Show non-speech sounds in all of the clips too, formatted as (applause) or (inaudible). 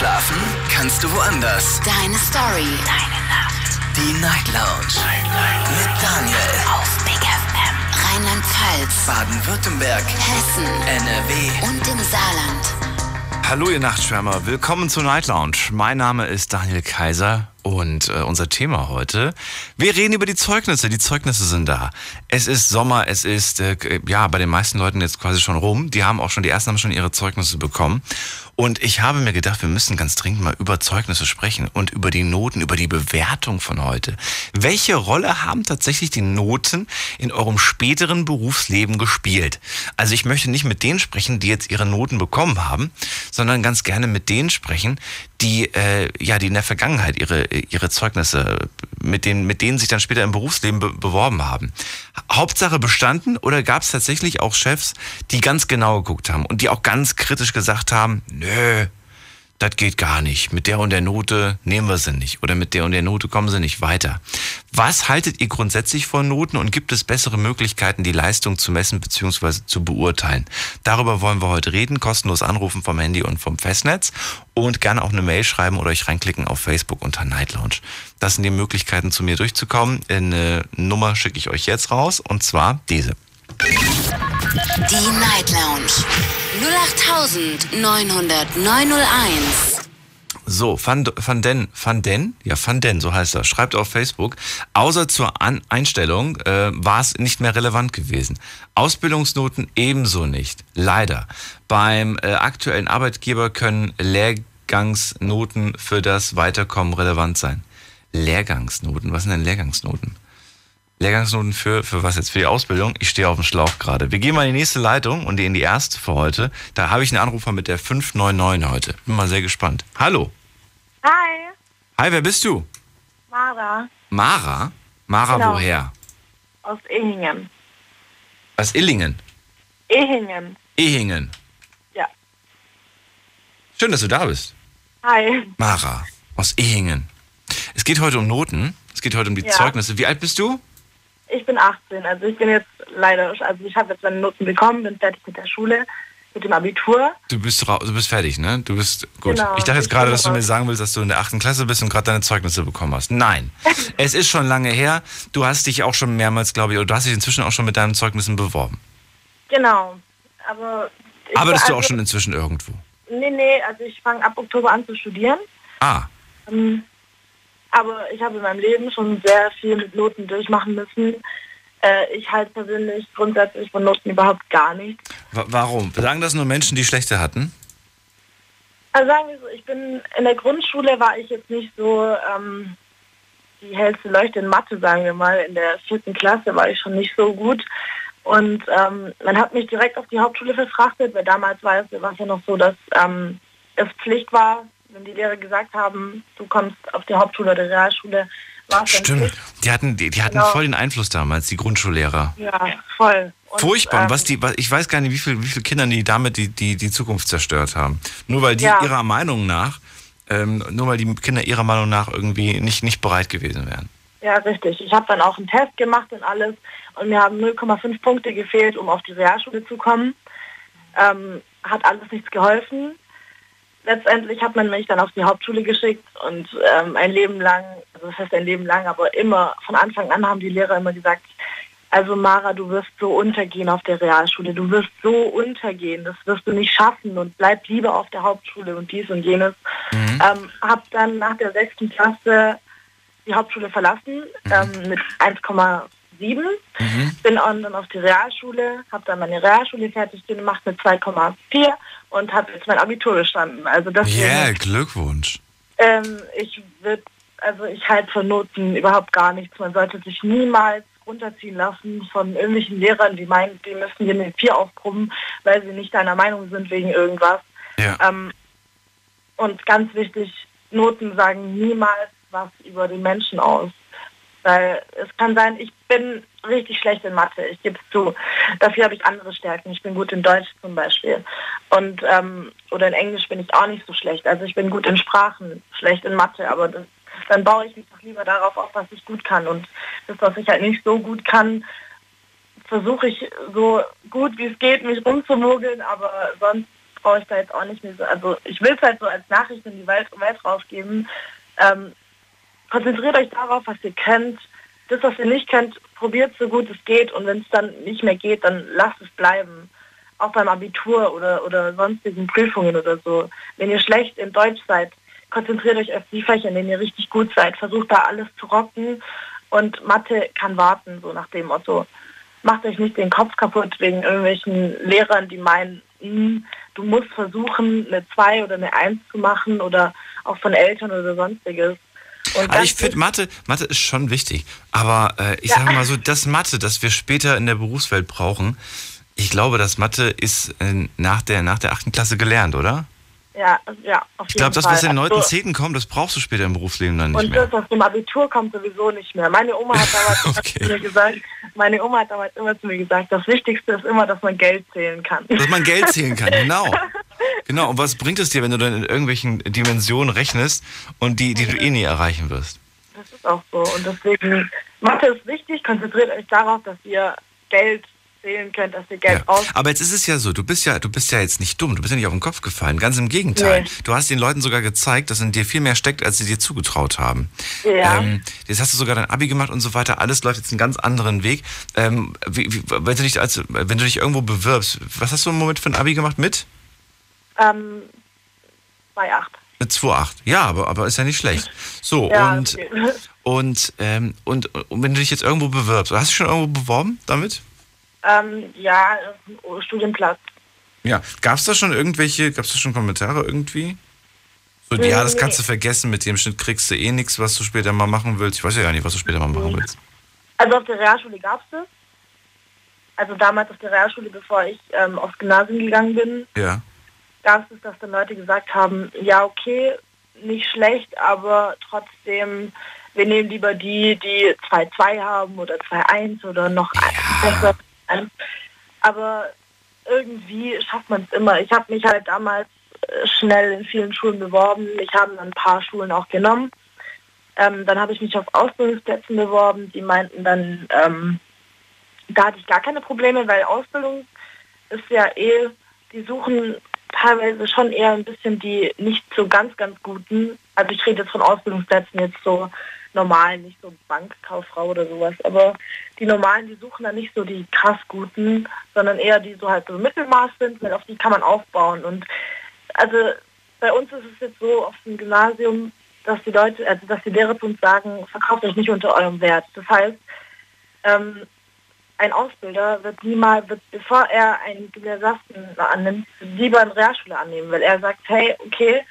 Schlafen kannst du woanders. Deine Story. Deine Nacht. Die Night Lounge. Night, Night. Mit Daniel. Auf Big FM. Rheinland-Pfalz. Baden-Württemberg. Hessen. NRW. Und im Saarland. Hallo ihr Nachtschwärmer, willkommen zur Night Lounge. Mein Name ist Daniel Kaiser und äh, unser Thema heute, wir reden über die Zeugnisse. Die Zeugnisse sind da. Es ist Sommer, es ist äh, ja bei den meisten Leuten jetzt quasi schon rum. Die haben auch schon, die ersten haben schon ihre Zeugnisse bekommen. Und ich habe mir gedacht, wir müssen ganz dringend mal über Zeugnisse sprechen und über die Noten, über die Bewertung von heute. Welche Rolle haben tatsächlich die Noten in eurem späteren Berufsleben gespielt? Also ich möchte nicht mit denen sprechen, die jetzt ihre Noten bekommen haben, sondern ganz gerne mit denen sprechen, die äh, ja die in der Vergangenheit ihre ihre Zeugnisse mit denen mit denen sich dann später im Berufsleben be beworben haben. Hauptsache bestanden oder gab es tatsächlich auch Chefs, die ganz genau geguckt haben und die auch ganz kritisch gesagt haben, nö, das geht gar nicht. Mit der und der Note nehmen wir sie nicht. Oder mit der und der Note kommen sie nicht weiter. Was haltet ihr grundsätzlich von Noten und gibt es bessere Möglichkeiten, die Leistung zu messen bzw. zu beurteilen? Darüber wollen wir heute reden. Kostenlos anrufen vom Handy und vom Festnetz. Und gerne auch eine Mail schreiben oder euch reinklicken auf Facebook unter Night Lounge. Das sind die Möglichkeiten, zu mir durchzukommen. Eine Nummer schicke ich euch jetzt raus und zwar diese. Die Night Lounge. 08901. So, Van, Van Den, Van Den, ja, Van Den, so heißt er, schreibt auf Facebook, außer zur An Einstellung äh, war es nicht mehr relevant gewesen. Ausbildungsnoten ebenso nicht, leider. Beim äh, aktuellen Arbeitgeber können Lehrgangsnoten für das Weiterkommen relevant sein. Lehrgangsnoten, was sind denn Lehrgangsnoten? Lehrgangsnoten für, für was jetzt? Für die Ausbildung? Ich stehe auf dem Schlauch gerade. Wir gehen mal in die nächste Leitung und in die erste für heute. Da habe ich einen Anrufer mit der 599 heute. Bin mal sehr gespannt. Hallo. Hi, Hi, wer bist du? Mara Mara? Mara Genau. woher? aus Ehingen. Aus Illingen. Ehingen, Ehingen. ja. Schön, dass du da bist. Hi, Mara aus Ehingen. Es geht heute um Noten. Es geht heute um die Ja. Zeugnisse. Wie alt bist du? Ich bin 18, also ich bin jetzt leider, also ich habe jetzt meine Noten bekommen, bin fertig mit der Schule, mit dem Abitur. Du bist, du bist fertig, ne? Du bist gut. Genau, ich dachte jetzt ich gerade, dass du mir sagen willst, dass du in der achten Klasse bist und gerade deine Zeugnisse bekommen hast. Nein. (laughs) es ist schon lange her. Du hast dich auch schon mehrmals, glaube ich, oder du hast dich inzwischen auch schon mit deinen Zeugnissen beworben. Genau, aber... Ich, Arbeitest du auch also, schon inzwischen irgendwo? Nee, nee, also ich fange ab Oktober an zu studieren. Ah, Ähm, aber ich habe in meinem Leben schon sehr viel mit Noten durchmachen müssen. Äh, ich halte persönlich grundsätzlich von Noten überhaupt gar nichts. wa- warum? Sagen das nur Menschen, die schlechte hatten? Also sagen wir so, ich bin in der Grundschule war ich jetzt nicht so ähm, die hellste Leuchte in Mathe, sagen wir mal. In der vierten Klasse war ich schon nicht so gut. Und ähm, man hat mich direkt auf die Hauptschule verfrachtet, weil damals war es, war es ja noch so, dass ähm, es Pflicht war, wenn die Lehrer gesagt haben, du kommst auf die Hauptschule oder Realschule, war es Stimmt. Die hatten, die, die hatten Genau. voll den Einfluss damals, die Grundschullehrer. Ja, voll. Und, Furchtbar. Ähm, was die, was, ich weiß gar nicht, wie viele wie viel Kindern die damit die, die, die Zukunft zerstört haben. Nur weil die Ja. ihrer Meinung nach, ähm, nur weil die Kinder ihrer Meinung nach irgendwie nicht, nicht bereit gewesen wären. Ja, richtig. Ich habe dann auch einen Test gemacht und alles und mir haben 0,5 Punkte gefehlt, um auf die Realschule zu kommen. Ähm, hat alles nichts geholfen. Letztendlich hat man mich dann auf die Hauptschule geschickt und ähm, ein Leben lang, also das heißt ein Leben lang, aber immer von Anfang an haben die Lehrer immer gesagt, also Mara, du wirst so untergehen auf der Realschule, du wirst so untergehen, das wirst du nicht schaffen und bleib lieber auf der Hauptschule und dies und jenes. Ähm, hab dann nach der sechsten Klasse die Hauptschule verlassen ähm, mit 1,7. Bin auch dann auf die Realschule, habe dann meine Realschule fertig gemacht mit 2,4 und habe jetzt mein Abitur bestanden. Also das Yeah, Glückwunsch. ähm, ich würde, also ich halte von Noten überhaupt gar nichts. Man sollte sich niemals runterziehen lassen von irgendwelchen Lehrern, die meinen, die müssen dir eine 4 aufbrummen, weil sie nicht deiner Meinung sind wegen irgendwas. Ja. Ähm, und ganz wichtig, Noten sagen niemals was über den Menschen aus. Weil es kann sein, ich bin richtig schlecht in Mathe, ich gebe es zu. Dafür habe ich andere Stärken. Ich bin gut in Deutsch zum Beispiel. Und ähm, oder in Englisch bin ich auch nicht so schlecht. Also ich bin gut in Sprachen, schlecht in Mathe, aber das, dann baue ich mich doch lieber darauf auf, was ich gut kann. Und das, was ich halt nicht so gut kann, versuche ich so gut wie es geht, mich rumzumogeln, aber sonst brauche ich da jetzt auch nicht mehr so, also ich will es halt so als Nachricht in die Welt, Welt rausgeben. Ähm, konzentriert euch darauf, was ihr kennt. Das, was ihr nicht kennt, probiert so gut es geht und wenn es dann nicht mehr geht, dann lasst es bleiben. Auch beim Abitur oder, oder sonstigen Prüfungen oder so. Wenn ihr schlecht in Deutsch seid, konzentriert euch auf die Fächer, in denen ihr richtig gut seid. Versucht da alles zu rocken und Mathe kann warten, so nach dem Motto. Macht euch nicht den Kopf kaputt wegen irgendwelchen Lehrern, die meinen, hm, du musst versuchen, eine 2 oder eine 1 zu machen oder auch von Eltern oder sonstiges. Also ich finde, Mathe, Mathe ist schon wichtig. Aber äh, ich ja. sage mal so, das Mathe, das wir später in der Berufswelt brauchen, ich glaube, das Mathe ist äh, nach der, nach der 8. Klasse gelernt, oder? Ja, ja, auf jeden Ich glaube, das, was in den 9. Also, 10. kommt, das brauchst du später im Berufsleben dann nicht und mehr. Und das, was im Abitur kommt, sowieso nicht mehr. Meine Oma hat damals (laughs) okay. zu mir gesagt, meine Oma hat damals immer zu mir gesagt, das Wichtigste ist immer, dass man Geld zählen kann. Dass man Geld zählen kann, genau. (laughs) Genau, und was bringt es dir, wenn du dann in irgendwelchen Dimensionen rechnest und die, die du eh nie erreichen wirst? Das ist auch so. Und deswegen, Mathe ist wichtig, konzentriert euch darauf, dass ihr Geld zählen könnt, dass ihr Geld ja. Aber jetzt ist es ja so, du bist ja, du bist ja jetzt nicht dumm, du bist ja nicht auf den Kopf gefallen. Ganz im Gegenteil. Nee. Du hast den Leuten sogar gezeigt, dass in dir viel mehr steckt, als sie dir zugetraut haben. Ja. Ähm, jetzt hast du sogar dein Abi gemacht und so weiter. Alles läuft jetzt einen ganz anderen Weg. Ähm, wie, wie, wenn, du dich als, wenn du dich irgendwo bewirbst, was hast du im Moment für ein Abi gemacht mit? Ähm, 2,8. Mit 2,8. Ja, aber, aber ist ja nicht schlecht. So, (laughs) ja, und, okay. (laughs) und, ähm, und, und wenn du dich jetzt irgendwo bewirbst, hast du schon irgendwo beworben damit? Ähm, ja, Studienplatz. Ja, gab es da schon irgendwelche, gab es da schon Kommentare irgendwie? So, nee, ja, das kannst du vergessen, mit dem Schnitt kriegst du eh nichts, was du später mal machen willst. Ich weiß ja gar nicht, was du später mal machen willst. Also auf der Realschule gab es das. Also damals auf der Realschule, bevor ich ähm, aufs Gymnasium gegangen bin, ja. gab es, dass dann Leute gesagt haben, ja okay, nicht schlecht, aber trotzdem wir nehmen lieber die, die 2-2 haben oder 2-1 oder noch ja. besser aber irgendwie schafft man es immer. Ich habe mich halt damals äh, schnell in vielen Schulen beworben. Ich habe ein paar Schulen auch genommen. Ähm, dann habe ich mich auf Ausbildungsplätzen beworben. Die meinten dann, ähm, da hatte ich gar keine Probleme, weil Ausbildung ist ja eh, die suchen teilweise schon eher ein bisschen die nicht so ganz, ganz guten. Also ich rede jetzt von Ausbildungsplätzen jetzt so normalen, nicht so Bankkauffrau oder sowas. Aber die normalen, die suchen dann nicht so die krass guten, sondern eher die so halt so Mittelmaß sind, weil auf die kann man aufbauen. Und also bei uns ist es jetzt so auf dem Gymnasium, dass die Leute, also dass die Lehrer zu uns sagen, verkauft euch nicht unter eurem Wert. Das heißt, ähm, ein Ausbilder wird niemals, wird, bevor er einen Gymnasiasten annimmt, lieber eine Realschule annehmen, weil er sagt, hey, okay,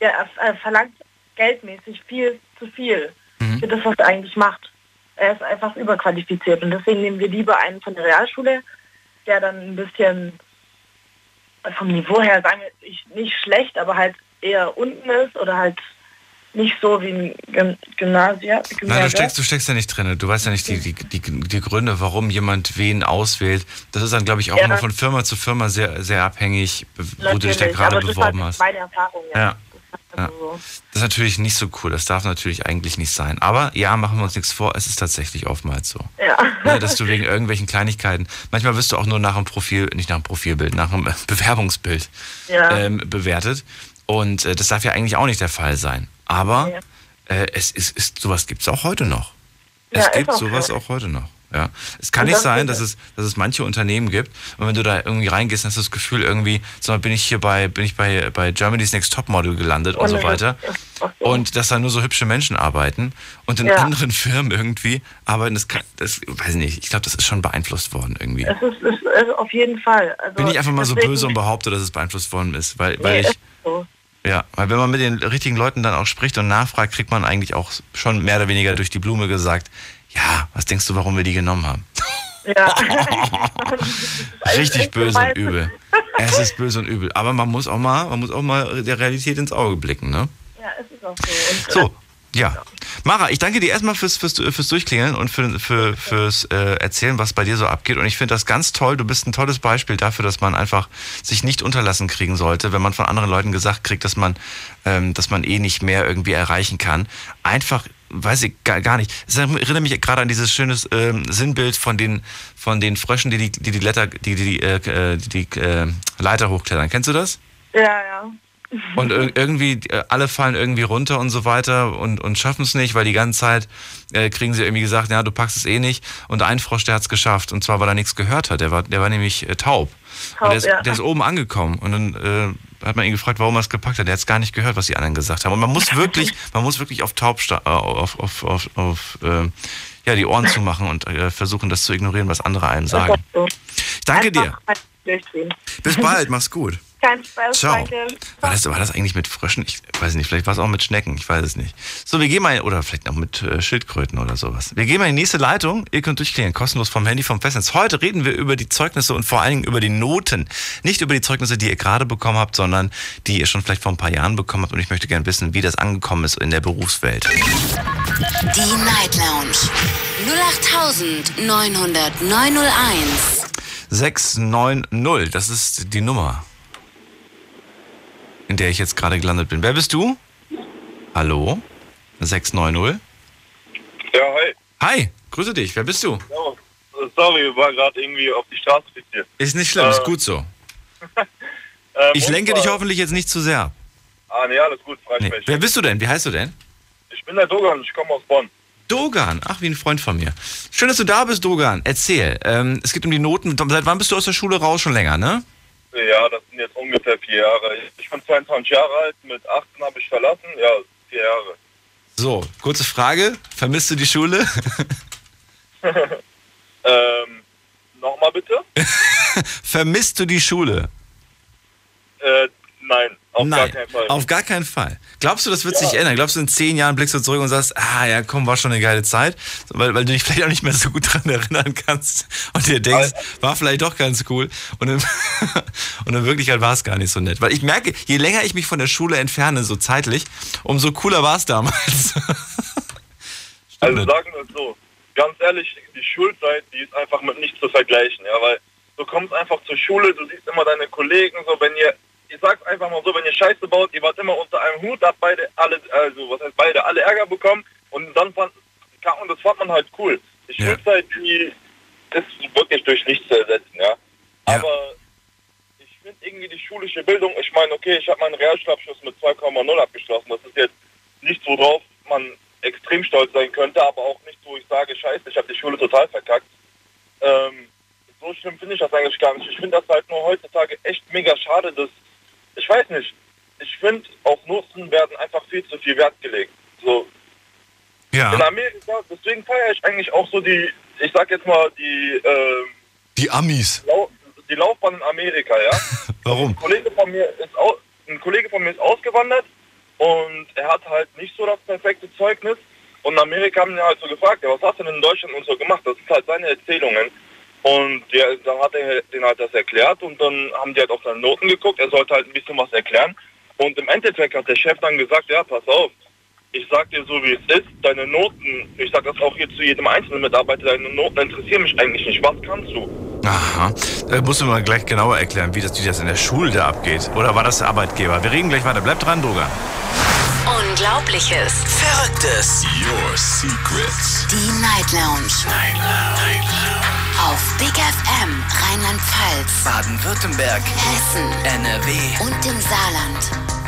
der äh, verlangt geldmäßig viel zu viel mhm. für das, was er eigentlich macht. Er ist einfach überqualifiziert und deswegen nehmen wir lieber einen von der Realschule, der dann ein bisschen vom Niveau her, sagen wir, nicht schlecht, aber halt eher unten ist oder halt nicht so wie ein Gymnasium. Nein, du steckst, du steckst ja nicht drin. Du weißt ja nicht die, die, die, die Gründe, warum jemand wen auswählt. Das ist dann, glaube ich, auch ja. immer von Firma zu Firma sehr, sehr abhängig, wo du dich da gerade beworben hast. Meine Erfahrung, ja. ja. Ja. Das ist natürlich nicht so cool. Das darf natürlich eigentlich nicht sein. Aber ja, machen wir uns nichts vor. Es ist tatsächlich oftmals so. Ja. Ne, dass du wegen irgendwelchen Kleinigkeiten, manchmal wirst du auch nur nach einem Profil, nicht nach einem Profilbild, nach einem (laughs) Bewerbungsbild ja. ähm, bewertet. Und äh, das darf ja eigentlich auch nicht der Fall sein. Aber ja. äh, es ist, ist, sowas gibt es auch heute noch. Es gibt sowas so. auch heute noch. Ja. Es kann nicht sein, dass es, dass es manche Unternehmen gibt und wenn du da irgendwie reingehst, hast du das Gefühl irgendwie, so bin ich hier bei, bin ich bei, bei Germany's Next Top Model gelandet und, und so weiter. Und dass da nur so hübsche Menschen arbeiten und in ja. anderen (laughs) Firmen irgendwie arbeiten, das, kann, das weiß ich nicht, ich glaube, das ist schon beeinflusst worden irgendwie. Es ist, es ist auf jeden Fall. Also bin ich einfach mal so böse und behaupte, dass es beeinflusst worden ist, weil, weil nee, ich. So. Ja, weil wenn man mit den richtigen Leuten dann auch spricht und nachfragt, kriegt man eigentlich auch schon mehr oder weniger durch die Blume gesagt, ja, was denkst du, warum wir die genommen haben? Ja. (laughs) Richtig böse und übel. Es ist böse und übel. Aber man muss auch mal, man muss auch mal der Realität ins Auge blicken, ne? Ja, es ist auch so. Und, so, ja. Mara, ich danke dir erstmal fürs, fürs, fürs Durchklingeln und für, für, fürs äh, Erzählen, was bei dir so abgeht. Und ich finde das ganz toll. Du bist ein tolles Beispiel dafür, dass man einfach sich nicht unterlassen kriegen sollte, wenn man von anderen Leuten gesagt kriegt, dass man, ähm, dass man eh nicht mehr irgendwie erreichen kann. Einfach weiß ich gar, gar nicht. Es erinnert mich gerade an dieses schöne ähm, Sinnbild von den, von den Fröschen, die die, die, die, Letter, die, die, äh, die, die äh, Leiter hochklettern. Kennst du das? Ja, ja. Und ir irgendwie, äh, alle fallen irgendwie runter und so weiter und, und schaffen es nicht, weil die ganze Zeit äh, kriegen sie irgendwie gesagt, ja, du packst es eh nicht. Und ein Frosch, der hat es geschafft. Und zwar, weil er nichts gehört hat. Der war, der war nämlich äh, taub. Taub, und der ist, ja. der ist oben angekommen. Und dann äh, hat man ihn gefragt, warum er es gepackt hat. Der hat es gar nicht gehört, was die anderen gesagt haben. Und man muss (laughs) wirklich, man muss wirklich auf taub äh, auf, auf, auf, auf äh, ja, die Ohren zumachen und äh, versuchen, das zu ignorieren, was andere einem sagen. Ich danke dir. Bis bald. (laughs) Mach's gut. Kein Spaß, Ciao. danke. War das, war das eigentlich mit Fröschen? Ich weiß nicht, vielleicht war es auch mit Schnecken, ich weiß es nicht. So, wir gehen mal, oder vielleicht noch mit äh, Schildkröten oder sowas. Wir gehen mal in die nächste Leitung. Ihr könnt durchklären, kostenlos vom Handy, vom Festnetz. Heute reden wir über die Zeugnisse und vor allen Dingen über die Noten. Nicht über die Zeugnisse, die ihr gerade bekommen habt, sondern die ihr schon vielleicht vor ein paar Jahren bekommen habt. Und ich möchte gerne wissen, wie das angekommen ist in der Berufswelt. Die Night Lounge 0890901. 690, das ist die Nummer, in der ich jetzt gerade gelandet bin. Wer bist du? Hallo? 690? Ja, hi. Hi, grüße dich. Wer bist du? Ja, sorry, war gerade irgendwie auf die Straße fixiert. Ist nicht schlimm, ist Äh, gut so. (laughs) Ähm, Ich lenke dich hoffentlich jetzt nicht zu sehr. Ah, nee, alles gut, Nee. Wer bist du denn? Wie heißt du denn? Ich bin der Dogan, ich komme aus Bonn. Dogan. Ach, wie ein Freund von mir. Schön, dass du da bist, Dogan. Erzähl. Ähm, es geht um die Noten. Seit wann bist du aus der Schule raus? Schon länger, ne? Ja, das sind jetzt ungefähr vier Jahre. Ich bin 22 Jahre alt, mit 18 habe ich verlassen. Ja, vier Jahre. So, kurze Frage. Vermisst du die Schule? (laughs) Ähm, nochmal bitte? (laughs) Vermisst du die Schule? Äh, nein, auf Nein, gar keinen Fall. auf gar keinen Fall. Glaubst du, das wird sich Ja. ändern? Glaubst du, in zehn Jahren blickst du zurück und sagst, ah ja, komm, war schon eine geile Zeit, weil, weil du dich vielleicht auch nicht mehr so gut dran erinnern kannst und dir denkst, war vielleicht doch ganz cool und in, (laughs) und in Wirklichkeit war es gar nicht so nett. Weil ich merke, je länger ich mich von der Schule entferne, so zeitlich, umso cooler war es damals. (laughs) Also sagen wir es so, ganz ehrlich, die Schulzeit, die ist einfach mit nichts zu vergleichen, ja, weil du kommst einfach zur Schule, du siehst immer deine Kollegen, so wenn ihr, ich sag's einfach mal so, wenn ihr Scheiße baut, ihr wart immer unter einem Hut, habt beide alle, also was heißt beide, alle Ärger bekommen und dann fand, und das fand man halt cool. Die Ja. Schulzeit, die ist wirklich durch nichts zu ersetzen, ja. Ja. Aber ich finde irgendwie die schulische Bildung, ich meine, okay, ich habe meinen Realschulabschluss mit 2,0 abgeschlossen. Das ist jetzt nichts, worauf man extrem stolz sein könnte, aber auch nichts, wo ich sage, scheiße, ich habe die Schule total verkackt. Ähm, so schlimm finde ich das eigentlich gar nicht. Ich finde das halt nur heutzutage echt mega schade, dass, ich weiß nicht, ich finde, auf Noten werden einfach viel zu viel Wert gelegt. So, in Ja, Amerika, deswegen feiere ich eigentlich auch so die, ich sag jetzt mal, die, ähm, die Amis. Lau die Laufbahn in Amerika, ja. (laughs) Warum? Ein Kollege von mir ist ein Kollege von mir ist ausgewandert und er hat halt nicht so das perfekte Zeugnis. Und in Amerika haben ihn halt so gefragt, ja, was hast du denn in Deutschland und so gemacht? Das sind halt seine Erzählungen. Und der, dann hat er den halt das erklärt und dann haben die halt auf seine Noten geguckt. Er sollte halt ein bisschen was erklären. Und im Endeffekt hat der Chef dann gesagt, ja, pass auf, ich sag dir so, wie es ist, deine Noten, ich sag das auch hier zu jedem einzelnen Mitarbeiter, deine Noten interessieren mich eigentlich nicht. Was kannst du? Aha. Da musst du mal gleich genauer erklären, wie das, wie das in der Schule da abgeht. Oder war das der Arbeitgeber? Wir reden gleich weiter. Bleibt dran, Dogan. Unglaubliches. Verrücktes. Your Secrets. Die Night Lounge Night Lounge. auf Big FM Rheinland-Pfalz, Baden-Württemberg. Hessen NRW. und im Saarland.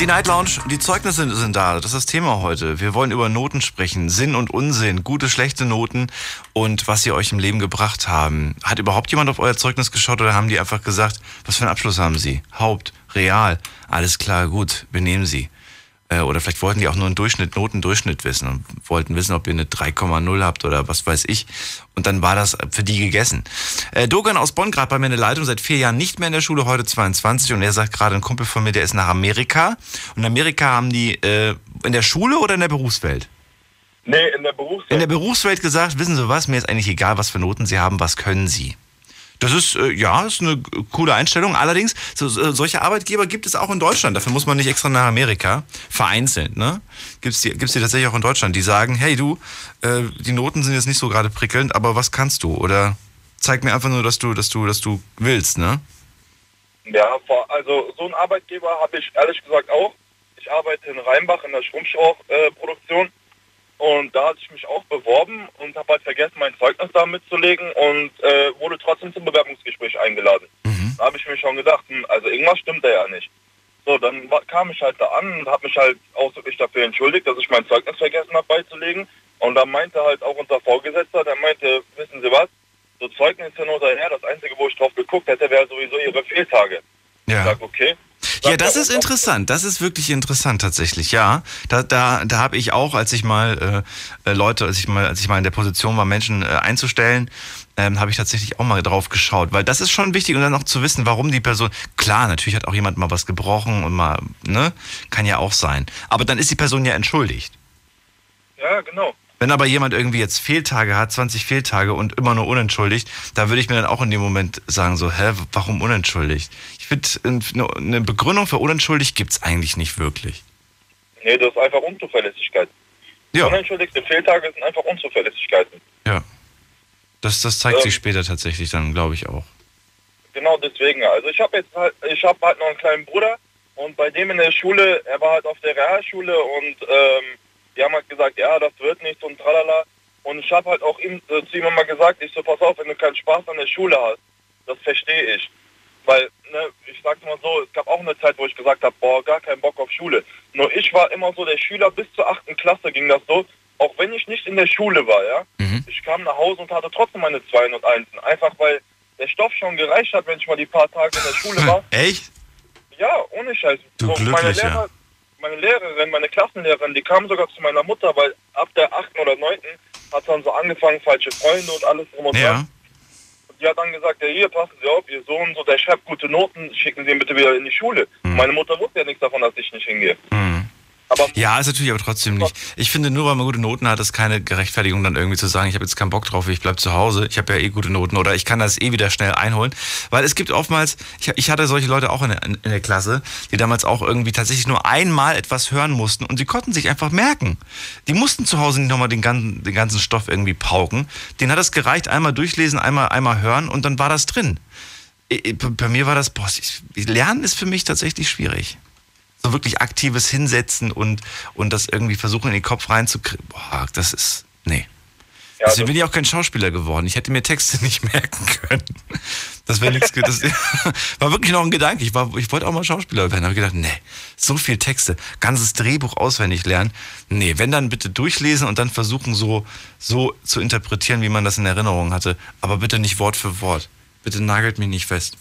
Die Night Lounge, die Zeugnisse sind da. Das ist das Thema heute. Wir wollen über Noten sprechen. Sinn und Unsinn. Gute, schlechte Noten und was sie euch im Leben gebracht haben. Hat überhaupt jemand auf euer Zeugnis geschaut oder haben die einfach gesagt, was für einen Abschluss haben sie? Haupt, Real. Alles klar, gut, wir nehmen sie. Äh, Oder vielleicht wollten die auch nur einen Durchschnitt, Notendurchschnitt wissen und wollten wissen, ob ihr eine 3,0 habt oder was weiß ich. Und dann war das für die gegessen. Äh, Dogan aus Bonn, gerade bei mir in der Leitung, seit vier Jahren nicht mehr in der Schule, heute 22. Und er sagt gerade, ein Kumpel von mir, der ist nach Amerika. Und in Amerika haben die äh, in der Schule oder in der Berufswelt? Nee, in der Berufswelt. In der Berufswelt gesagt, wissen Sie was, mir ist eigentlich egal, was für Noten Sie haben, was können Sie? Das ist, äh, ja, ist eine coole Einstellung. Allerdings, so, so, solche Arbeitgeber gibt es auch in Deutschland. Dafür muss man nicht extra nach Amerika. Vereinzelt, ne? Gibt's die, gibt's die tatsächlich auch in Deutschland, die sagen, hey du, äh, die Noten sind jetzt nicht so gerade prickelnd, aber was kannst du? Oder zeig mir einfach nur, dass du, dass du, dass du willst, ne? Ja, also so einen Arbeitgeber habe ich ehrlich gesagt auch. Ich arbeite in Rheinbach in der Strumpfschrauchproduktion und da hatte ich mich auch beworben und habe halt vergessen, mein Zeugnis da mitzulegen und äh, wurde trotzdem zum Bewerbungsgespräch eingeladen. Mhm. Da habe ich mir schon gedacht, hm, also irgendwas stimmt da ja nicht. So, dann kam ich halt da an und habe mich halt ausdrücklich dafür entschuldigt, dass ich mein Zeugnis vergessen habe beizulegen. Und dann meinte halt auch unser Vorgesetzter, der meinte, wissen Sie was, so Zeugnis hin oder her, das Einzige, wo ich drauf geguckt hätte, wäre sowieso Ihre Fehltage. Ich Ja. sag, okay. Ja, das ist interessant. Das ist wirklich interessant tatsächlich. Ja, da da da habe ich auch, als ich mal äh, äh, Leute, als ich mal als ich mal in der Position war, Menschen äh, einzustellen, ähm, habe ich tatsächlich auch mal drauf geschaut, weil das ist schon wichtig und dann auch zu wissen, warum die Person. Klar, natürlich hat auch jemand mal was gebrochen und mal ne, kann ja auch sein. Aber dann ist die Person ja entschuldigt. Ja, genau. Wenn aber jemand irgendwie jetzt Fehltage hat, 20 Fehltage und immer nur unentschuldigt, da würde ich mir dann auch in dem Moment sagen, so, hä, warum unentschuldigt? Finde, eine Begründung für unentschuldigt gibt's eigentlich nicht wirklich. Nee, das ist einfach Unzuverlässigkeit. Ja, Unentschuldigte Fehltage sind einfach Unzuverlässigkeiten. ja. Das, das zeigt Ähm. sich später tatsächlich dann, glaube ich auch. Genau deswegen. Also ich habe jetzt halt, ich habe halt noch einen kleinen Bruder und bei dem in der Schule, er war halt auf der Realschule und ähm, die haben halt gesagt, ja, das wird nichts und tralala. Und ich habe halt auch ihm, äh, zu ihm immer gesagt, ich so, pass auf, wenn du keinen Spaß an der Schule hast, das verstehe ich. Weil, ne, ich sag's mal so, es gab auch eine Zeit, wo ich gesagt habe, boah, gar keinen Bock auf Schule. Nur ich war immer so der Schüler, bis zur achten Klasse ging das so, auch wenn ich nicht in der Schule war, ja. Mhm. Ich kam nach Hause und hatte trotzdem meine Zweien und Einsen. Einfach weil der Stoff schon gereicht hat, wenn ich mal die paar Tage in der Schule war. (laughs) Echt? Ja, ohne Scheiß. Du meine, Glücklicher. Lehrer, meine Lehrerin, meine Klassenlehrerin, die kam sogar zu meiner Mutter, weil ab der 8. oder 9. hat dann so angefangen, falsche Freunde und alles drum und dran. Ja. Die hat dann gesagt, ja hier, passen Sie auf, Ihr Sohn, so, der schreibt gute Noten, schicken Sie ihn bitte wieder in die Schule. Meine Mutter wusste ja nichts davon, dass ich nicht hingehe. Mhm. Aber Ja, ist natürlich aber trotzdem nicht. Ich finde, nur weil man gute Noten hat, ist keine Gerechtfertigung, dann irgendwie zu sagen, ich habe jetzt keinen Bock drauf, ich bleib zu Hause, ich habe ja eh gute Noten oder ich kann das eh wieder schnell einholen. Weil es gibt oftmals, ich, ich hatte solche Leute auch in der, in der Klasse, die damals auch irgendwie tatsächlich nur einmal etwas hören mussten und sie konnten sich einfach merken. Die mussten zu Hause nicht nochmal den ganzen, den ganzen Stoff irgendwie pauken. Denen hat es gereicht, einmal durchlesen, einmal, einmal hören und dann war das drin. Bei mir war das, boah, Lernen ist für mich tatsächlich schwierig so wirklich aktives Hinsetzen und, und das irgendwie versuchen in den Kopf reinzukriegen. Boah, das ist. Nee. ja, Deswegen bin ich auch kein Schauspieler geworden. Ich hätte mir Texte (laughs) nicht merken können. Das wäre nichts. Das (laughs) war wirklich noch ein Gedanke. Ich, war, ich wollte auch mal Schauspieler werden. Da habe ich gedacht, nee, so viel Texte, ganzes Drehbuch auswendig lernen. Nee, wenn dann bitte durchlesen und dann versuchen, so, so zu interpretieren, wie man das in Erinnerung hatte. Aber bitte nicht Wort für Wort. Bitte nagelt mich nicht fest.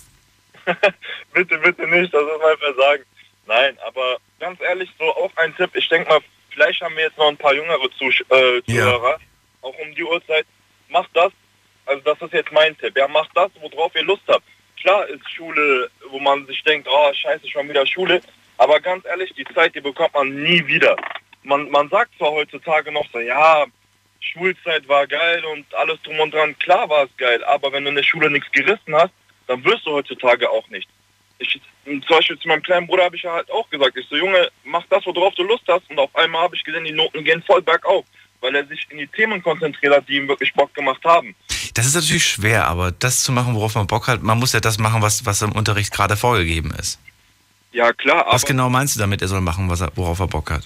(laughs) bitte, bitte nicht, das ist mein Versagen. Nein, aber ganz ehrlich, so auch ein Tipp. Ich denke mal, vielleicht haben wir jetzt noch ein paar jüngere Zusch äh, Ja. Zuhörer, auch um die Uhrzeit. Macht das, also das ist jetzt mein Tipp. Ja, macht das, worauf ihr Lust habt. Klar ist Schule, wo man sich denkt, oh, scheiße, schon wieder Schule. Aber ganz ehrlich, die Zeit, die bekommt man nie wieder. Man, man sagt zwar heutzutage noch so, ja, Schulzeit war geil und alles drum und dran. Klar war es geil, aber wenn du in der Schule nichts gerissen hast, dann wirst du heutzutage auch nicht. Ich, zum Beispiel zu meinem kleinen Bruder habe ich ja halt auch gesagt, ich so, Junge, mach das, worauf du Lust hast. Und auf einmal habe ich gesehen, die Noten gehen voll bergauf, weil er sich in die Themen konzentriert hat, die ihm wirklich Bock gemacht haben. Das ist natürlich schwer, aber das zu machen, worauf man Bock hat, man muss ja das machen, was, was im Unterricht gerade vorgegeben ist. Ja, klar, aber Was genau meinst du damit, er soll machen, was er, worauf er Bock hat?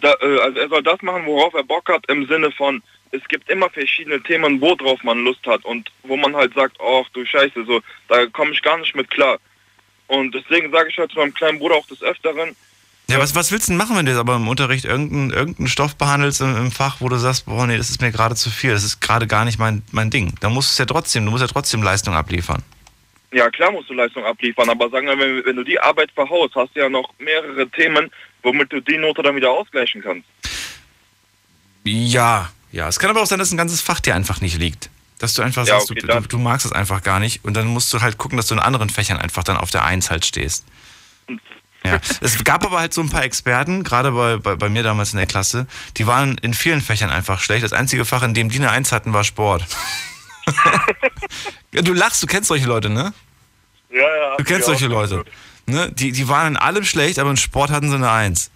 da, äh, also er soll das machen, worauf er Bock hat, im Sinne von, es gibt immer verschiedene Themen, worauf man Lust hat und wo man halt sagt, ach du Scheiße, so, da komme ich gar nicht mit klar. Und deswegen sage ich halt zu meinem kleinen Bruder auch des Öfteren, Ja, was, was willst du denn machen, wenn du jetzt aber im Unterricht irgendeinen, irgendeinen Stoff behandelst im, im Fach, wo du sagst, boah, nee, das ist mir gerade zu viel, das ist gerade gar nicht mein, mein Ding. Da musst du es ja trotzdem, du musst ja trotzdem Leistung abliefern. Ja, klar musst du Leistung abliefern, aber sagen wir, wenn, wenn du die Arbeit verhaust, hast du ja noch mehrere Themen, womit du die Note dann wieder ausgleichen kannst. Ja, ja. Es kann aber auch sein, dass ein ganzes Fach dir einfach nicht liegt. Dass du einfach Ja, sagst, okay, du, du, magst es einfach gar nicht und dann musst du halt gucken, dass du in anderen Fächern einfach dann auf der Eins halt stehst. Ja. (laughs) Es gab aber halt so ein paar Experten, gerade bei, bei, bei mir damals in der Klasse, die waren in vielen Fächern einfach schlecht. Das einzige Fach, in dem die eine Eins hatten, war Sport. (laughs) ja, du lachst, du kennst solche Leute, ne? Ja, ja. Du kennst solche Leute. Ne? Die, die waren in allem schlecht, aber in Sport hatten sie eine Eins.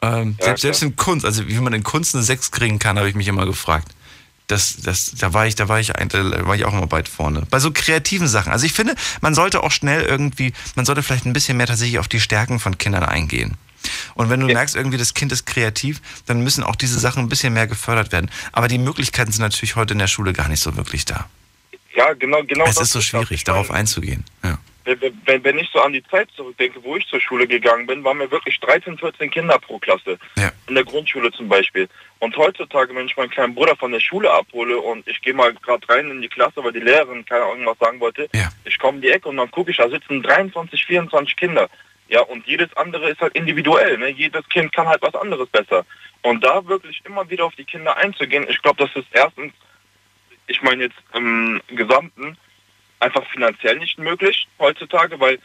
Ähm, Ja, selbst, selbst in Kunst, also wie man in Kunst eine Sechs kriegen kann, habe ich mich immer gefragt. Das, das, da war ich, da war ich, da war ich auch immer weit vorne. Bei so kreativen Sachen. Also ich finde, man sollte auch schnell irgendwie, man sollte vielleicht ein bisschen mehr tatsächlich auf die Stärken von Kindern eingehen. Und wenn du Ja. merkst, irgendwie das Kind ist kreativ, dann müssen auch diese Sachen ein bisschen mehr gefördert werden. Aber die Möglichkeiten sind natürlich heute in der Schule gar nicht so wirklich da. Ja, genau, genau. es das ist so schwierig, darauf einzugehen. Ja. Wenn, wenn ich so an die Zeit zurückdenke, wo ich zur Schule gegangen bin, waren wir wirklich 13, 14 Kinder pro Klasse. Ja. In der Grundschule zum Beispiel. Und heutzutage, wenn ich meinen kleinen Bruder von der Schule abhole und ich gehe mal gerade rein in die Klasse, weil die Lehrerin keine Ahnung was sagen wollte, Ja. ich komme in die Ecke und dann gucke ich, da sitzen 23, 24 Kinder. Ja, und jedes andere ist halt individuell. Ne? Jedes Kind kann halt was anderes besser. Und da wirklich immer wieder auf die Kinder einzugehen, ich glaube, das ist erstens, ich meine jetzt im Gesamten, einfach finanziell nicht möglich heutzutage, weil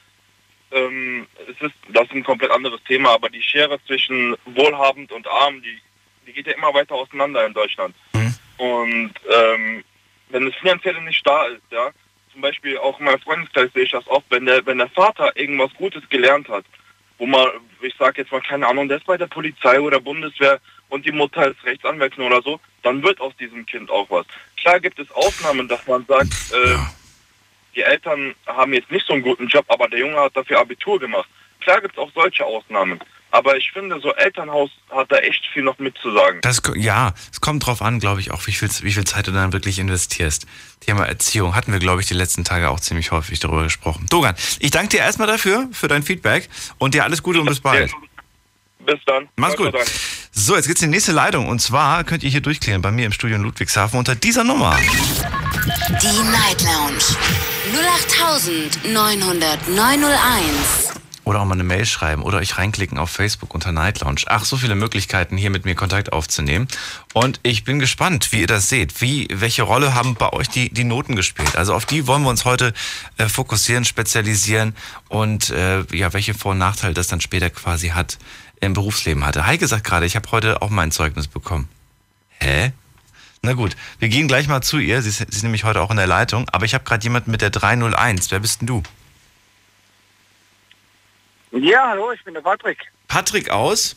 ähm, es ist, das ist ein komplett anderes Thema, aber die Schere zwischen wohlhabend und arm, die, die geht ja immer weiter auseinander in Deutschland. Mhm. Und ähm, wenn das Finanzielle nicht da ist, ja, zum Beispiel auch in meinem Freundeskreis sehe ich das oft, wenn der, wenn der Vater irgendwas Gutes gelernt hat, wo man, ich sage jetzt mal, keine Ahnung, der ist bei der Polizei oder Bundeswehr und die Mutter ist Rechtsanwältin oder so, dann wird aus diesem Kind auch was. Klar gibt es Ausnahmen, dass man sagt, äh. Die Eltern haben jetzt nicht so einen guten Job, aber der Junge hat dafür Abitur gemacht. Klar gibt es auch solche Ausnahmen. Aber ich finde, so Elternhaus hat da echt viel noch mitzusagen. Das, ja, es kommt drauf an, glaube ich, auch wie viel, wie viel Zeit du dann wirklich investierst. Thema Erziehung hatten wir, glaube ich, die letzten Tage auch ziemlich häufig darüber gesprochen. Dogan, ich danke dir erstmal dafür, für dein Feedback und dir alles Gute und bis bald. Bis dann. Mach's gut. So, jetzt geht's in die nächste Leitung und zwar könnt ihr hier durchklären bei mir im Studio in Ludwigshafen unter dieser Nummer. Die Night Lounge 0890901. Oder auch mal eine Mail schreiben oder euch reinklicken auf Facebook unter Night Lounge. Ach, so viele Möglichkeiten, hier mit mir Kontakt aufzunehmen. Und ich bin gespannt, wie ihr das seht. Wie, welche Rolle haben bei euch die, die Noten gespielt? Also auf die wollen wir uns heute äh, fokussieren, spezialisieren und äh, ja, welche Vor- und Nachteile das dann später quasi hat im Berufsleben hatte. Heike sagt gerade, ich habe heute auch mein Zeugnis bekommen. Hä? Na gut, wir gehen gleich mal zu ihr. Sie ist, sie ist nämlich heute auch in der Leitung. Aber ich habe gerade jemanden mit der 301. Wer bist denn du? Ja, hallo, ich bin der Patrick. Patrick aus?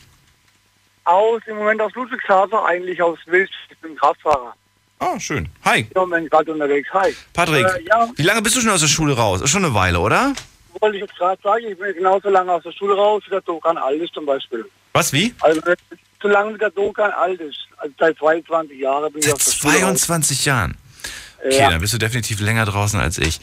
Aus im Moment aus Ludwigshafen, eigentlich aus Wild. Ich bin Kraftfahrer. Ah, schön. Hi. Ich bin gerade unterwegs. Hi. Patrick, Äh, ja, wie lange bist du schon aus der Schule raus? Schon eine Weile, oder? wollte ich jetzt gerade sagen, ich bin genauso lange aus der Schule raus, wie der Dokan alt ist zum Beispiel. Was, wie? Also so lange wie der Dokan alt ist. Also seit 22 Jahren bin ich Seit aus der Schule raus. 22 Jahren. Okay, Ja. dann bist du definitiv länger draußen als ich.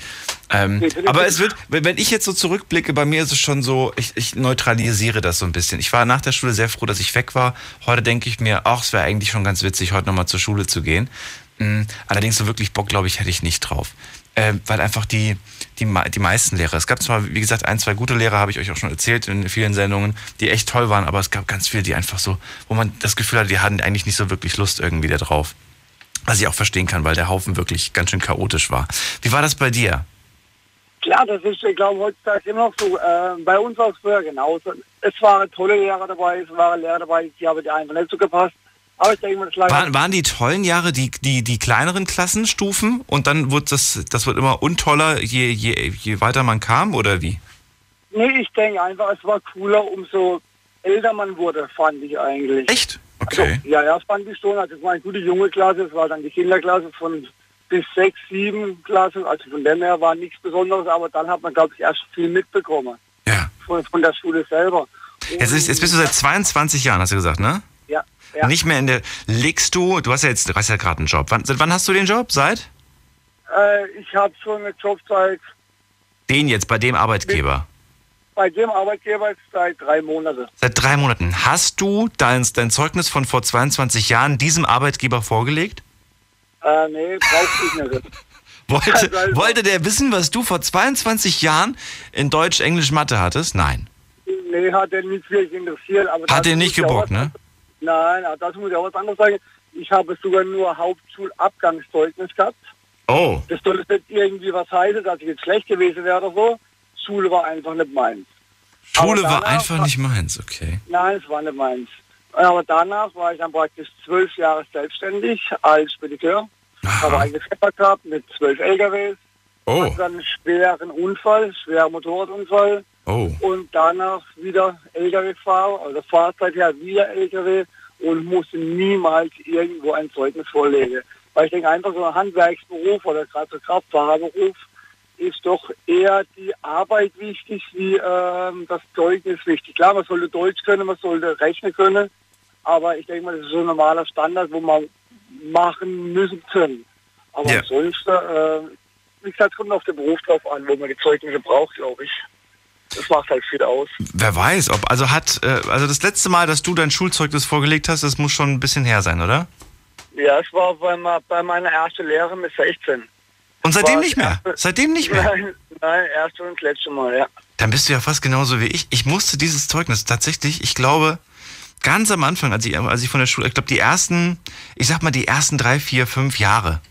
Ähm, aber ich- es wird, wenn wenn ich jetzt so zurückblicke, bei mir ist es schon so, ich, ich neutralisiere das so ein bisschen. Ich war nach der Schule sehr froh, dass ich weg war. Heute denke ich mir, ach, es wäre eigentlich schon ganz witzig, heute nochmal zur Schule zu gehen. Mm, Allerdings so wirklich Bock, glaube ich, hätte ich nicht drauf. Ähm, weil einfach die, die, die meisten Lehrer, es gab zwar, wie gesagt, ein, zwei gute Lehrer, habe ich euch auch schon erzählt in vielen Sendungen, die echt toll waren, aber es gab ganz viele, die einfach so, wo man das Gefühl hatte, die hatten eigentlich nicht so wirklich Lust irgendwie da drauf. Was ich auch verstehen kann, weil der Haufen wirklich ganz schön chaotisch war. Wie war das bei dir? Klar, das ist, ich glaube, heutzutage immer noch so. Äh, bei uns war es früher genauso. Es waren tolle Lehrer dabei, es waren Lehrer dabei, die haben die einfach nicht so gepasst. Aber ich denke mal, das Waren, waren die tollen Jahre die, die, die kleineren Klassenstufen und dann wird das, das wird immer untoller, je, je, je weiter man kam oder wie? Nee, ich denke einfach, es war cooler, umso älter man wurde, fand ich eigentlich. Echt? Okay. Also, ja, ja, fand ich schon. Also es war eine gute junge Klasse, es war dann die Kinderklasse von bis sechs, sieben Klassen. Also von dem her war nichts Besonderes, aber dann hat man, glaube ich, erst viel mitbekommen Ja. von, von der Schule selber. Jetzt, ist, jetzt bist du seit 22 Jahren, hast du gesagt, ne? Ja. Nicht mehr in der. Legst du, du hast ja jetzt, du hast ja gerade einen Job. Wann, seit wann hast du den Job? Seit? Äh, ich habe schon eine Jobzeit Den jetzt, bei dem Arbeitgeber. bei dem Arbeitgeber seit drei Monaten. Seit drei Monaten. Hast du dein, dein Zeugnis von vor 22 Jahren diesem Arbeitgeber vorgelegt? Äh, nee, brauchte ich nicht. (laughs) Wollte, (laughs) Also- wollte der wissen, was du vor 22 Jahren in Deutsch, Englisch, Mathe hattest? Nein. Nee, hat er nicht wirklich interessiert. Aber Hat den nicht gebockt, ne? Nein, aber das muss ich auch was anderes sagen. Ich habe sogar nur Hauptschulabgangszeugnis gehabt. Oh. Das soll jetzt nicht irgendwie was heißen, dass ich jetzt schlecht gewesen wäre oder so. Schule war einfach nicht meins. Schule war einfach nicht meins, okay. Nein, es war nicht meins. Aber danach war ich dann praktisch zwölf Jahre selbstständig als Spediteur. Habe Aha. eigene Schlepper gehabt mit zwölf LKWs. Oh, Hatte dann einen schweren Unfall, schwerer Motorradunfall. Oh. Und danach wieder LKW-Fahrer, also Fahrzeit her wieder LKW und musste niemals irgendwo ein Zeugnis vorlegen. Weil ich denke einfach so ein Handwerksberuf oder gerade so Kraftfahrerberuf ist doch eher die Arbeit wichtig wie ähm, das Zeugnis wichtig. Klar, man sollte Deutsch können, man sollte rechnen können, aber ich denke mal, das ist so ein normaler Standard, wo man machen müssen können. Aber Ja. ansonsten äh, wie gesagt, kommt auf den Beruf drauf an, wo man die Zeugnisse braucht, glaube ich. Das macht halt viel aus. Wer weiß, ob, also hat, äh, also das letzte Mal, dass du dein Schulzeugnis vorgelegt hast, das muss schon ein bisschen her sein, oder? Ja, es war bei, bei meiner ersten Lehre mit 16. Und seitdem War- nicht mehr? Seitdem nicht mehr? Nein, nein, erste und letzte Mal, ja. Dann bist du ja fast genauso wie ich. Ich musste dieses Zeugnis tatsächlich, ich glaube, ganz am Anfang, als ich, als ich von der Schule, ich glaube, die ersten, ich sag mal, die ersten drei, vier, fünf Jahre.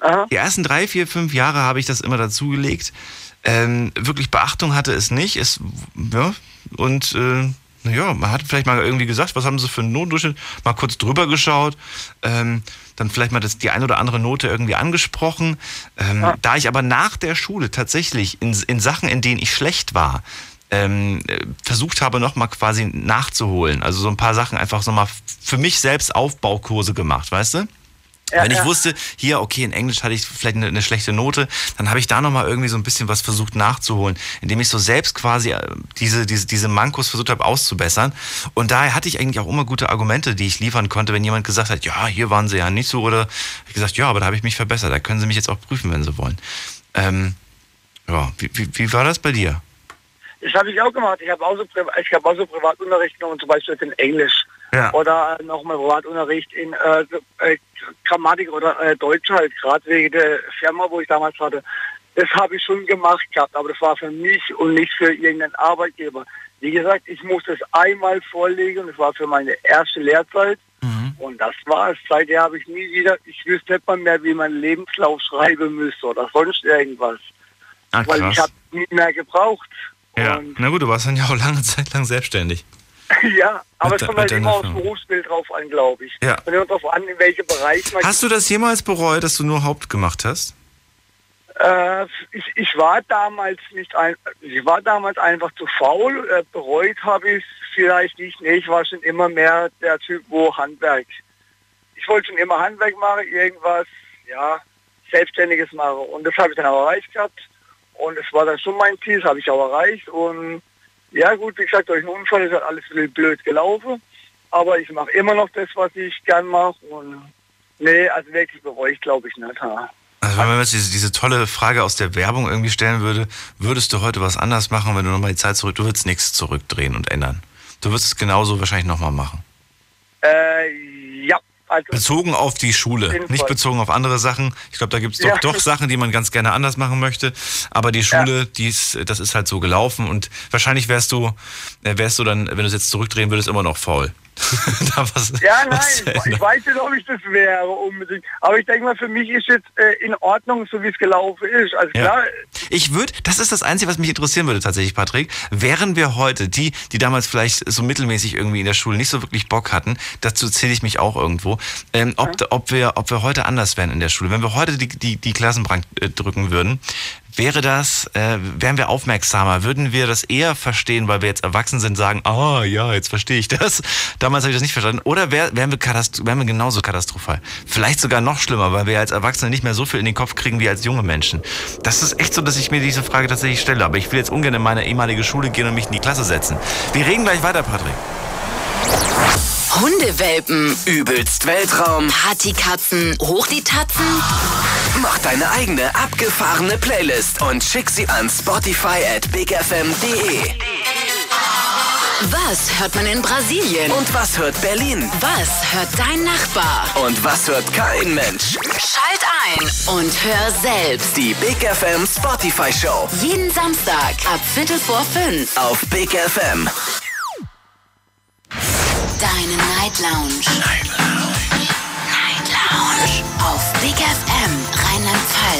Aha. Die ersten drei, vier, fünf Jahre habe ich das immer dazugelegt. Ähm, wirklich Beachtung hatte es nicht. Es, ja, und äh, naja, man hat vielleicht mal irgendwie gesagt, was haben sie für einen Notendurchschnitt, mal kurz drüber geschaut, ähm, dann vielleicht mal das, die ein oder andere Note irgendwie angesprochen. Ähm, Da ich aber nach der Schule tatsächlich in, in Sachen, in denen ich schlecht war, ähm, äh, versucht habe, nochmal quasi nachzuholen. Also so ein paar Sachen einfach so mal für mich selbst Aufbaukurse gemacht, weißt du? Ja, Wenn ich ja. wusste, hier, okay, in Englisch hatte ich vielleicht eine, eine schlechte Note, dann habe ich da nochmal irgendwie so ein bisschen was versucht nachzuholen, indem ich so selbst quasi äh, diese, diese, diese Mankos versucht habe auszubessern. Und daher hatte ich eigentlich auch immer gute Argumente, die ich liefern konnte, wenn jemand gesagt hat, ja, hier waren sie ja nicht so, oder ich gesagt, ja, aber da habe ich mich verbessert, da können sie mich jetzt auch prüfen, wenn sie wollen. Ähm, ja, wie, wie, wie war das bei dir? Das habe ich auch gemacht. Ich habe auch, so, ich hab auch so Privatunterricht genommen, zum Beispiel in Englisch. Ja. Oder nochmal Privatunterricht in äh, äh, Grammatik oder äh, Deutsch halt, gerade wegen der Firma, wo ich damals hatte. Das habe ich schon gemacht gehabt, aber das war für mich und nicht für irgendeinen Arbeitgeber. Wie gesagt, ich musste es einmal vorlegen, das war für meine erste Lehrzeit. Mhm. Und das war es. Seitdem habe ich nie wieder, ich wüsste nicht mal mehr, wie man Lebenslauf schreiben müsste oder sonst irgendwas. Ah, Weil ich habe nie mehr gebraucht. Ja, Und na gut, du warst dann ja auch lange Zeit lang selbstständig. (laughs) Ja, aber Mit es kommt halt immer aufs. Berufsbild drauf an, glaube ich. Ja. Kommt immer drauf an, in welchem Bereich man... Hast du das jemals bereut, dass du nur Haupt gemacht hast? Äh, ich, ich war damals nicht ein, ich war damals einfach zu faul. Äh, bereut habe ich vielleicht nicht. Nee, ich war schon immer mehr der Typ, wo Handwerk. Ich wollte schon immer Handwerk machen, irgendwas, ja, Selbstständiges machen. Und das habe ich dann auch erreicht gehabt. Und es war dann schon mein Ziel, das habe ich auch erreicht. Und ja gut, wie gesagt, durch einen Unfall ist halt alles blöd gelaufen. Aber ich mache immer noch das, was ich gern mache. Und nee, also wirklich bereue ich glaube ich nicht. Ha. Also wenn man jetzt diese, diese tolle Frage aus der Werbung irgendwie stellen würde, würdest du heute was anders machen, wenn du nochmal die Zeit zurück, du würdest nichts zurückdrehen und ändern. Du würdest es genauso wahrscheinlich nochmal machen. Äh, also Bezogen auf die Schule, jeden nicht bezogen auf andere Sachen. Ich glaube, da gibt es doch, Ja. doch Sachen, die man ganz gerne anders machen möchte. Aber die Schule, die ist, das ist halt so gelaufen und wahrscheinlich wärst du, äh, wärst du dann, wenn du es jetzt zurückdrehen würdest, immer noch faul. (laughs) was, Ja, nein, ich weiß nicht, ob ich das wäre unbedingt. Aber ich denke mal, für mich ist jetzt äh, in Ordnung, so wie es gelaufen ist. Also Ja. klar, Ich würde, das ist das Einzige, was mich interessieren würde tatsächlich, Patrick. Wären wir heute die, die damals vielleicht so mittelmäßig irgendwie in der Schule nicht so wirklich Bock hatten, dazu zähle ich mich auch irgendwo, ähm, ob, ob, wir, ob wir heute anders wären in der Schule. Wenn wir heute die, die, die Klassenbank äh, drücken würden, wäre das, äh, wären wir aufmerksamer, würden wir das eher verstehen, weil wir jetzt erwachsen sind, sagen, ah ja, jetzt verstehe ich das. Damals habe ich das nicht verstanden. Oder wär, wären, wir wären wir genauso katastrophal. Vielleicht sogar noch schlimmer, weil wir als Erwachsene nicht mehr so viel in den Kopf kriegen wie als junge Menschen. Das ist echt so, dass ich mir diese Frage tatsächlich stelle. Aber ich will jetzt ungern in meine ehemalige Schule gehen und mich in die Klasse setzen. Wir reden gleich weiter, Patrick. Hundewelpen, Übelst Weltraum. Partykatzen, hoch die Tatzen. Mach deine eigene abgefahrene Playlist und schick sie an Spotify at bigfm.de. Was hört man in Brasilien? Und was hört Berlin? Was hört dein Nachbar? Und was hört kein Mensch? Schalt ein und hör selbst. Die Big FM Spotify Show Jeden Samstag ab Viertel vor fünf. auf Big FM. Deine Night Lounge. Night Lounge. Night Lounge. Auf Big FM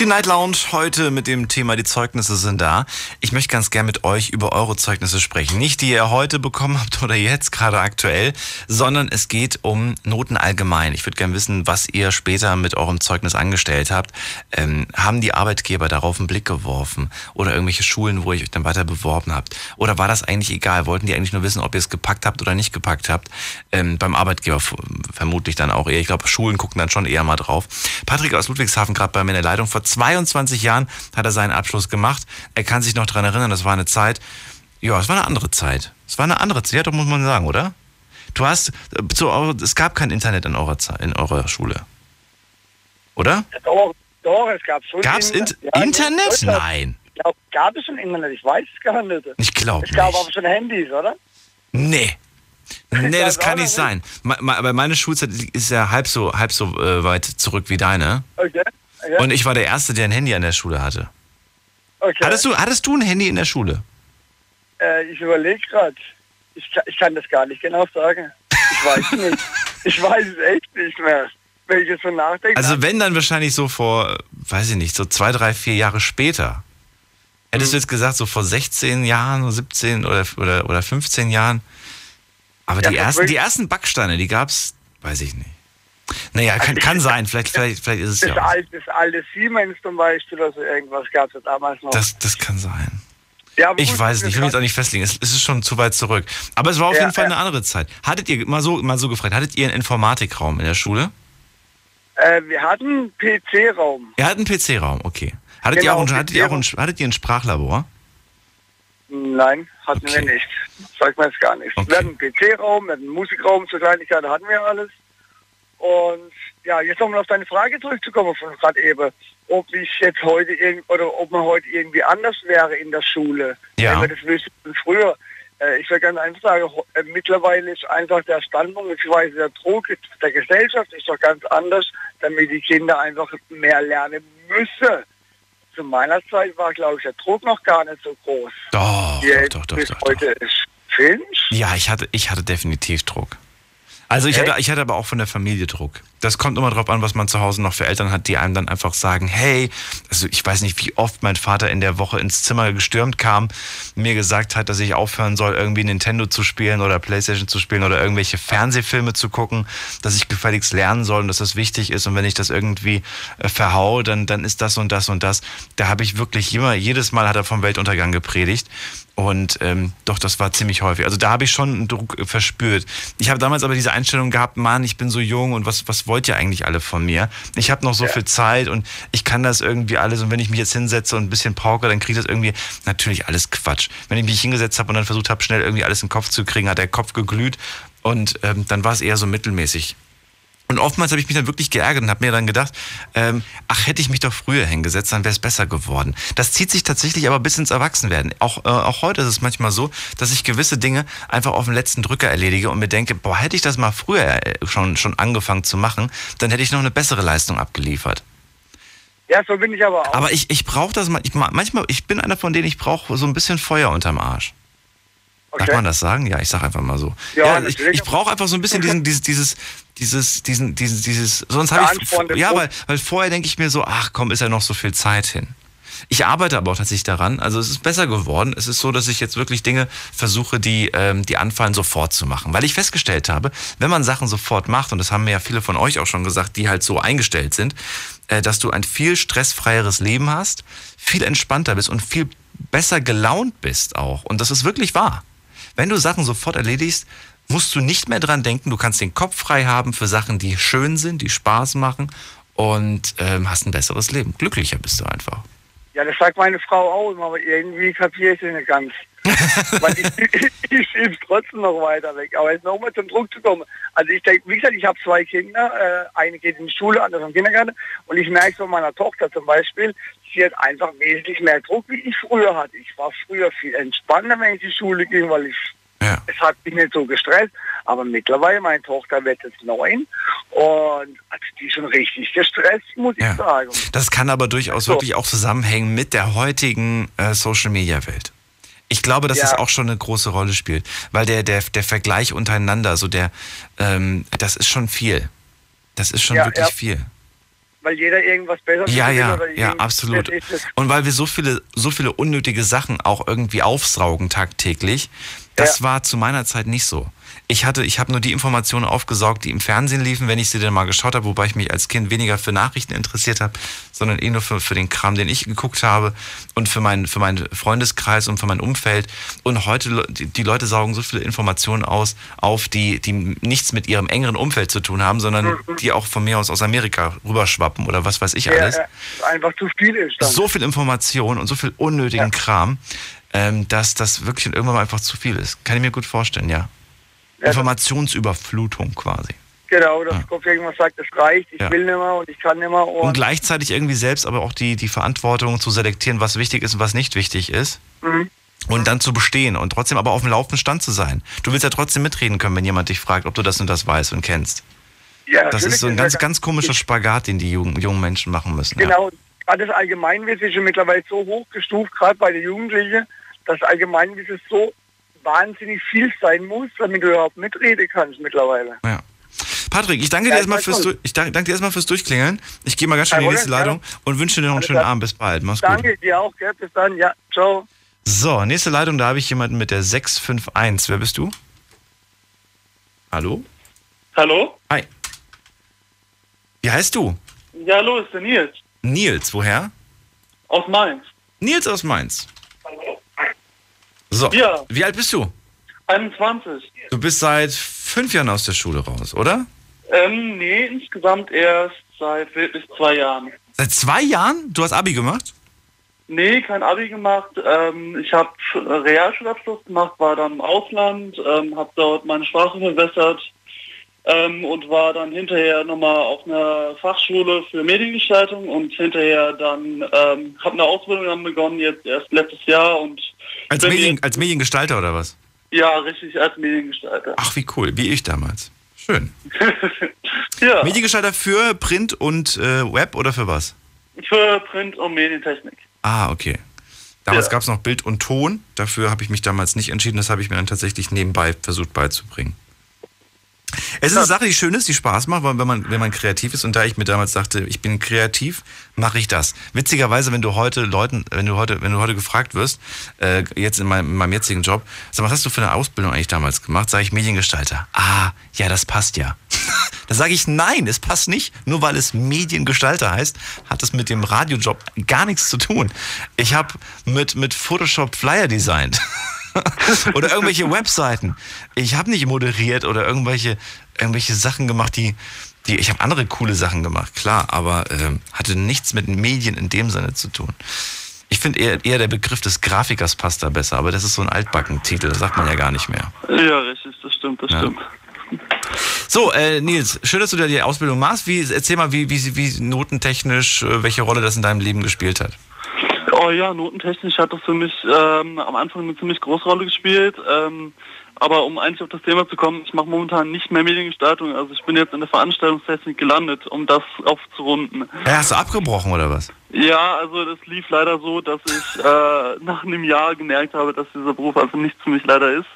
Die Night Lounge heute mit dem Thema Die Zeugnisse sind da. Ich möchte ganz gern mit euch über eure Zeugnisse sprechen. Nicht die ihr heute bekommen habt oder jetzt gerade aktuell, sondern es geht um Noten allgemein. Ich würde gern wissen, was ihr später mit eurem Zeugnis angestellt habt. Ähm, haben die Arbeitgeber darauf einen Blick geworfen? Oder irgendwelche Schulen, wo ihr euch dann weiter beworben habt? Oder war das eigentlich egal? Wollten die eigentlich nur wissen, ob ihr es gepackt habt oder nicht gepackt habt? Ähm, beim Arbeitgeber vermutlich dann auch eher. Ich glaube, Schulen gucken dann schon eher mal drauf. Patrick aus Ludwigshafen, gerade bei mir in der Leitung, vor 22 Jahren hat er seinen Abschluss gemacht. Er kann sich noch dran erinnern, das war eine Zeit, ja, es war eine andere Zeit. Es war eine andere Zeit, doch muss man sagen, oder? Du hast, äh, zu es gab kein Internet in eurer, Zeit, in eurer Schule. Oder? Doch, doch, es gab schon Gab's in, Ja, Internet? Nein. Ich glaub, gab es schon Internet? Ich weiß es gar nicht. Ich glaube Es gab nicht. aber schon Handys, oder? Nee. (laughs) Nee, das kann auch nicht nicht. sein. Aber meine Schulzeit ist ja halb so, halb so äh, weit zurück wie deine. Okay. Okay. Und ich war der Erste, der ein Handy an der Schule hatte. okay. Hattest du, hattest du ein Handy in der Schule? Äh, ich überlege gerade. Ich, ich kann das gar nicht genau sagen. Ich weiß es nicht. (laughs) Ich weiß es echt nicht mehr. Wenn ich jetzt so nachdenke. Also wenn dann wahrscheinlich so vor, weiß ich nicht, so zwei, drei, vier Jahre später. Hättest du jetzt gesagt, so vor 16 Jahren, so 17 oder, oder, oder 15 Jahren. Aber Ja, die, ersten, die ersten Backsteine, die gab's, weiß ich nicht. Naja, kann, kann sein. Vielleicht, vielleicht, vielleicht ist es das, ja alte, das alte Siemens zum Beispiel oder so irgendwas gab es damals noch. Das, das kann sein. ja, Ich weiß es nicht, ich will mich auch nicht festlegen. Es, es ist schon zu weit zurück. Aber es war auf Ja, jeden Fall ja. eine andere Zeit. Hattet ihr, mal so, mal so gefragt, hattet ihr einen Informatikraum in der Schule? Äh, wir hatten PC-Raum. Ihr hattet einen PC-Raum, okay. Hattet, ihr Genau, auch ein, hattet, ihr auch ein, PC-Raum. hattet ihr ein Sprachlabor? Nein, hatten Okay. wir nicht. Sagt mir jetzt gar nicht. Okay. Wir hatten einen PC-Raum, wir hatten einen Musikraum, zur Kleinigkeit hatten wir alles. Und ja, jetzt nochmal auf deine Frage zurückzukommen von gerade eben, ob ich jetzt heute irgend oder ob man heute irgendwie anders wäre in der Schule, Ja. wenn wir das wüssten von früher. Äh, ich würde ganz einfach sagen, äh, mittlerweile ist einfach der Standpunkt bzw. der Druck der Gesellschaft ist doch ganz anders, damit die Kinder einfach mehr lernen müssen. Zu meiner Zeit war, glaube ich, der Druck noch gar nicht so groß. Doch, doch, doch, bis doch, doch, heute doch. ist. Findest Ja, ich hatte, ich hatte definitiv Druck. Also ich hatte, ich hatte aber auch von der Familie Druck. Das kommt immer drauf an, was man zu Hause noch für Eltern hat, die einem dann einfach sagen, hey, also ich weiß nicht, wie oft mein Vater in der Woche ins Zimmer gestürmt kam, mir gesagt hat, dass ich aufhören soll, irgendwie Nintendo zu spielen oder Playstation zu spielen oder irgendwelche Fernsehfilme zu gucken, dass ich gefälligst lernen soll und dass das wichtig ist und wenn ich das irgendwie äh, verhau, dann, dann ist das und das und das. Da habe ich wirklich immer, jedes Mal hat er vom Weltuntergang gepredigt. Und ähm, doch, das war ziemlich häufig. Also da habe ich schon einen Druck äh, verspürt. Ich habe damals aber diese Einstellung gehabt, Mann, ich bin so jung und was, was wollt ihr eigentlich alle von mir? Ich habe noch so viel Zeit und ich kann das irgendwie alles. Und wenn ich mich jetzt hinsetze und ein bisschen pauke, dann kriege ich das irgendwie natürlich alles Quatsch. Wenn ich mich hingesetzt habe und dann versucht habe, schnell irgendwie alles in den Kopf zu kriegen, hat der Kopf geglüht und ähm, dann war es eher so mittelmäßig. Und oftmals habe ich mich dann wirklich geärgert und habe mir dann gedacht, ähm, ach, hätte ich mich doch früher hingesetzt, dann wäre es besser geworden. Das zieht sich tatsächlich aber bis ins Erwachsenwerden. Auch, äh, auch heute ist es manchmal so, dass ich gewisse Dinge einfach auf den letzten Drücker erledige und mir denke, boah, hätte ich das mal früher äh, schon, schon angefangen zu machen, dann hätte ich noch eine bessere Leistung abgeliefert. Ja, so bin ich aber auch. Aber ich, ich brauche das mal, ich, manchmal, ich bin einer von denen, ich brauche so ein bisschen Feuer unterm Arsch. Darf okay. man das sagen? Ja, ich sag einfach mal so. Ja, ich, natürlich. ich brauche einfach so ein bisschen diesen, dieses, dieses, dieses, diesen, dieses, dieses, sonst habe ich, ja, weil, weil vorher denke ich mir so, ach komm, ist ja noch so viel Zeit hin. Ich arbeite aber auch tatsächlich daran. Also es ist besser geworden. Es ist so, dass ich jetzt wirklich Dinge versuche, die, ähm, die anfallen, sofort zu machen. Weil ich festgestellt habe, wenn man Sachen sofort macht, und das haben mir ja viele von euch auch schon gesagt, die halt so eingestellt sind, äh, dass du ein viel stressfreieres Leben hast, viel entspannter bist und viel besser gelaunt bist auch. Und das ist wirklich wahr. Wenn du Sachen sofort erledigst, musst du nicht mehr dran denken. Du kannst den Kopf frei haben für Sachen, die schön sind, die Spaß machen und ähm, hast ein besseres Leben. Glücklicher bist du einfach. Ja, das sagt meine Frau auch immer, aber irgendwie kapiere ich es nicht ganz. (laughs) Weil ich, ich schiebe es trotzdem noch weiter weg. Aber jetzt nochmal zum Druck zu kommen. Also ich denke, wie gesagt, ich habe zwei Kinder. Äh, eine geht in die Schule, andere im Kindergarten. Und ich merke von meiner Tochter zum Beispiel, hat einfach wesentlich mehr Druck, wie ich früher hatte. Ich war früher viel entspannter, wenn ich in die Schule ging, weil ich Ja. es hat mich nicht so gestresst, aber mittlerweile, meine Tochter wird jetzt neun und hat die schon richtig gestresst, muss Ja. ich sagen. Das kann aber durchaus So. wirklich auch zusammenhängen mit der heutigen äh, Social-Media-Welt. Ich glaube, dass Ja. das auch schon eine große Rolle spielt, weil der, der, der Vergleich untereinander, so der, ähm, das ist schon viel. Das ist schon Ja, wirklich viel. Weil jeder irgendwas besser Ja, ja, ja, absolut. Und weil wir so viele, so viele unnötige Sachen auch irgendwie aufsaugen tagtäglich, das Ja. war zu meiner Zeit nicht so. Ich hatte, ich habe nur die Informationen aufgesaugt, die im Fernsehen liefen, wenn ich sie dann mal geschaut habe, wobei ich mich als Kind weniger für Nachrichten interessiert habe, sondern eh nur für, für den Kram, den ich geguckt habe und für meinen, für meinen Freundeskreis und für mein Umfeld. Und heute, die, Leute saugen so viele Informationen aus, auf, die, die nichts mit ihrem engeren Umfeld zu tun haben, sondern die auch von mir aus aus Amerika rüberschwappen oder was weiß ich Ja, alles einfach zu viel ist dann. so viel Information und so viel unnötigen Ja. Kram, ähm, dass das wirklich irgendwann mal einfach zu viel ist. Kann ich mir gut vorstellen, ja. Informationsüberflutung quasi. Genau, dass ja. Kopf irgendwas sagt, das reicht, ich ja. will nicht mehr und ich kann nicht mehr. Und, und, gleichzeitig irgendwie selbst aber auch die, die Verantwortung zu selektieren, was wichtig ist und was nicht wichtig ist. Mhm. Und dann zu bestehen und trotzdem aber auf dem laufenden Stand zu sein. Du willst ja trotzdem mitreden können, wenn jemand dich fragt, ob du das und das weißt und kennst. Ja, das ist so ein ganz, ganz komischer Spagat, den die jungen, jungen Menschen machen müssen. Genau, ja. gerade das Allgemeinwissen ist mittlerweile so hochgestuft, gerade bei den Jugendlichen, dass Allgemeinwissen so wahnsinnig viel sein muss, damit du überhaupt mitreden kannst mittlerweile. Ja. Patrick, ich danke dir erstmal fürs, ich danke, dir erstmal fürs Durchklingeln. Ich gehe mal ganz schnell in die nächste Leitung und wünsche dir noch einen schönen Abend. Bis bald. Mach's gut. Danke dir auch, gell? Bis dann. Ja, ciao. So, nächste Leitung, da habe ich jemanden mit der 651. Wer bist du? Hallo? Hallo? Hi. Wie heißt du? Ja, hallo, ist der Nils. Nils, woher? Aus Mainz. Nils aus Mainz. So, ja. wie alt bist du? 21. Du bist seit fünf Jahren aus der Schule raus, oder? Ähm, nee, insgesamt erst seit wirklich zwei Jahren. Seit zwei Jahren? Du hast Abi gemacht? Nee, kein Abi gemacht. Ähm, ich habe Realschulabschluss gemacht, war dann im Ausland, ähm, habe dort meine Sprache verbessert ähm, und war dann hinterher nochmal auf einer Fachschule für Mediengestaltung und hinterher dann ähm, habe eine Ausbildung dann begonnen, jetzt erst letztes Jahr und als, Medien, als Mediengestalter oder was? Ja, richtig, als Mediengestalter. Ach, wie cool, wie ich damals. Schön. (laughs) ja. Mediengestalter für Print und äh, Web oder für was? Für Print und Medientechnik. Ah, okay. Damals ja. gab es noch Bild und Ton. Dafür habe ich mich damals nicht entschieden. Das habe ich mir dann tatsächlich nebenbei versucht beizubringen. Es ist eine Sache, die schön ist, die Spaß macht, wenn man, wenn man kreativ ist. Und da ich mir damals dachte, ich bin kreativ, mache ich das. Witzigerweise, wenn du heute Leuten, wenn du heute, wenn du heute gefragt wirst, äh, jetzt in meinem, in meinem jetzigen Job, sag, was hast du für eine Ausbildung eigentlich damals gemacht? Sage ich Mediengestalter. Ah, ja, das passt ja. (laughs) da sage ich nein, es passt nicht. Nur weil es Mediengestalter heißt, hat es mit dem Radiojob gar nichts zu tun. Ich habe mit, mit Photoshop Flyer designt. (laughs) (laughs) oder irgendwelche Webseiten. Ich habe nicht moderiert oder irgendwelche, irgendwelche Sachen gemacht, die, die ich habe andere coole Sachen gemacht, klar, aber äh, hatte nichts mit Medien in dem Sinne zu tun. Ich finde eher, eher der Begriff des Grafikers passt da besser, aber das ist so ein Altbacken-Titel, das sagt man ja gar nicht mehr. Ja, richtig, das stimmt, das ja. stimmt. So, äh, Nils, schön, dass du da die Ausbildung machst. Wie, erzähl mal, wie, wie, wie notentechnisch, äh, welche Rolle das in deinem Leben gespielt hat. Oh ja, notentechnisch hat das für mich ähm, am Anfang eine ziemlich große Rolle gespielt. Ähm, aber um eigentlich auf das Thema zu kommen, ich mache momentan nicht mehr Mediengestaltung. Also ich bin jetzt in der Veranstaltungstechnik gelandet, um das aufzurunden. Ja, hast du abgebrochen oder was? Ja, also das lief leider so, dass ich äh, nach einem Jahr gemerkt habe, dass dieser Beruf also nichts für mich leider ist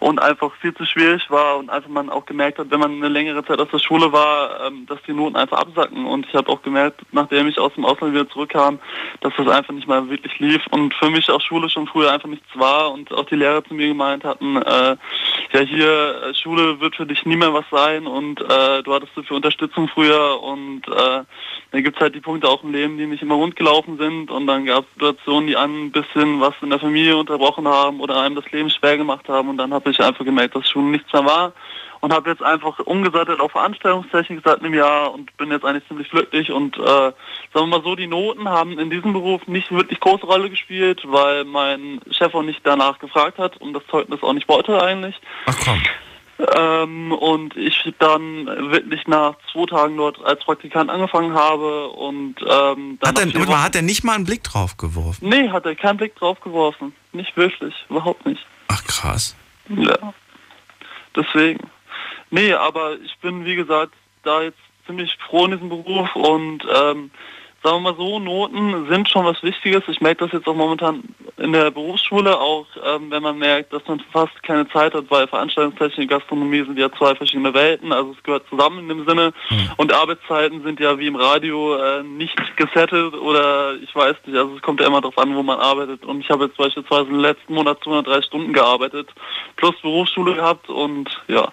und einfach viel zu schwierig war und einfach man auch gemerkt hat, wenn man eine längere Zeit aus der Schule war, ähm, dass die Noten einfach absacken. Und ich habe auch gemerkt, nachdem ich aus dem Ausland wieder zurückkam, dass das einfach nicht mal wirklich lief und für mich auch Schule schon früher einfach nichts war und auch die Lehrer zu mir gemeint hatten, äh, ja hier äh, Schule wird für dich nie mehr was sein und äh, du hattest so viel Unterstützung früher und äh, dann gibt es halt die Punkte auch im Leben, die nicht immer rund gelaufen sind und dann gab es Situationen, die an ein bisschen was in der Familie unterbrochen haben oder einem das Leben schwer gemacht haben und dann habe ich einfach gemerkt, dass schon nichts mehr war und habe jetzt einfach umgesattelt auf Veranstaltungstechnik seit einem Jahr und bin jetzt eigentlich ziemlich glücklich und äh, sagen wir mal so, die Noten haben in diesem Beruf nicht wirklich große Rolle gespielt, weil mein Chef auch nicht danach gefragt hat und das Zeugnis auch nicht wollte eigentlich. Ach komm. Ähm, und ich dann wirklich nach zwei Tagen dort als Praktikant angefangen habe und ähm, dann hat er, hat er nicht mal einen Blick drauf geworfen? Nee, hat er keinen Blick drauf geworfen. Nicht wirklich, überhaupt nicht. Ach krass. Ja. Deswegen. Nee, aber ich bin wie gesagt da jetzt ziemlich froh in diesem Beruf und ähm, sagen wir mal so, Noten sind schon was Wichtiges. Ich merke das jetzt auch momentan in der Berufsschule, auch ähm, wenn man merkt, dass man fast keine Zeit hat, weil Veranstaltungstechnik und Gastronomie sind ja zwei verschiedene Welten, also es gehört zusammen in dem Sinne. Mhm. Und Arbeitszeiten sind ja wie im Radio äh, nicht gesettet oder ich weiß nicht, also es kommt ja immer darauf an, wo man arbeitet. Und ich habe jetzt beispielsweise im letzten Monat 230 Stunden gearbeitet, plus Berufsschule gehabt und ja,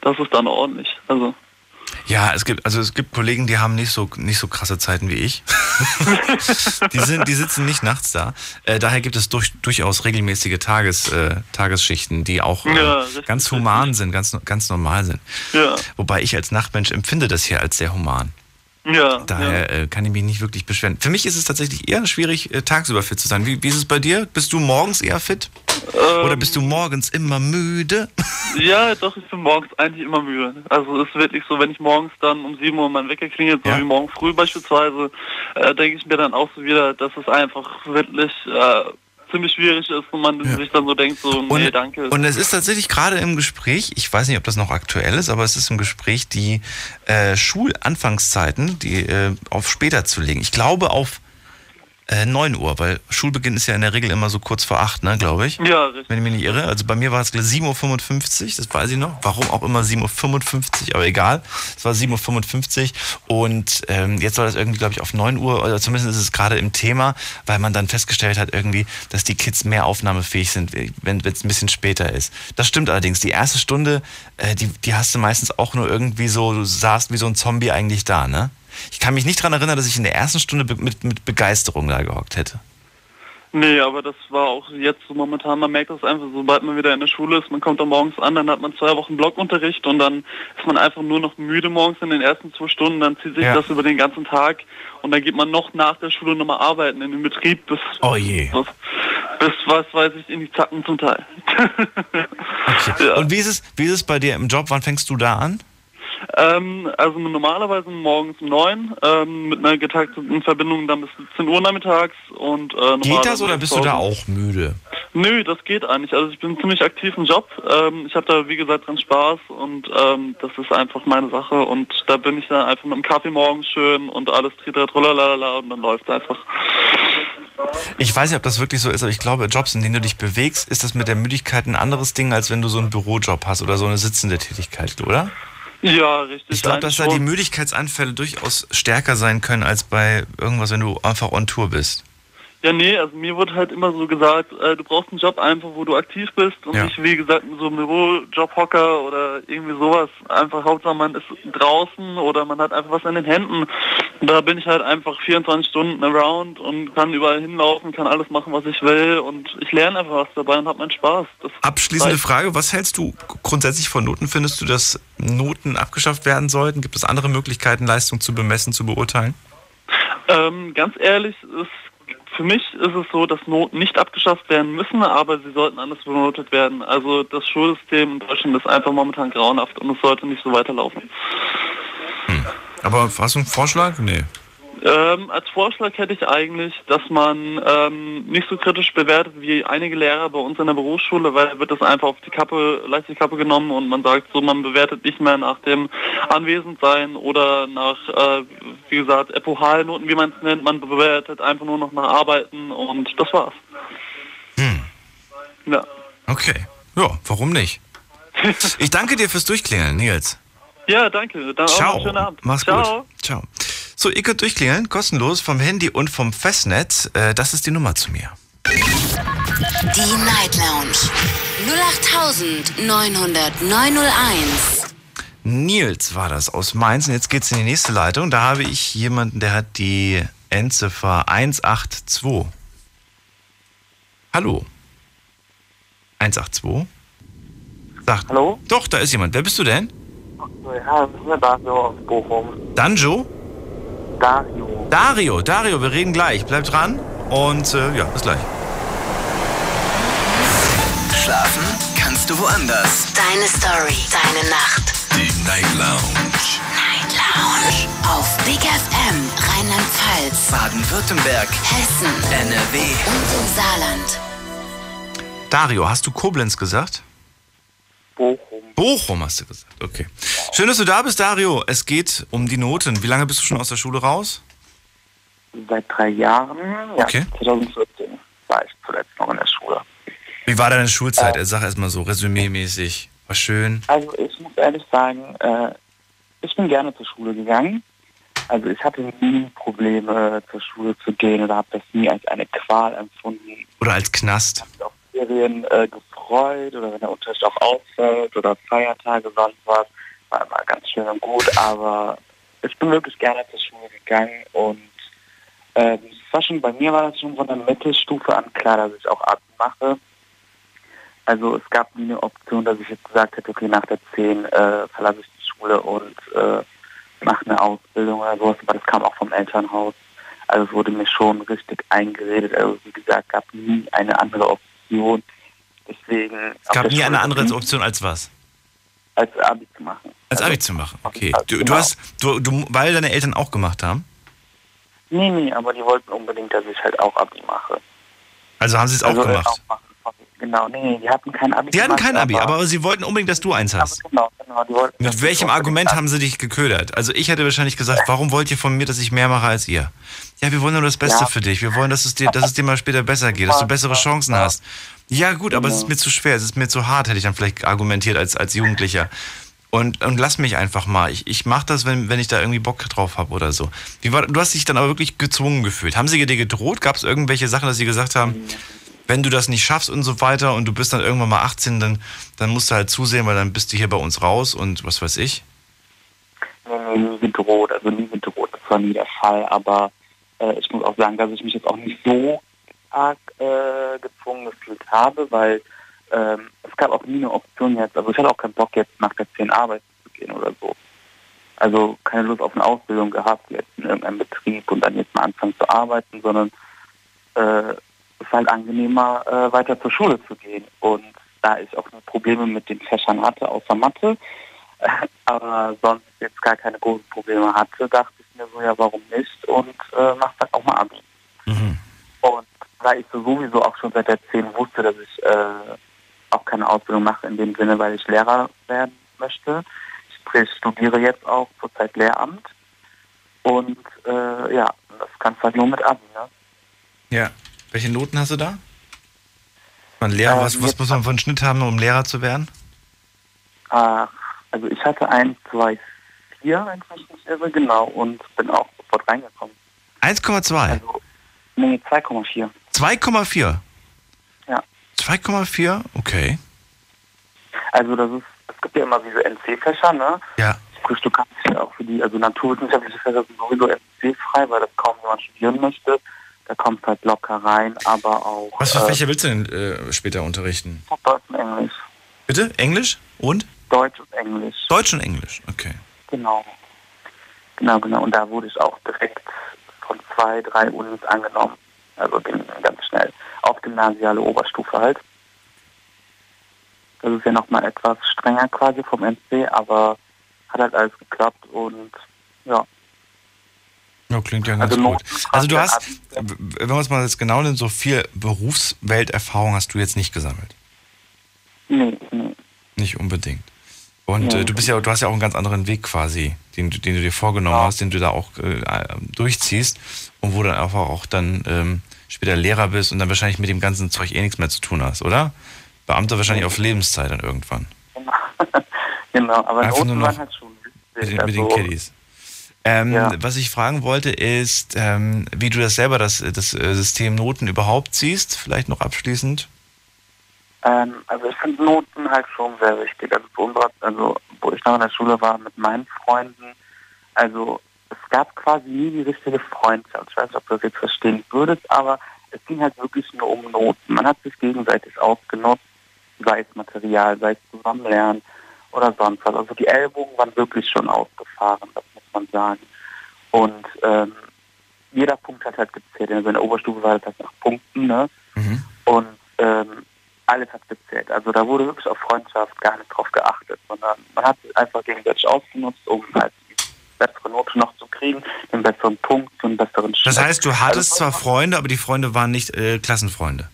das ist dann ordentlich. Also ja, es gibt, also es gibt Kollegen, die haben nicht so, nicht so krasse Zeiten wie ich. (laughs) die, sind, die sitzen nicht nachts da. Äh, daher gibt es durch, durchaus regelmäßige Tages, äh, Tagesschichten, die auch äh, ja, ganz human sind, ganz, ganz normal sind. Ja. Wobei ich als Nachtmensch empfinde das hier als sehr human. Ja. Daher ja. Äh, kann ich mich nicht wirklich beschweren. Für mich ist es tatsächlich eher schwierig, äh, tagsüber fit zu sein. Wie, wie ist es bei dir? Bist du morgens eher fit? Ähm, Oder bist du morgens immer müde? (laughs) Ja, doch, ich bin morgens eigentlich immer müde. Also es ist wirklich so, wenn ich morgens dann um 7 Uhr mein Wecker klingelt, so Ja. wie morgen früh beispielsweise, äh, denke ich mir dann auch so wieder, dass es einfach wirklich äh, ziemlich schwierig ist und man sich dann so denkt, so, nee, danke. Und es ist tatsächlich gerade im Gespräch, ich weiß nicht, ob das noch aktuell ist, aber es ist im Gespräch, die äh, Schulanfangszeiten, die äh, auf später zu legen. Ich glaube auf äh, 9 Uhr, weil Schulbeginn ist ja in der Regel immer so kurz vor 8, ne, glaube ich. ja, richtig. Wenn ich mich nicht irre. Also bei mir war es 7.55 Uhr, das weiß ich noch. Warum auch immer 7.55 Uhr, aber egal. Es war 7.55 Uhr und ähm, jetzt soll das irgendwie, glaube ich, auf 9 Uhr, oder zumindest ist es gerade im Thema, weil man dann festgestellt hat irgendwie, dass die Kids mehr aufnahmefähig sind, wenn es ein bisschen später ist. Das stimmt allerdings. Die erste Stunde, äh, die, die hast du meistens auch nur irgendwie so, du saßt wie so ein Zombie eigentlich da, ne? Ich kann mich nicht daran erinnern, dass ich in der ersten Stunde mit, mit Begeisterung da gehockt hätte. Nee, aber das war auch jetzt so momentan, man merkt das einfach, sobald man wieder in der Schule ist, man kommt da morgens an, dann hat man zwei Wochen Blockunterricht und dann ist man einfach nur noch müde morgens in den ersten zwei Stunden, dann zieht sich Ja. das über den ganzen Tag und dann geht man noch nach der Schule nochmal arbeiten in den Betrieb bis, Oh je. bis, bis was weiß ich, in die Zacken zum Teil. (laughs) Okay. Ja. Und wie ist, es, wie ist es bei dir im Job? Wann fängst du da an? Ähm, also normalerweise morgens um neun, ähm, mit einer getakteten Verbindung dann bis 17 Uhr nachmittags und äh, Geht das oder bist du da auch müde? Nö, das geht eigentlich. Also ich bin ziemlich aktiv im Job. Ähm, ich habe da wie gesagt dran Spaß und ähm, das ist einfach meine Sache und da bin ich dann einfach mit dem Kaffee morgens schön und alles tritt trollalala und dann läuft einfach. Ich weiß nicht, ob das wirklich so ist, aber ich glaube, Jobs, in denen du dich bewegst, ist das mit der Müdigkeit ein anderes Ding, als wenn du so einen Bürojob hast oder so eine sitzende Tätigkeit, oder? Ja, richtig. Ich glaube, dass da die. Müdigkeitsanfälle durchaus stärker sein können als bei irgendwas, wenn du einfach on Tour bist. Ja, nee, also mir wurde halt immer so gesagt, äh, du brauchst einen Job einfach, wo du aktiv bist und Ja. nicht, wie gesagt, so ein Bürojob-Hocker oder irgendwie sowas. Einfach Hauptsache man ist draußen oder man hat einfach was in den Händen. Und da bin ich halt einfach 24 Stunden around und kann überall hinlaufen, kann alles machen, was ich will und ich lerne einfach was dabei und habe meinen Spaß. Das Abschließende reicht. Frage, was hältst du grundsätzlich von Noten? Findest du, dass Noten abgeschafft werden sollten? Gibt es andere Möglichkeiten, Leistung zu bemessen, zu beurteilen? Ähm, ganz ehrlich, ist, für mich ist es so, dass Noten nicht abgeschafft werden müssen, aber sie sollten anders benotet werden. Also das Schulsystem in Deutschland ist einfach momentan grauenhaft und es sollte nicht so weiterlaufen. Aber hast du einen Vorschlag? Nee. Ähm, als Vorschlag hätte ich eigentlich, dass man ähm, nicht so kritisch bewertet wie einige Lehrer bei uns in der Berufsschule, weil da wird das einfach auf die Kappe, leicht die Kappe genommen und man sagt so, man bewertet nicht mehr nach dem Anwesendsein oder nach, äh, wie gesagt, Epochalnoten, wie man es nennt, man bewertet einfach nur noch nach Arbeiten und das war's. Ja. Okay. Ja, warum nicht? (laughs) Ich danke dir fürs Durchklingeln, Nils. Ja, danke. Dann auch Ciao. einen schönen Abend. Mach's Ciao. gut. Ciao. So, ihr könnt durchklingeln, kostenlos vom Handy und vom Festnetz. Äh, das ist die Nummer zu mir. Die Night Lounge 0890901. Nils war das aus Mainz und jetzt geht's in die nächste Leitung. Da habe ich jemanden, der hat die Endziffer 182. Hallo. 182? Sagt. Hallo? Doch, da ist jemand. Wer bist du denn? Ja, das ist der Dario aus Bochum. Danjo? Dario. Dario, Dario, wir reden gleich. Bleib dran und äh, ja, bis gleich. Schlafen kannst du woanders. Deine Story, deine Nacht. Die Night Lounge. Night Lounge. Auf Big FM, Rheinland-Pfalz, Baden-Württemberg, Hessen NRW. und im Saarland. Dario, hast du Koblenz gesagt? Bochum. Bochum hast du gesagt. Okay. Schön, dass du da bist, Dario. Es geht um die Noten. Wie lange bist du schon aus der Schule raus? Seit drei Jahren, ja, Okay. 2014 war ich zuletzt noch in der Schule. Wie war deine Schulzeit? Sag erst mal so, resümee-mäßig. War schön. Also ich muss ehrlich sagen, äh, ich bin gerne zur Schule gegangen. Also ich hatte nie Probleme zur Schule zu gehen oder habe das nie als eine Qual empfunden. Oder als Knast. auf Ferien äh, gefreut oder wenn der Unterricht auch ausfällt oder Feiertage, sonst was. War immer ganz schön und gut, aber ich bin wirklich gerne zur Schule gegangen und äh, es war schon, bei mir war das schon von der Mittelstufe an klar, dass ich auch Abi mache. Also es gab nie eine Option, dass ich jetzt gesagt hätte, okay, nach der 10 äh, verlasse ich die Schule und äh, mache eine Ausbildung oder sowas, aber das kam auch vom Elternhaus. Also es wurde mir schon richtig eingeredet. Also wie gesagt, gab nie eine andere Option, Deswegen. Es gab nie eine andere Option als was? Als Abi zu machen. Als also, Abi zu machen, okay. Du, genau. du hast, du, du, weil deine Eltern auch gemacht haben? Nee, nee, aber die wollten unbedingt, dass ich halt auch Abi mache. Also haben sie es also, auch gemacht? Auch. Genau, nee, nee, die hatten kein Abi. Die hatten gemacht, kein Abi, aber, aber sie wollten unbedingt, dass du eins hast. Genau, genau. Wollten, Mit welchem Argument haben sie dich geködert? Also ich hätte wahrscheinlich gesagt, warum wollt ihr von mir, dass ich mehr mache als ihr? Ja, wir wollen nur das Beste Ja. für dich. Wir wollen, dass es dir, dass es dir mal später besser geht, dass du bessere Chancen hast. Ja, gut, aber es ist mir zu schwer, es ist mir zu hart, hätte ich dann vielleicht argumentiert als, als Jugendlicher. Und, und lass mich einfach mal. Ich, ich mache das, wenn, wenn ich da irgendwie Bock drauf habe oder so. Wie war, du hast dich dann aber wirklich gezwungen gefühlt. Haben sie dir gedroht? Gab es irgendwelche Sachen, dass sie gesagt haben, wenn du das nicht schaffst und so weiter und du bist dann irgendwann mal 18, dann, dann musst du halt zusehen, weil dann bist du hier bei uns raus und was weiß ich. Nee, nee, nie gedroht, also nie gedroht, das war nie der Fall, aber äh, ich muss auch sagen, dass ich mich jetzt auch nicht so arg äh, gezwungen gefühlt habe, weil ähm, es gab auch nie eine Option jetzt, also ich hatte auch keinen Bock jetzt nach der 10 arbeiten zu gehen oder so. Also keine Lust auf eine Ausbildung gehabt jetzt in irgendeinem Betrieb und dann jetzt mal anfangen zu arbeiten, sondern äh, es ist halt angenehmer, äh, weiter zur Schule zu gehen. Und da ich auch Probleme mit den Fächern hatte, außer Mathe, (laughs) aber sonst jetzt gar keine großen Probleme hatte, dachte ich mir so, ja, warum nicht? Und äh, mach dann auch mal Abi. Und da ich so sowieso auch schon seit der 10 wusste, dass ich äh, auch keine Ausbildung mache in dem Sinne, weil ich Lehrer werden möchte. Sprich, ich studiere jetzt auch zurzeit Lehramt. Und äh, ja, das kannst du halt nur mit Abi, ne? Ja. Welche Noten hast du da? Man Lehrer, was, was muss man einen Schnitt haben, um Lehrer zu werden? Ach, also ich hatte 1, 2, 4, wenn ich mich nicht irre, genau, und bin auch sofort reingekommen. 1,2. Also, nee, 2,4. 2,4. Ja. 2,4? Okay. Also das ist, es gibt ja immer diese NC-Fächer, ne? Ja. Du kannst ja auch für die, also naturwissenschaftliche Fächer sind sowieso NC-frei, weil das kaum jemand studieren möchte. Da kommst halt locker rein, aber auch Was für äh, Fächer willst du denn äh, später unterrichten? Deutsch und Englisch. Bitte? Englisch? Und? Deutsch und Englisch. Deutsch und Englisch, okay. Genau. Genau, genau. Und da wurde ich auch direkt von zwei, drei Unis angenommen. Also ging ganz schnell. Auf gymnasiale Oberstufe halt. Das ist ja nochmal etwas strenger quasi vom NC, aber hat halt alles geklappt und ja. Ja, klingt ja ganz Also gut. Also du hast, wenn man es mal jetzt genau nimmt, so viel Berufswelterfahrung hast du jetzt nicht gesammelt. Nee, nee. Nicht unbedingt. Und Nee. äh, du bist ja, du hast ja auch einen ganz anderen Weg quasi, den, du- den du dir vorgenommen hast, den du da auch äh, durchziehst und wo dann einfach auch dann ähm, später Lehrer bist und dann wahrscheinlich mit dem ganzen Zeug eh nichts mehr zu tun hast, oder? Beamter wahrscheinlich auf Lebenszeit dann irgendwann. (laughs) Genau, aber Einfach nur noch halt schon Mit, den- mit den Kiddies. Ähm, Ja. Was ich fragen wollte, ist, ähm, wie du das selber, das, das äh, System Noten überhaupt siehst, vielleicht noch abschließend. Ähm, also ich finde Noten halt schon sehr wichtig. Also, unserer, also wo ich noch in der Schule war mit meinen Freunden, also es gab quasi nie die richtige Freundschaft. Ich weiß nicht, ob du das jetzt verstehen würdest, aber es ging halt wirklich nur um Noten. Man hat sich gegenseitig ausgenutzt, sei es Material, sei es Zusammenlernen oder sonst was. Also die Ellbogen waren wirklich schon ausgefahren, das muss man sagen. Und ähm, jeder Punkt hat halt gezählt. Also in der Oberstufe war das halt nach Punkten, ne? Und ähm, alles hat gezählt. Also da wurde wirklich auf Freundschaft gar nicht drauf geachtet, sondern man hat sich einfach gegenseitig ausgenutzt, um halt die bessere Note noch zu kriegen, den besseren Punkt, den besseren Schnitt. Das heißt, du hattest also, zwar Freunde, aber die Freunde waren nicht äh, Klassenfreunde.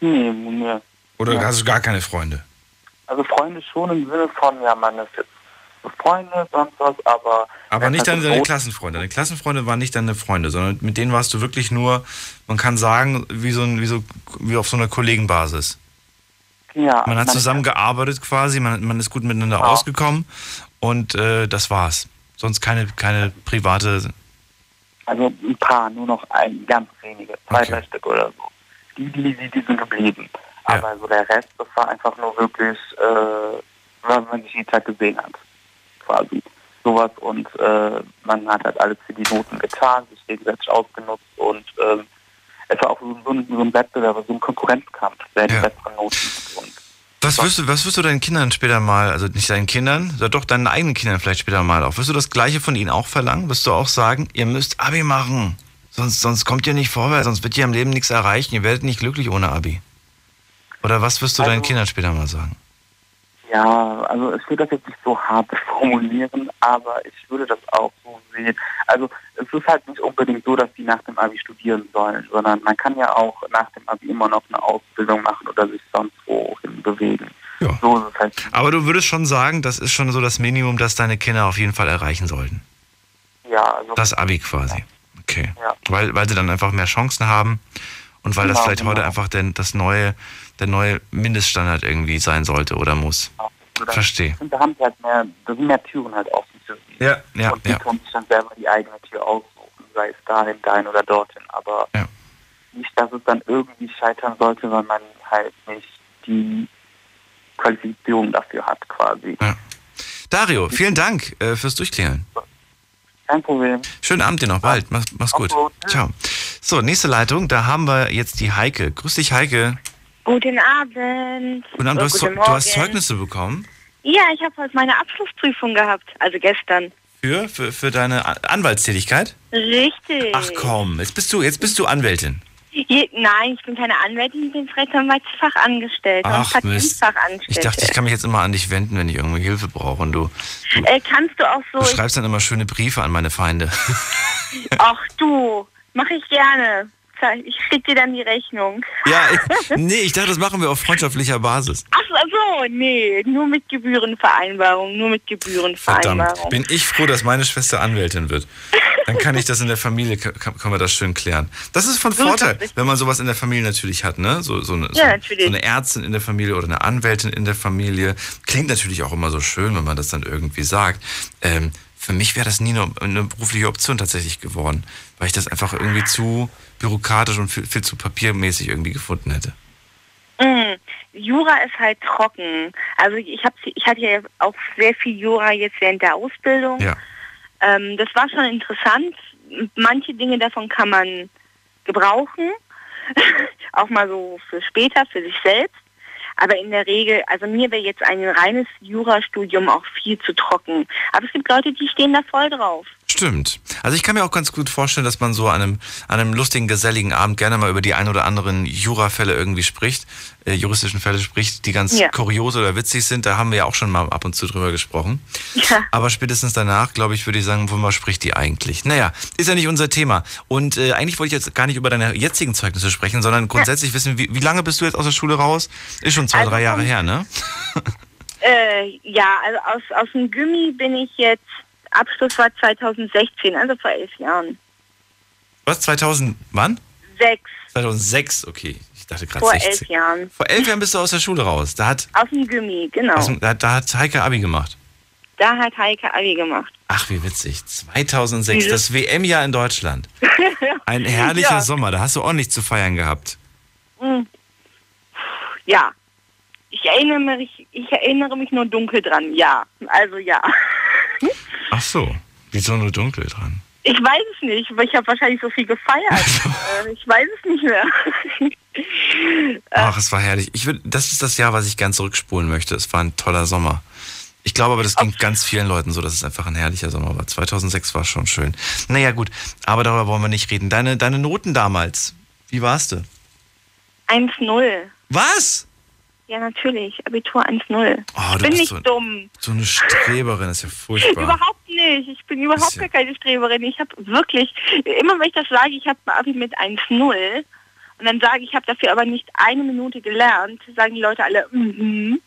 Nee, nee. Oder Ja. hast du gar keine Freunde? Also Freunde schon im Sinne von, ja, man ist jetzt Freunde, sonst was, aber... Aber nicht halt deine, deine Klassenfreunde. Deine Klassenfreunde waren nicht deine Freunde, sondern mit denen warst du wirklich nur, man kann sagen, wie so ein, wie so, wie auf so einer Kollegenbasis. Ja, Man hat zusammengearbeitet quasi, man, man ist gut miteinander Genau. ausgekommen und äh, das war's. Sonst keine, keine private. Also ein paar, nur noch ein, ganz wenige, zwei, drei Stück oder so. Die, die, die, die sind geblieben. Aber so der Rest, das war einfach nur wirklich, äh, was man sich jeden Tag gesehen hat. Quasi. Sowas und äh, man hat halt alles für die Noten getan, sich gegenseitig ausgenutzt und ähm, es war auch so, so, ein, so ein Wettbewerb, so ein Konkurrenzkampf, wer die besseren Noten hat. Und Was wirst, du, was wirst du deinen Kindern später mal, also nicht deinen Kindern, sondern doch deinen eigenen Kindern vielleicht später mal auch, wirst du das Gleiche von ihnen auch verlangen? Wirst du auch sagen, ihr müsst Abi machen, sonst, sonst kommt ihr nicht vorwärts, sonst wird ihr im Leben nichts erreichen, ihr werdet nicht glücklich ohne Abi? Oder was wirst du deinen Also- Kindern später mal sagen? Ja, also ich würde das jetzt nicht so hart (laughs) formulieren, aber ich würde das auch so sehen. Also es ist halt nicht unbedingt so, dass die nach dem Abi studieren sollen, sondern man kann ja auch nach dem Abi immer noch eine Ausbildung machen oder sich sonst wohin bewegen. Ja. So ist es halt. Aber du würdest schon sagen, das ist schon so das Minimum, das deine Kinder auf jeden Fall erreichen sollten. Ja, also Das Abi quasi. Okay. Ja. Weil, weil sie dann einfach mehr Chancen haben und weil das Genau, vielleicht heute genau. einfach denn das neue, der neue Mindeststandard irgendwie sein sollte oder muss. oder- Verstehe. Ich finde, da haben sie halt mehr, da sind mehr Türen halt offen für sie. Ja, ja, und die ja. können sich dann selber die eigene Tür aussuchen, sei es dahin, dahin oder dorthin. Aber Ja. nicht, dass es dann irgendwie scheitern sollte, weil man halt nicht die Qualifizierung dafür hat quasi. Dario, vielen Dank äh, fürs Durchklären. Kein Problem. Schönen Abend dir noch, bald. Mach's, mach's gut. Tschüss. Ciao. So, nächste Leitung, da haben wir jetzt die Heike. Grüß dich, Heike. Guten Abend. Guten Abend, du, hast, guten du hast. Zeugnisse bekommen Ja, ich habe heute meine Abschlussprüfung gehabt, also gestern. für, für, für deine Anwaltstätigkeit. Richtig. Ach komm, jetzt bist du, jetzt bist du Anwältin. Je, nein, ich bin keine Anwältin, ich bin Rechtsanwaltsfachangestellte Ach Mist. Ich dachte, ich kann mich jetzt immer an dich wenden, wenn ich irgendwie Hilfe brauche. Und du, äh, kannst du auch so... du schreibst dann immer schöne Briefe an meine Feinde. Ach du, mache ich gerne. Ich krieg dir dann die Rechnung. ja, (laughs) ich, nee, ich dachte, das machen wir auf freundschaftlicher Basis. Ach so, nee, nur mit Gebührenvereinbarung, nur mit Gebührenvereinbarung. Verdammt, bin ich froh, dass meine Schwester Anwältin wird. Dann kann ich das in der Familie, kann, kann man das schön klären. Das ist von So Vorteil, wenn man sowas in der Familie natürlich hat, ne? So, so, eine, so, Ja, natürlich. so eine Ärztin in der Familie oder eine Anwältin in der Familie. Klingt natürlich auch immer so schön, wenn man das dann irgendwie sagt. Ähm, für mich wäre das nie eine, eine berufliche Option tatsächlich geworden, weil ich das einfach irgendwie zu bürokratisch und viel, viel zu papiermäßig irgendwie gefunden hätte. Mm, Jura ist halt trocken. Also ich hab, ich hatte ja auch sehr viel Jura jetzt während der Ausbildung. Ja. Ähm, das war schon interessant. Manche Dinge davon kann man gebrauchen, (laughs) auch mal so für später, für sich selbst. Aber in der Regel, also mir wäre jetzt ein reines Jurastudium auch viel zu trocken. Aber es gibt Leute, die stehen da voll drauf. Stimmt. Also ich kann mir auch ganz gut vorstellen, dass man so an einem, an einem lustigen, geselligen Abend gerne mal über die ein oder anderen Jurafälle irgendwie spricht, äh, juristischen Fälle spricht, die ganz Ja. kurios oder witzig sind. Da haben wir ja auch schon mal ab und zu drüber gesprochen. Ja. Aber spätestens danach, glaube ich, würde ich sagen, worüber spricht die eigentlich? Naja, ist ja nicht unser Thema. Und äh, eigentlich wollte ich jetzt gar nicht über deine jetzigen Zeugnisse sprechen, sondern grundsätzlich wissen, wie, wie lange bist du jetzt aus der Schule raus? Ist schon zwei, Also drei Jahre her, ne? (laughs) Äh, ja, also aus, aus dem Gummi bin ich jetzt, Abschluss war 2016, also vor elf Jahren. Was, 2000, wann? Sechs, 2006, okay. Ich dachte gerade vor 16. elf Jahren. Vor elf Jahren bist du aus der Schule raus. Da hat, Aus dem Gummi, genau. aus dem, da, da hat Heike Abi gemacht. Da hat Heike Abi gemacht. Ach, wie witzig. 2006, Dieses- das WM-Jahr in Deutschland. (laughs) Ein herrlicher Ja. Sommer, da hast du ordentlich zu feiern gehabt. Hm. Ja. Ich erinnere mich, ich erinnere mich nur dunkel dran, ja. Also ja. Ach so, wieso nur dunkel dran? Ich weiß es nicht, weil ich habe wahrscheinlich so viel gefeiert. (laughs) äh, ich weiß es nicht mehr. (laughs) Ach, es war herrlich. Ich würd, das ist das Jahr, was ich ganz zurückspulen möchte. Es war ein toller Sommer. Ich glaube aber, das ging ganz vielen Leuten so, dass es einfach ein herrlicher Sommer war. 2006 war schon schön. Naja, gut, aber darüber wollen wir nicht reden. Deine, deine Noten damals, wie warst du? 1-0. Was? Ja, natürlich. Abitur 1-0. Oh, ich du bin nicht so- dumm. So eine Streberin, das ist ja furchtbar. Überhaupt nicht. Ich bin überhaupt gar keine Streberin. Ich habe wirklich, immer wenn ich das sage, ich habe ein Abi mit 1-0 und dann sage ich, ich habe dafür aber nicht eine Minute gelernt, sagen die Leute alle, mhm.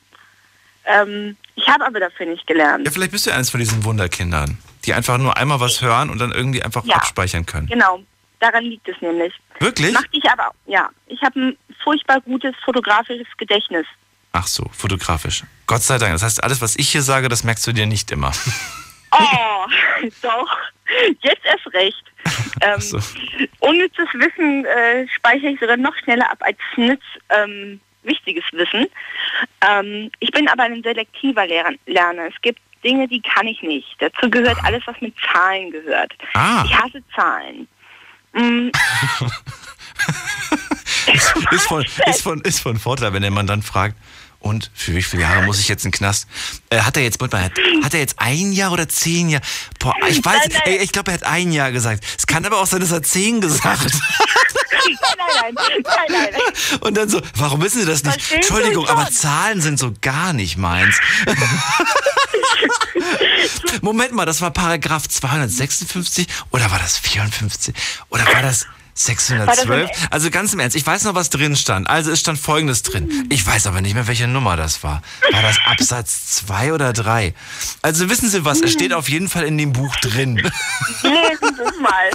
Ähm, ich habe aber dafür nicht gelernt. Ja, vielleicht bist du eines von diesen Wunderkindern, die einfach nur einmal was hören und dann irgendwie einfach Ja. abspeichern können. Genau, daran liegt es nämlich. Wirklich? Macht dich aber, ja, ich habe ein furchtbar gutes fotografisches Gedächtnis. Ach so, fotografisch. Gott sei Dank. Das heißt, alles, was ich hier sage, das merkst du dir nicht immer. (laughs) Oh, (laughs) doch. Jetzt erst recht. (laughs) Ähm, so. Unnützes Wissen äh, speichere ich sogar noch schneller ab als nütz, ähm, wichtiges Wissen. Ähm, ich bin aber ein selektiver Lerner. Es gibt Dinge, die kann ich nicht. Dazu gehört alles, was mit Zahlen gehört. Ah. Ich hasse Zahlen. Mm, ist, von, (laughs) ist, von, ist von Vorteil, wenn der Mann dann fragt, und für wie viele Jahre muss ich jetzt in den Knast? Äh, hat er jetzt, mal, hat, hat er jetzt ein Jahr oder zehn Jahre? Boah, ich weiß, Nein, nein. ey, ich glaube, er hat ein Jahr gesagt. Es kann aber auch sein, dass er zehn gesagt hat. nein, nein, nein, nein. Und dann so, warum wissen Sie das nicht? Verstehen Entschuldigung, aber? Zahlen sind so gar nicht meins. (laughs) Moment mal, das war Paragraph 256 oder war das 54 oder war das 612? Also ganz im Ernst, ich weiß noch, was drin stand. Also es stand folgendes drin. Ich weiß aber nicht mehr, welche Nummer das war. War das Absatz 2 oder 3? Also wissen Sie was, es steht auf jeden Fall in dem Buch drin. Lesen Sie es mal.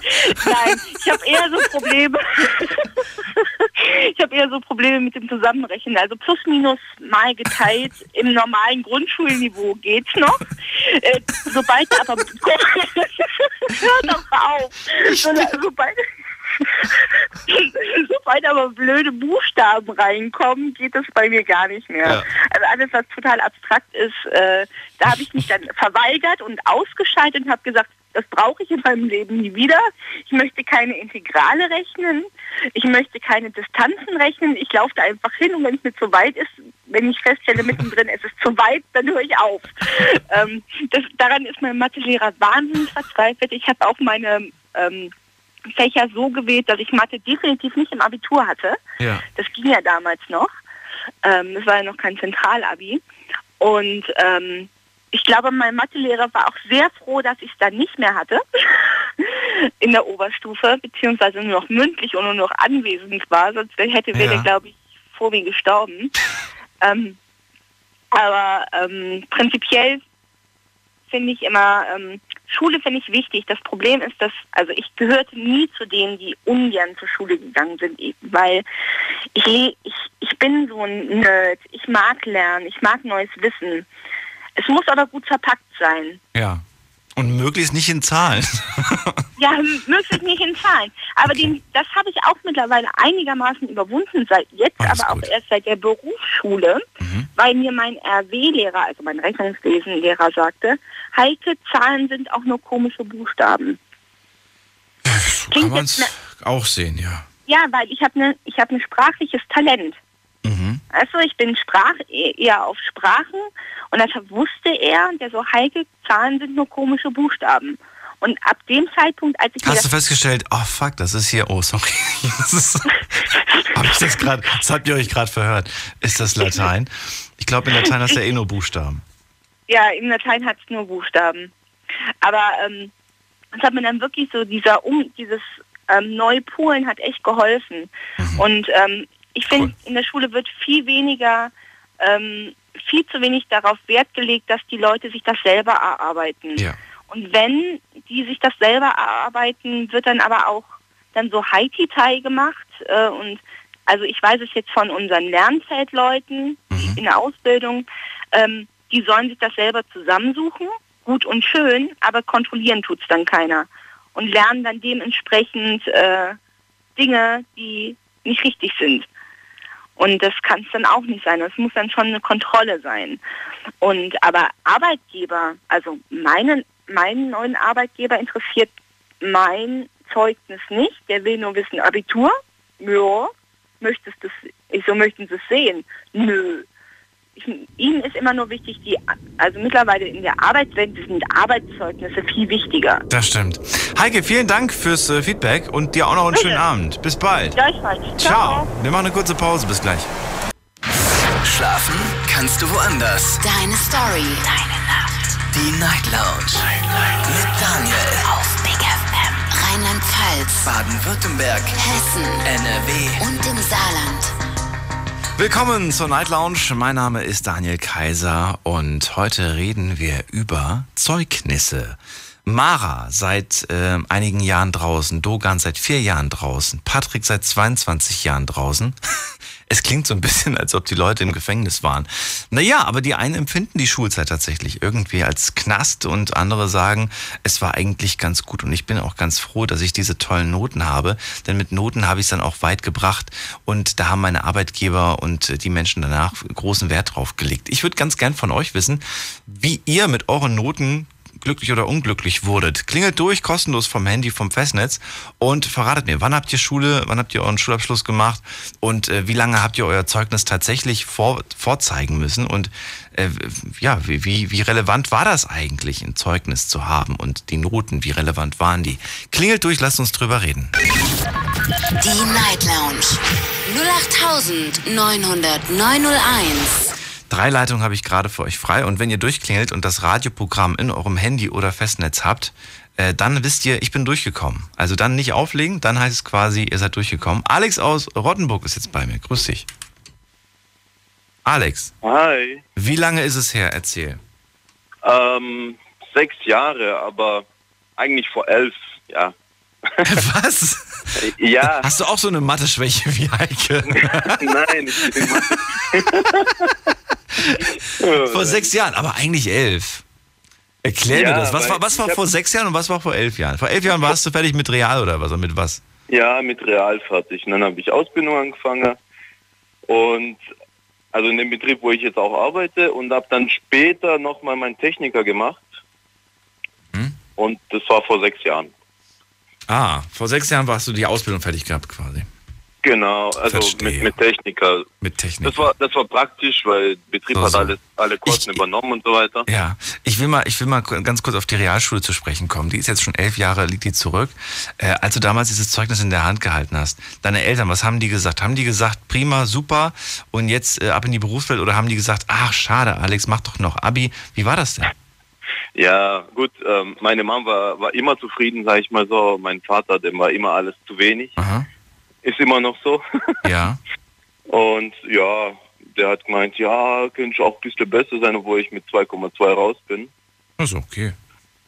Nein, ich habe eher so Probleme. (laughs) ich habe eher so Probleme mit dem Zusammenrechnen. Also plus minus mal geteilt im normalen Grundschulniveau geht's noch. Äh, sobald aber (laughs) hör doch auf. So, sobald, (laughs) sobald aber blöde Buchstaben reinkommen, geht das bei mir gar nicht mehr. Ja. Also alles, was total abstrakt ist, äh, da habe ich mich dann (laughs) verweigert und ausgeschaltet und habe gesagt, das brauche ich in meinem Leben nie wieder. Ich möchte keine Integrale rechnen. Ich möchte keine Distanzen rechnen. Ich laufe da einfach hin und wenn es mir zu weit ist, wenn ich feststelle mittendrin, es ist zu weit, dann höre ich auf. (laughs) Ähm, das, daran ist mein Mathelehrer wahnsinnig verzweifelt. Ich habe auch meine ähm, Fächer so gewählt, dass ich Mathe definitiv nicht im Abitur hatte. Ja. Das ging ja damals noch. Ähm, das war ja noch kein Zentralabi. Und ähm, ich glaube, mein Mathelehrer war auch sehr froh, dass ich es dann nicht mehr hatte (laughs) in der Oberstufe, beziehungsweise nur noch mündlich und nur noch anwesend war. Sonst hätte wäre Ja. glaube ich, vor mir gestorben. (laughs) Ähm, aber ähm, prinzipiell finde ich immer, ähm, Schule finde ich wichtig. Das Problem ist, dass, also ich gehörte nie zu denen, die ungern zur Schule gegangen sind, weil ich, ich, ich bin so ein Nerd. Ich mag lernen, ich mag neues Wissen. Es muss aber gut verpackt sein. Ja. Und möglichst nicht in Zahlen. (laughs) Ja, möglichst nicht in Zahlen. Aber den, das habe ich auch mittlerweile einigermaßen überwunden, seit jetzt, Alles aber gut. auch erst seit der Berufsschule, weil mir mein RW-Lehrer, also mein Rechnungswesen-Lehrer sagte, Heike, Zahlen sind auch nur komische Buchstaben. So Klingt kann man es auch sehen, ja. Ja, weil ich habe ne, ich habe ein sprachliches Talent. Mhm. Also ich bin Sprach eher auf Sprachen und deshalb wusste er, der so Heike, Zahlen sind nur komische Buchstaben. Und ab dem Zeitpunkt, als ich Hast du das festgestellt, oh fuck, das ist hier, oh sorry, (laughs) das ist, hab ich das gerade, das habt ihr euch gerade verhört. Ist das Latein? Ich glaube, in Latein hast du ja eh nur Buchstaben. Ja, im Latein hat es nur Buchstaben. Aber ähm, es hat mir dann wirklich so dieser um dieses ähm, Neupolen hat echt geholfen. Und ähm, ich finde, Cool. in der Schule wird viel weniger, ähm, viel zu wenig darauf Wert gelegt, dass die Leute sich das selber erarbeiten. Ja. Und wenn die sich das selber erarbeiten, wird dann aber auch dann so High-Tie gemacht. Äh, und also ich weiß es jetzt von unseren Lernfeldleuten Mhm. in der Ausbildung, ähm, die sollen sich das selber zusammensuchen, gut und schön, aber kontrollieren tut's dann keiner. Und lernen dann dementsprechend äh, Dinge, die nicht richtig sind. Und das kann es dann auch nicht sein. Das muss dann schon eine Kontrolle sein. Und aber Arbeitgeber, also meine, meinen neuen Arbeitgeber interessiert mein Zeugnis nicht. Der will nur wissen, Abitur? Ja. Möchtest du ich so möchten sie es sehen? Nö. Ich, ihnen ist immer nur wichtig, die, also mittlerweile in der Arbeitswelt sind Arbeitszeugnisse viel wichtiger. Das stimmt. Heike, vielen Dank fürs äh, Feedback und dir auch noch einen Bitte. schönen Abend. Bis bald. Gleichfalls. Ciao. Wir machen eine kurze Pause. Bis gleich. Schlafen kannst du woanders. Deine Story. Deine Nacht. Die Night Lounge. Mit Daniel. Auf Big FM. Rheinland-Pfalz. Baden-Württemberg. Hessen. NRW. Und im Saarland. Willkommen zur Night Lounge. Mein Name ist Daniel Kaiser und heute reden wir über Zeugnisse. Mara seit äh, einigen Jahren draußen, Dogan seit vier Jahren draußen, Patrick seit 22 Jahren draußen. (laughs) Es klingt so ein bisschen, als ob die Leute im Gefängnis waren. Naja, aber die einen empfinden die Schulzeit tatsächlich irgendwie als Knast und andere sagen, es war eigentlich ganz gut. Und ich bin auch ganz froh, dass ich diese tollen Noten habe, denn mit Noten habe ich es dann auch weit gebracht und da haben meine Arbeitgeber und die Menschen danach großen Wert drauf gelegt. Ich würde ganz gern von euch wissen, wie ihr mit euren Noten glücklich oder unglücklich wurdet. Klingelt durch, kostenlos vom Handy, vom Festnetz und verratet mir, wann habt ihr Schule, wann habt ihr euren Schulabschluss gemacht und äh, wie lange habt ihr euer Zeugnis tatsächlich vor, vorzeigen müssen und äh, ja, wie, wie, wie relevant war das eigentlich, ein Zeugnis zu haben und die Noten, wie relevant waren die? Klingelt durch, lasst uns drüber reden. Die Night Lounge 08901. Drei Leitungen habe ich gerade für euch frei und wenn ihr durchklingelt und das Radioprogramm in eurem Handy oder Festnetz habt, äh, dann wisst ihr, ich bin durchgekommen. Also dann nicht auflegen, dann heißt es quasi, ihr seid durchgekommen. Alex aus Rottenburg ist jetzt bei mir. Grüß dich. Alex. Hi. Wie lange ist es her? Erzähl. Ähm, sechs Jahre, aber eigentlich vor elf, ja. (laughs) (laughs) Was? Ja. Hast du auch so eine Mathe-Schwäche wie Heike? (laughs) Nein, ich bin vor sechs Jahren, aber eigentlich elf. Erklär Ja, mir das. Was war, was war vor sechs Jahren und was war vor elf Jahren? Vor elf Jahren warst du fertig mit Real oder was? Mit was? Ja, mit Real fertig. Und dann habe ich Ausbildung angefangen und also in dem Betrieb, wo ich jetzt auch arbeite und habe dann später nochmal meinen Techniker gemacht. Hm? Und das war vor sechs Jahren. Ah, vor sechs Jahren warst du die Ausbildung fertig gehabt quasi. Genau, also mit, mit Techniker. Mit Techniker. Das war, das war praktisch, weil Betrieb So, hat so. alles, alle Kosten übernommen und so weiter. Ja, ich will mal, ich will mal ganz kurz auf die Realschule zu sprechen kommen. Die ist jetzt schon elf Jahre, liegt die zurück. Äh, als du damals dieses Zeugnis in der Hand gehalten hast, deine Eltern, was haben die gesagt? Haben die gesagt, prima, super und jetzt äh, ab in die Berufswelt oder haben die gesagt, ach schade, Alex, mach doch noch Abi? Wie war das denn? Ja, gut, ähm, meine Mom war, war immer zufrieden, sag ich mal so. Mein Vater, dem war immer alles zu wenig. Ist immer noch so. Ja. (laughs) Und ja, der hat gemeint, ja, könnte ich auch ein bisschen besser sein, obwohl ich mit 2,2 raus bin. Also okay.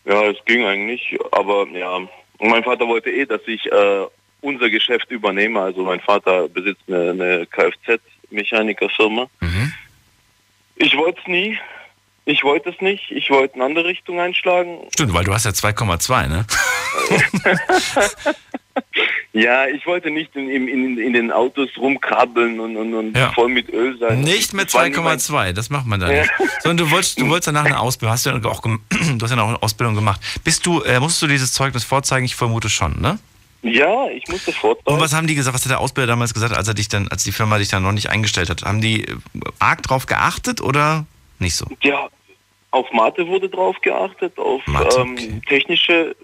Ja, es ging eigentlich, aber ja. Und mein Vater wollte eh, dass ich äh, unser Geschäft übernehme. Also mein Vater besitzt eine, eine Kfz-Mechanikerfirma. Ich wollte es nie. Ich wollte es nicht. Ich wollte eine andere Richtung einschlagen. Stimmt, weil du hast ja 2,2, ne? (laughs) (laughs) Ja, ich wollte nicht in, in, in, den Autos rumkrabbeln und, und, und Ja. voll mit Öl sein. Nicht mit Das war nie mein- 2,2, das macht man da Ja. nicht. Sondern du wolltest, du wolltest danach eine Ausbildung, hast du ja auch, (clears throat) du hast ja noch eine Ausbildung gemacht. Bist du, äh, musst du dieses Zeugnis vorzeigen? Ich vermute schon, ne? Ja, ich musste vorzeigen. Und was haben die gesagt, was hat der Ausbilder damals gesagt, als er dich dann, als die Firma dich dann noch nicht eingestellt hat? Haben die äh, arg drauf geachtet oder nicht so? Ja, auf Mathe wurde drauf geachtet, auf ähm, technische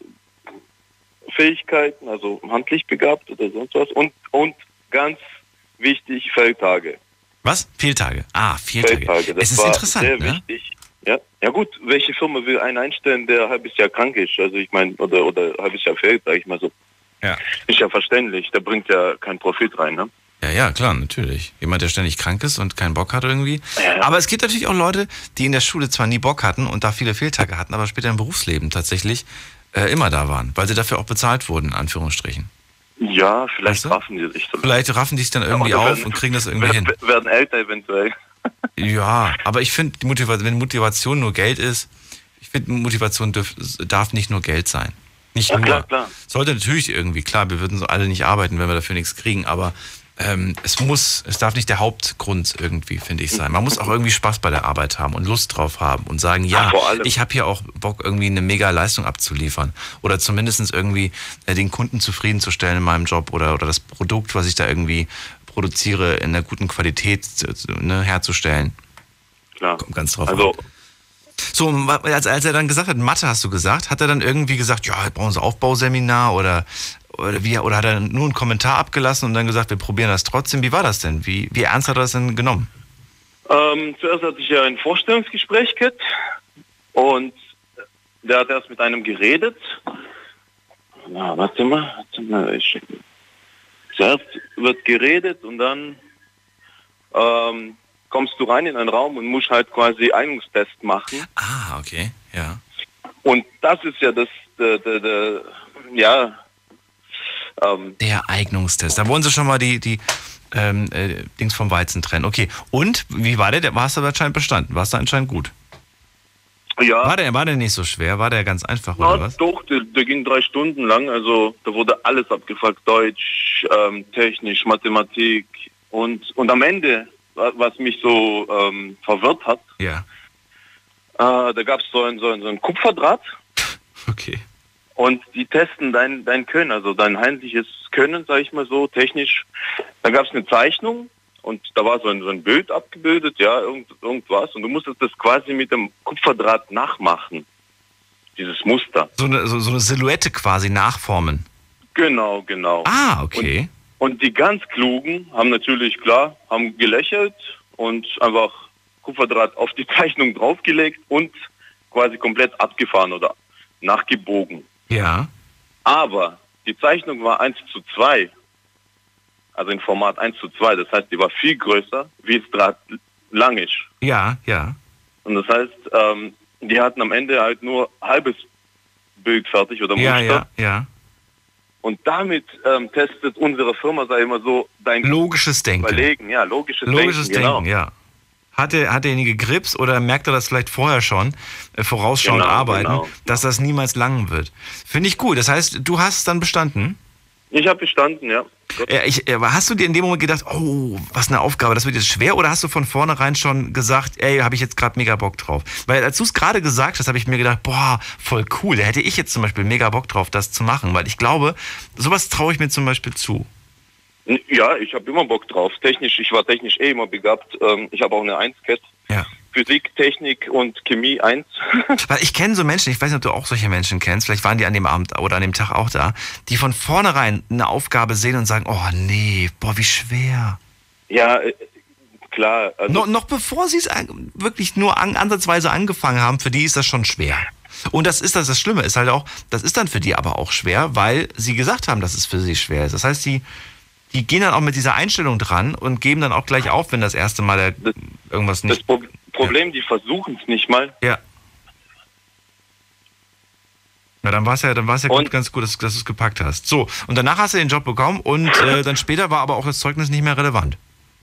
Fähigkeiten, also handlich begabt oder sonst was. Und, und ganz wichtig, Feldtage. Was? Fehltage. Ah, Fehltage. Feldtage. Das es ist interessant, sehr ne? wichtig. Ja. ja gut, welche Firma will einen einstellen, der ein halbes Jahr krank ist? Also ich meine, oder, oder ein halbes Jahr fehlt, sag ich mal so. Ja. Ist ja verständlich, der bringt ja keinen Profit rein, ne? Ja, ja, klar, natürlich. Jemand, der ständig krank ist und keinen Bock hat irgendwie. Aber es gibt natürlich auch Leute, die in der Schule zwar nie Bock hatten und da viele Fehltage hatten, aber später im Berufsleben tatsächlich äh, immer da waren, weil sie dafür auch bezahlt wurden, in Anführungsstrichen. Ja, vielleicht raffen die sich so. Vielleicht raffen die sich dann irgendwie Oder auf werden- und kriegen das (laughs) irgendwie hin. werden, werden älter eventuell. (laughs) Ja, aber ich finde, wenn Motivation nur Geld ist, ich finde, Motivation dürf, darf nicht nur Geld sein. Nicht Ja, nur. klar, klar. Sollte natürlich irgendwie, klar, wir würden so alle nicht arbeiten, wenn wir dafür nichts kriegen, aber ähm, es muss, es darf nicht der Hauptgrund irgendwie, finde ich, sein. Man muss auch irgendwie Spaß bei der Arbeit haben und Lust drauf haben und sagen, ja, ich habe hier auch Bock, irgendwie eine mega Leistung abzuliefern. Oder zumindest irgendwie äh, den Kunden zufriedenzustellen in meinem Job oder, oder das Produkt, was ich da irgendwie produziere, in einer guten Qualität ne, herzustellen. Klar. Kommt ganz drauf Also, an. So, als, als er dann gesagt hat, Mathe hast du gesagt, hat er dann irgendwie gesagt, ja, wir brauchen so ein Aufbauseminar oder, oder wie, oder hat er nur einen Kommentar abgelassen und dann gesagt, wir probieren das trotzdem? Wie war das denn? Wie, wie ernst hat er das denn genommen? ähm, zuerst hatte ich ja ein Vorstellungsgespräch gehabt und der hat erst mit einem geredet. Na, warte mal, warte mal. Ich, zuerst wird geredet und dann ähm, kommst du rein in einen Raum und musst halt quasi Eignungstest machen. Ah, okay, ja. Und das ist ja das, der, der, der ja, ähm, Der Eignungstest. Da wollen sie schon mal die, die ähm, äh, Dings vom Weizen trennen. Okay, und wie war der? Der warst du anscheinend bestanden. Warst du anscheinend gut? Ja. War der, war der nicht so schwer? War der ganz einfach, oder Ja, was? doch, der, der ging drei Stunden lang. Also da wurde alles abgefragt. Deutsch, ähm, Technisch, Mathematik. Und, und am Ende, wa- was mich so ähm, verwirrt hat, Ja. Äh, da gab es so ein, so, ein, so ein Kupferdraht. (laughs) Okay. Und die testen dein, dein Können, also dein heimliches Können, sag ich mal so, technisch. Da gab es eine Zeichnung und da war so ein, so ein Bild abgebildet, ja, irgend, irgendwas. Und du musstest das quasi mit dem Kupferdraht nachmachen. Dieses Muster. So eine, so, so eine Silhouette quasi nachformen. Genau, genau. Ah, okay. Und, und die ganz Klugen haben natürlich, klar, haben gelächelt und einfach Kupferdraht auf die (laughs) Zeichnung draufgelegt und quasi komplett abgefahren oder nachgebogen. Ja. Aber die Zeichnung war 1 zu 2. Also in Format 1 zu 2. Das heißt, die war viel größer, wie es Draht lang ist. Ja, ja. Und das heißt, ähm, die hatten am Ende halt nur halbes Bild fertig oder Muster. Ja, ja, ja. Und damit ähm, testet unsere Firma, sei immer so, dein Logisches Denken. Überlegen, ja, logisches, Logisches Denken, Denken, genau. ja. Hat, der, hat derjenige Grips oder merkt er das vielleicht vorher schon, äh, vorausschauend Genau, arbeiten, genau. dass das niemals lang wird? Finde ich gut. Das heißt, du hast es dann bestanden? Ich habe bestanden, ja. Ja, ich, aber hast du dir in dem Moment gedacht, oh, was eine Aufgabe, das wird jetzt schwer? Oder hast du von vornherein schon gesagt, ey, habe ich jetzt gerade mega Bock drauf? Weil als du es gerade gesagt hast, habe ich mir gedacht, boah, voll cool. Da hätte ich jetzt zum Beispiel mega Bock drauf, das zu machen. Weil ich glaube, sowas traue ich mir zum Beispiel zu. Ja, ich habe immer Bock drauf. Technisch, ich war technisch eh immer begabt. Ähm, ich habe auch eine 1-Cat. Ja. Physik, Technik und Chemie 1. (laughs) Weil ich kenne so Menschen, ich weiß nicht, ob du auch solche Menschen kennst, vielleicht waren die an dem Abend oder an dem Tag auch da, die von vornherein eine Aufgabe sehen und sagen, oh nee, boah, wie schwer. Ja, äh, klar. Also, No, noch bevor sie es wirklich nur an, ansatzweise angefangen haben, für die ist das schon schwer. Und das ist das, das Schlimme ist halt auch, das ist dann für die aber auch schwer, weil sie gesagt haben, dass es für sie schwer ist. Das heißt, die, die gehen dann auch mit dieser Einstellung dran und geben dann auch gleich auf, wenn das erste Mal der, irgendwas das nicht. Pro Problem, die versuchen es nicht mal. Ja. Na, dann war es ja, dann war's ja Und- gut, ganz gut, dass, dass du es gepackt hast. So, und danach hast du den Job bekommen und äh, dann später war aber auch das Zeugnis nicht mehr relevant.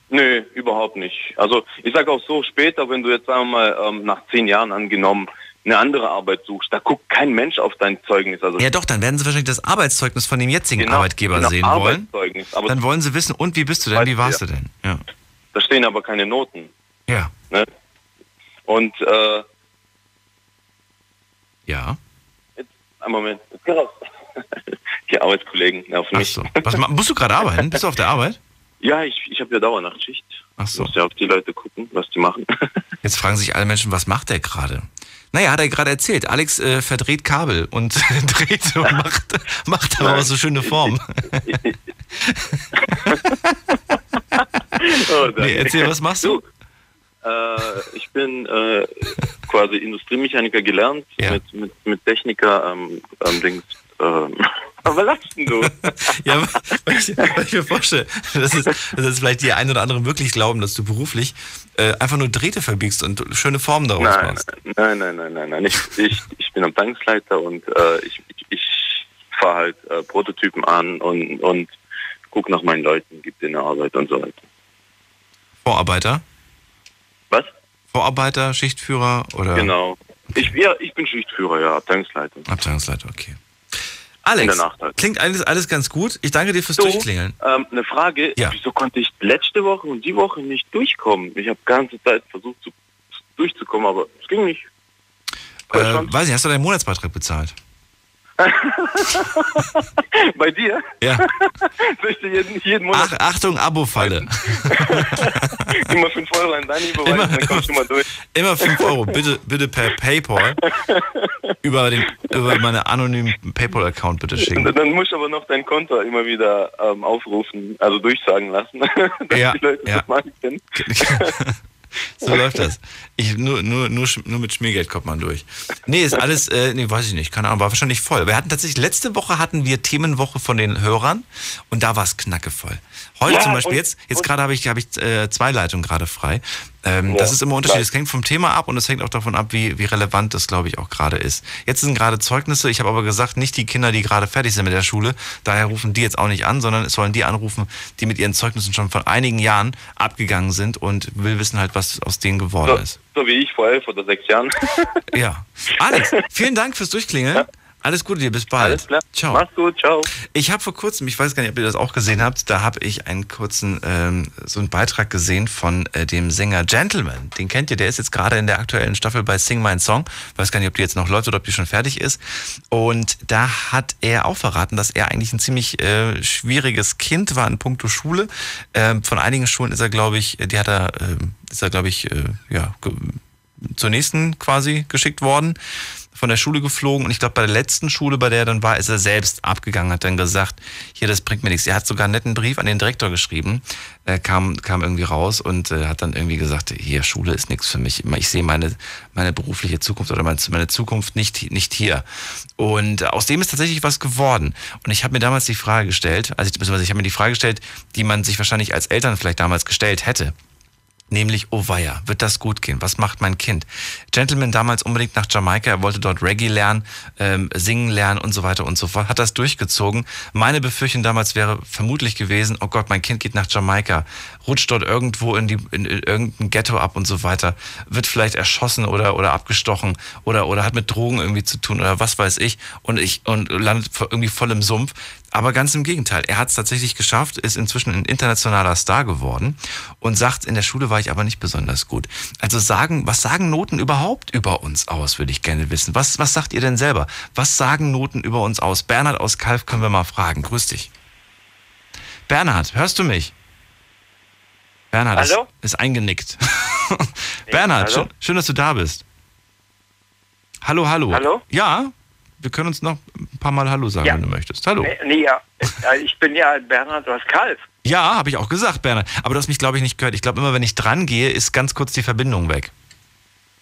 Nö, überhaupt nicht. Also ich sage auch so, später, wenn du jetzt sagen wir mal ähm, nach zehn Jahren angenommen eine andere Arbeit suchst, da guckt kein Mensch auf dein Zeugnis. Also Ja doch, dann werden sie wahrscheinlich das Arbeitszeugnis von dem jetzigen Genau, Arbeitgeber genau, sehen wollen. Dann wollen sie wissen, und wie bist du denn, wie warst ja. du denn? Ja. da stehen aber keine Noten. Ja. Ne? Und äh, Ja. einen Moment, jetzt geh raus. (laughs) Die Arbeitskollegen nerven mich. so. Was, musst du gerade arbeiten? Bist du auf der Arbeit? Ja, ich, ich habe ja Dauernachtschicht. Ach so. Muss ja auf die Leute gucken, was die machen. (laughs) Jetzt fragen sich alle Menschen, was macht der gerade? Naja, hat er gerade erzählt. Alex äh, verdreht Kabel und (laughs) dreht und macht, macht aber so schöne Formen. (laughs) Oh, nee, erzähl, was machst du? Äh, ich bin äh, quasi Industriemechaniker gelernt, mit, mit, mit Techniker, ähm, ähm, Dings, ähm, aber was denn du? (laughs) Ja, weil ich, weil ich mir vorstelle, dass es, dass es vielleicht die ein oder andere wirklich glauben, dass du beruflich äh, einfach nur Drähte verbiegst und schöne Formen daraus Nein, machst. nein, nein, nein, nein, nein. Ich, ich, ich bin Abteilungsleiter und äh, ich, ich, ich fahre halt äh, Prototypen an und, und gucke nach meinen Leuten, gebe denen Arbeit und so weiter. Vorarbeiter? Was? Vorarbeiter, Schichtführer oder? Genau. Ich, ja, ich bin Schichtführer, ja, Abteilungsleiter. Abteilungsleiter, okay. Alex, halt. klingt alles, alles ganz gut. Ich danke dir fürs So, Durchklingeln. Ähm, eine Frage, Ja. wieso konnte ich letzte Woche und die Woche nicht durchkommen? Ich habe ganze Zeit versucht zu, durchzukommen, aber es ging nicht. Äh, weiß nicht, hast du deinen Monatsbeitrag bezahlt? (laughs) Bei dir? Ja. (laughs) Dir jeden, jeden Monat Ach, Achtung, Abo-Falle. (laughs) immer 5 Euro an deine überweisen, dann kommst du mal durch. Immer 5 Euro, bitte, bitte per PayPal über, den, über meine anonymen PayPal-Account bitte schicken. Dann musst du aber noch dein Konto immer wieder ähm, aufrufen, also durchsagen lassen, dass Ja, die Leute ja. das machen können. So läuft das. Ich, nur, nur, nur, nur mit Schmiergeld kommt man durch. Nee, ist alles, äh, nee, weiß ich nicht, keine Ahnung, war wahrscheinlich voll. Wir hatten tatsächlich, letzte Woche hatten wir Themenwoche von den Hörern und da war es knackevoll. Heute Ja, zum Beispiel, und- jetzt, jetzt gerade habe ich, habe ich äh, zwei Leitungen gerade frei. Ähm, Ja, das ist immer unterschiedlich. Es hängt vom Thema ab und es hängt auch davon ab, wie, wie relevant das, glaube ich, auch gerade ist. Jetzt sind gerade Zeugnisse. Ich habe aber gesagt, nicht die Kinder, die gerade fertig sind mit der Schule. Daher rufen die jetzt auch nicht an, sondern es sollen die anrufen, die mit ihren Zeugnissen schon vor einigen Jahren abgegangen sind und will wissen halt, was aus denen geworden ist. So wie ich vor elf oder sechs Jahren. Ja. Alex, (laughs) vielen Dank fürs Durchklingeln. Alles Gute dir, bis bald. Alles klar. Ciao. Mach's gut, ciao. Ich habe vor kurzem, ich weiß gar nicht, ob ihr das auch gesehen habt, da habe ich einen kurzen, ähm, so einen Beitrag gesehen von äh, dem Sänger Gentleman. Den kennt ihr, der ist jetzt gerade in der aktuellen Staffel bei Sing My Song. Weiß gar nicht, ob die jetzt noch läuft oder ob die schon fertig ist. Und da hat er auch verraten, dass er eigentlich ein ziemlich äh, schwieriges Kind war in puncto Schule. Ähm, von einigen Schulen ist er, glaube ich, die hat er, äh, ist er, glaube ich, äh, ja, zur nächsten quasi geschickt worden von der Schule geflogen und ich glaube bei der letzten Schule, bei der er dann war, ist er selbst abgegangen, hat dann gesagt, hier, das bringt mir nichts. Er hat sogar einen netten Brief an den Direktor geschrieben, äh, kam, kam irgendwie raus und äh, hat dann irgendwie gesagt, hier, Schule ist nichts für mich. Ich sehe meine, meine berufliche Zukunft oder meine, meine Zukunft nicht, nicht hier. Und aus dem ist tatsächlich was geworden. Und ich habe mir damals die Frage gestellt, also ich, ich habe mir die Frage gestellt, die man sich wahrscheinlich als Eltern vielleicht damals gestellt hätte. Nämlich, oh weia, wird das gut gehen? Was macht mein Kind? Gentleman damals unbedingt nach Jamaika, er wollte dort Reggae lernen, ähm, singen lernen und so weiter und so fort, hat das durchgezogen. Meine Befürchtung damals wäre vermutlich gewesen, oh Gott, mein Kind geht nach Jamaika, rutscht dort irgendwo in, die, in, in irgendein Ghetto ab und so weiter, wird vielleicht erschossen oder, oder abgestochen oder, oder hat mit Drogen irgendwie zu tun oder was weiß ich und ich und landet irgendwie voll im Sumpf. Aber ganz im Gegenteil, er hat es tatsächlich geschafft, ist inzwischen ein internationaler Star geworden und sagt, in der Schule war ich aber nicht besonders gut. Also sagen, was sagen Noten überhaupt über uns aus, würde ich gerne wissen. Was, was sagt ihr denn selber? Was sagen Noten über uns aus? Bernhard aus Kalf können wir mal fragen. Grüß dich. Bernhard, hörst du mich? Bernhard Hallo? Ist, ist eingenickt. (laughs) Bernhard, hallo? schön, schön, dass du da bist. Hallo, hallo. Hallo? Ja, wir können uns noch ein paar Mal Hallo sagen, Ja. wenn du möchtest. Hallo. Nee, nee, ja. Äh, Ich bin ja Bernhard aus Kalf. Ja, habe ich auch gesagt, Bernhard. Aber du hast mich, glaube ich, nicht gehört. Ich glaube, immer wenn ich dran gehe, ist ganz kurz die Verbindung weg.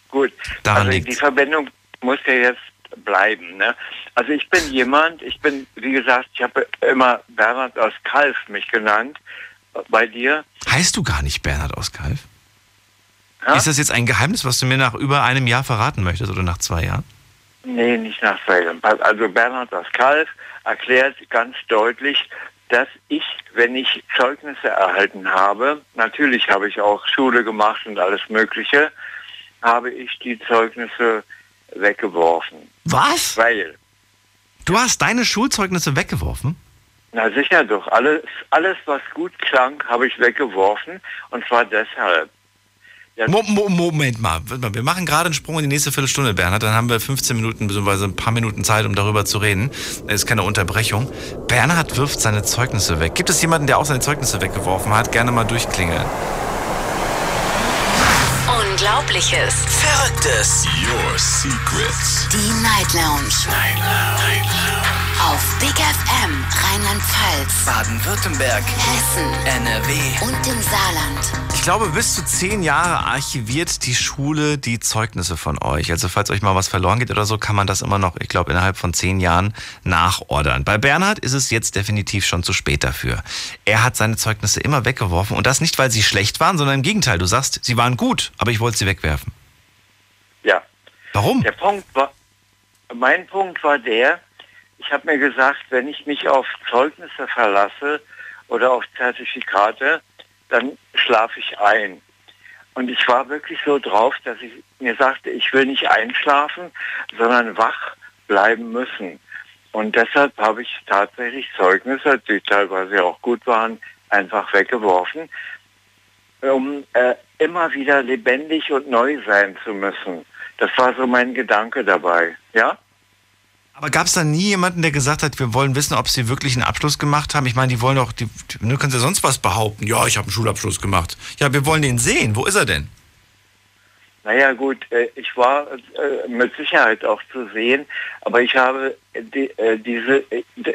Gut. Daran also liegt's. die Verbindung muss ja jetzt bleiben. Ne? Also ich bin jemand, ich bin, wie gesagt, ich habe immer Bernhard aus Kalf mich genannt. Bei dir. Heißt du gar nicht Bernhard aus Kalf? Ja? Ist das jetzt ein Geheimnis, was du mir nach über einem Jahr verraten möchtest oder nach zwei Jahren? Nee, nicht nach zwei Jahren. Also Bernhard aus Kalf erklärt ganz deutlich, dass ich, wenn ich Zeugnisse erhalten habe, natürlich habe ich auch Schule gemacht und alles Mögliche, habe ich die Zeugnisse weggeworfen. Was? Weil, Du hast deine Schulzeugnisse weggeworfen? Na sicher doch, alles, alles was gut klang, habe ich weggeworfen und zwar deshalb. Ja, Mo Mo Moment mal. Wir machen gerade einen Sprung in die nächste Viertelstunde, Bernhard. Dann haben wir 15 Minuten bzw. ein paar Minuten Zeit, um darüber zu reden. Das ist keine Unterbrechung. Bernhard wirft seine Zeugnisse weg. Gibt es jemanden, der auch seine Zeugnisse weggeworfen hat? Gerne mal durchklingeln. Unglaubliches. Verrücktes. Your secrets. Die Night Lounge. Night Lounge. Auf Big FM Rheinland-Pfalz, Baden-Württemberg. Hessen NRW. und im Saarland. Ich glaube, bis zu zehn Jahre archiviert die Schule die Zeugnisse von euch. Also falls euch mal was verloren geht oder so, kann man das immer noch, ich glaube, innerhalb von zehn Jahren nachordern. Bei Bernhard ist es jetzt definitiv schon zu spät dafür. Er hat seine Zeugnisse immer weggeworfen und das nicht, weil sie schlecht waren, sondern im Gegenteil. Du sagst, sie waren gut, aber ich wollte sie wegwerfen. ja. Warum? Der Punkt war, mein Punkt war der, ich habe mir gesagt, wenn ich mich auf Zeugnisse verlasse oder auf Zertifikate, dann schlafe ich ein. Und ich war wirklich so drauf, dass ich mir sagte, ich will nicht einschlafen, sondern wach bleiben müssen. Und deshalb habe ich tatsächlich Zeugnisse, die teilweise auch gut waren, einfach weggeworfen, um äh, immer wieder lebendig und neu sein zu müssen. Das war so mein Gedanke dabei. Ja? Aber gab es da nie jemanden, der gesagt hat, wir wollen wissen, ob sie wirklich einen Abschluss gemacht haben? Ich meine, die wollen doch, die, die ne, können sie sonst was behaupten. Ja, ich habe einen Schulabschluss gemacht. Ja, wir wollen den sehen. Wo ist er denn? Naja gut, äh, ich war äh, mit Sicherheit auch zu sehen, aber ich habe äh, diese,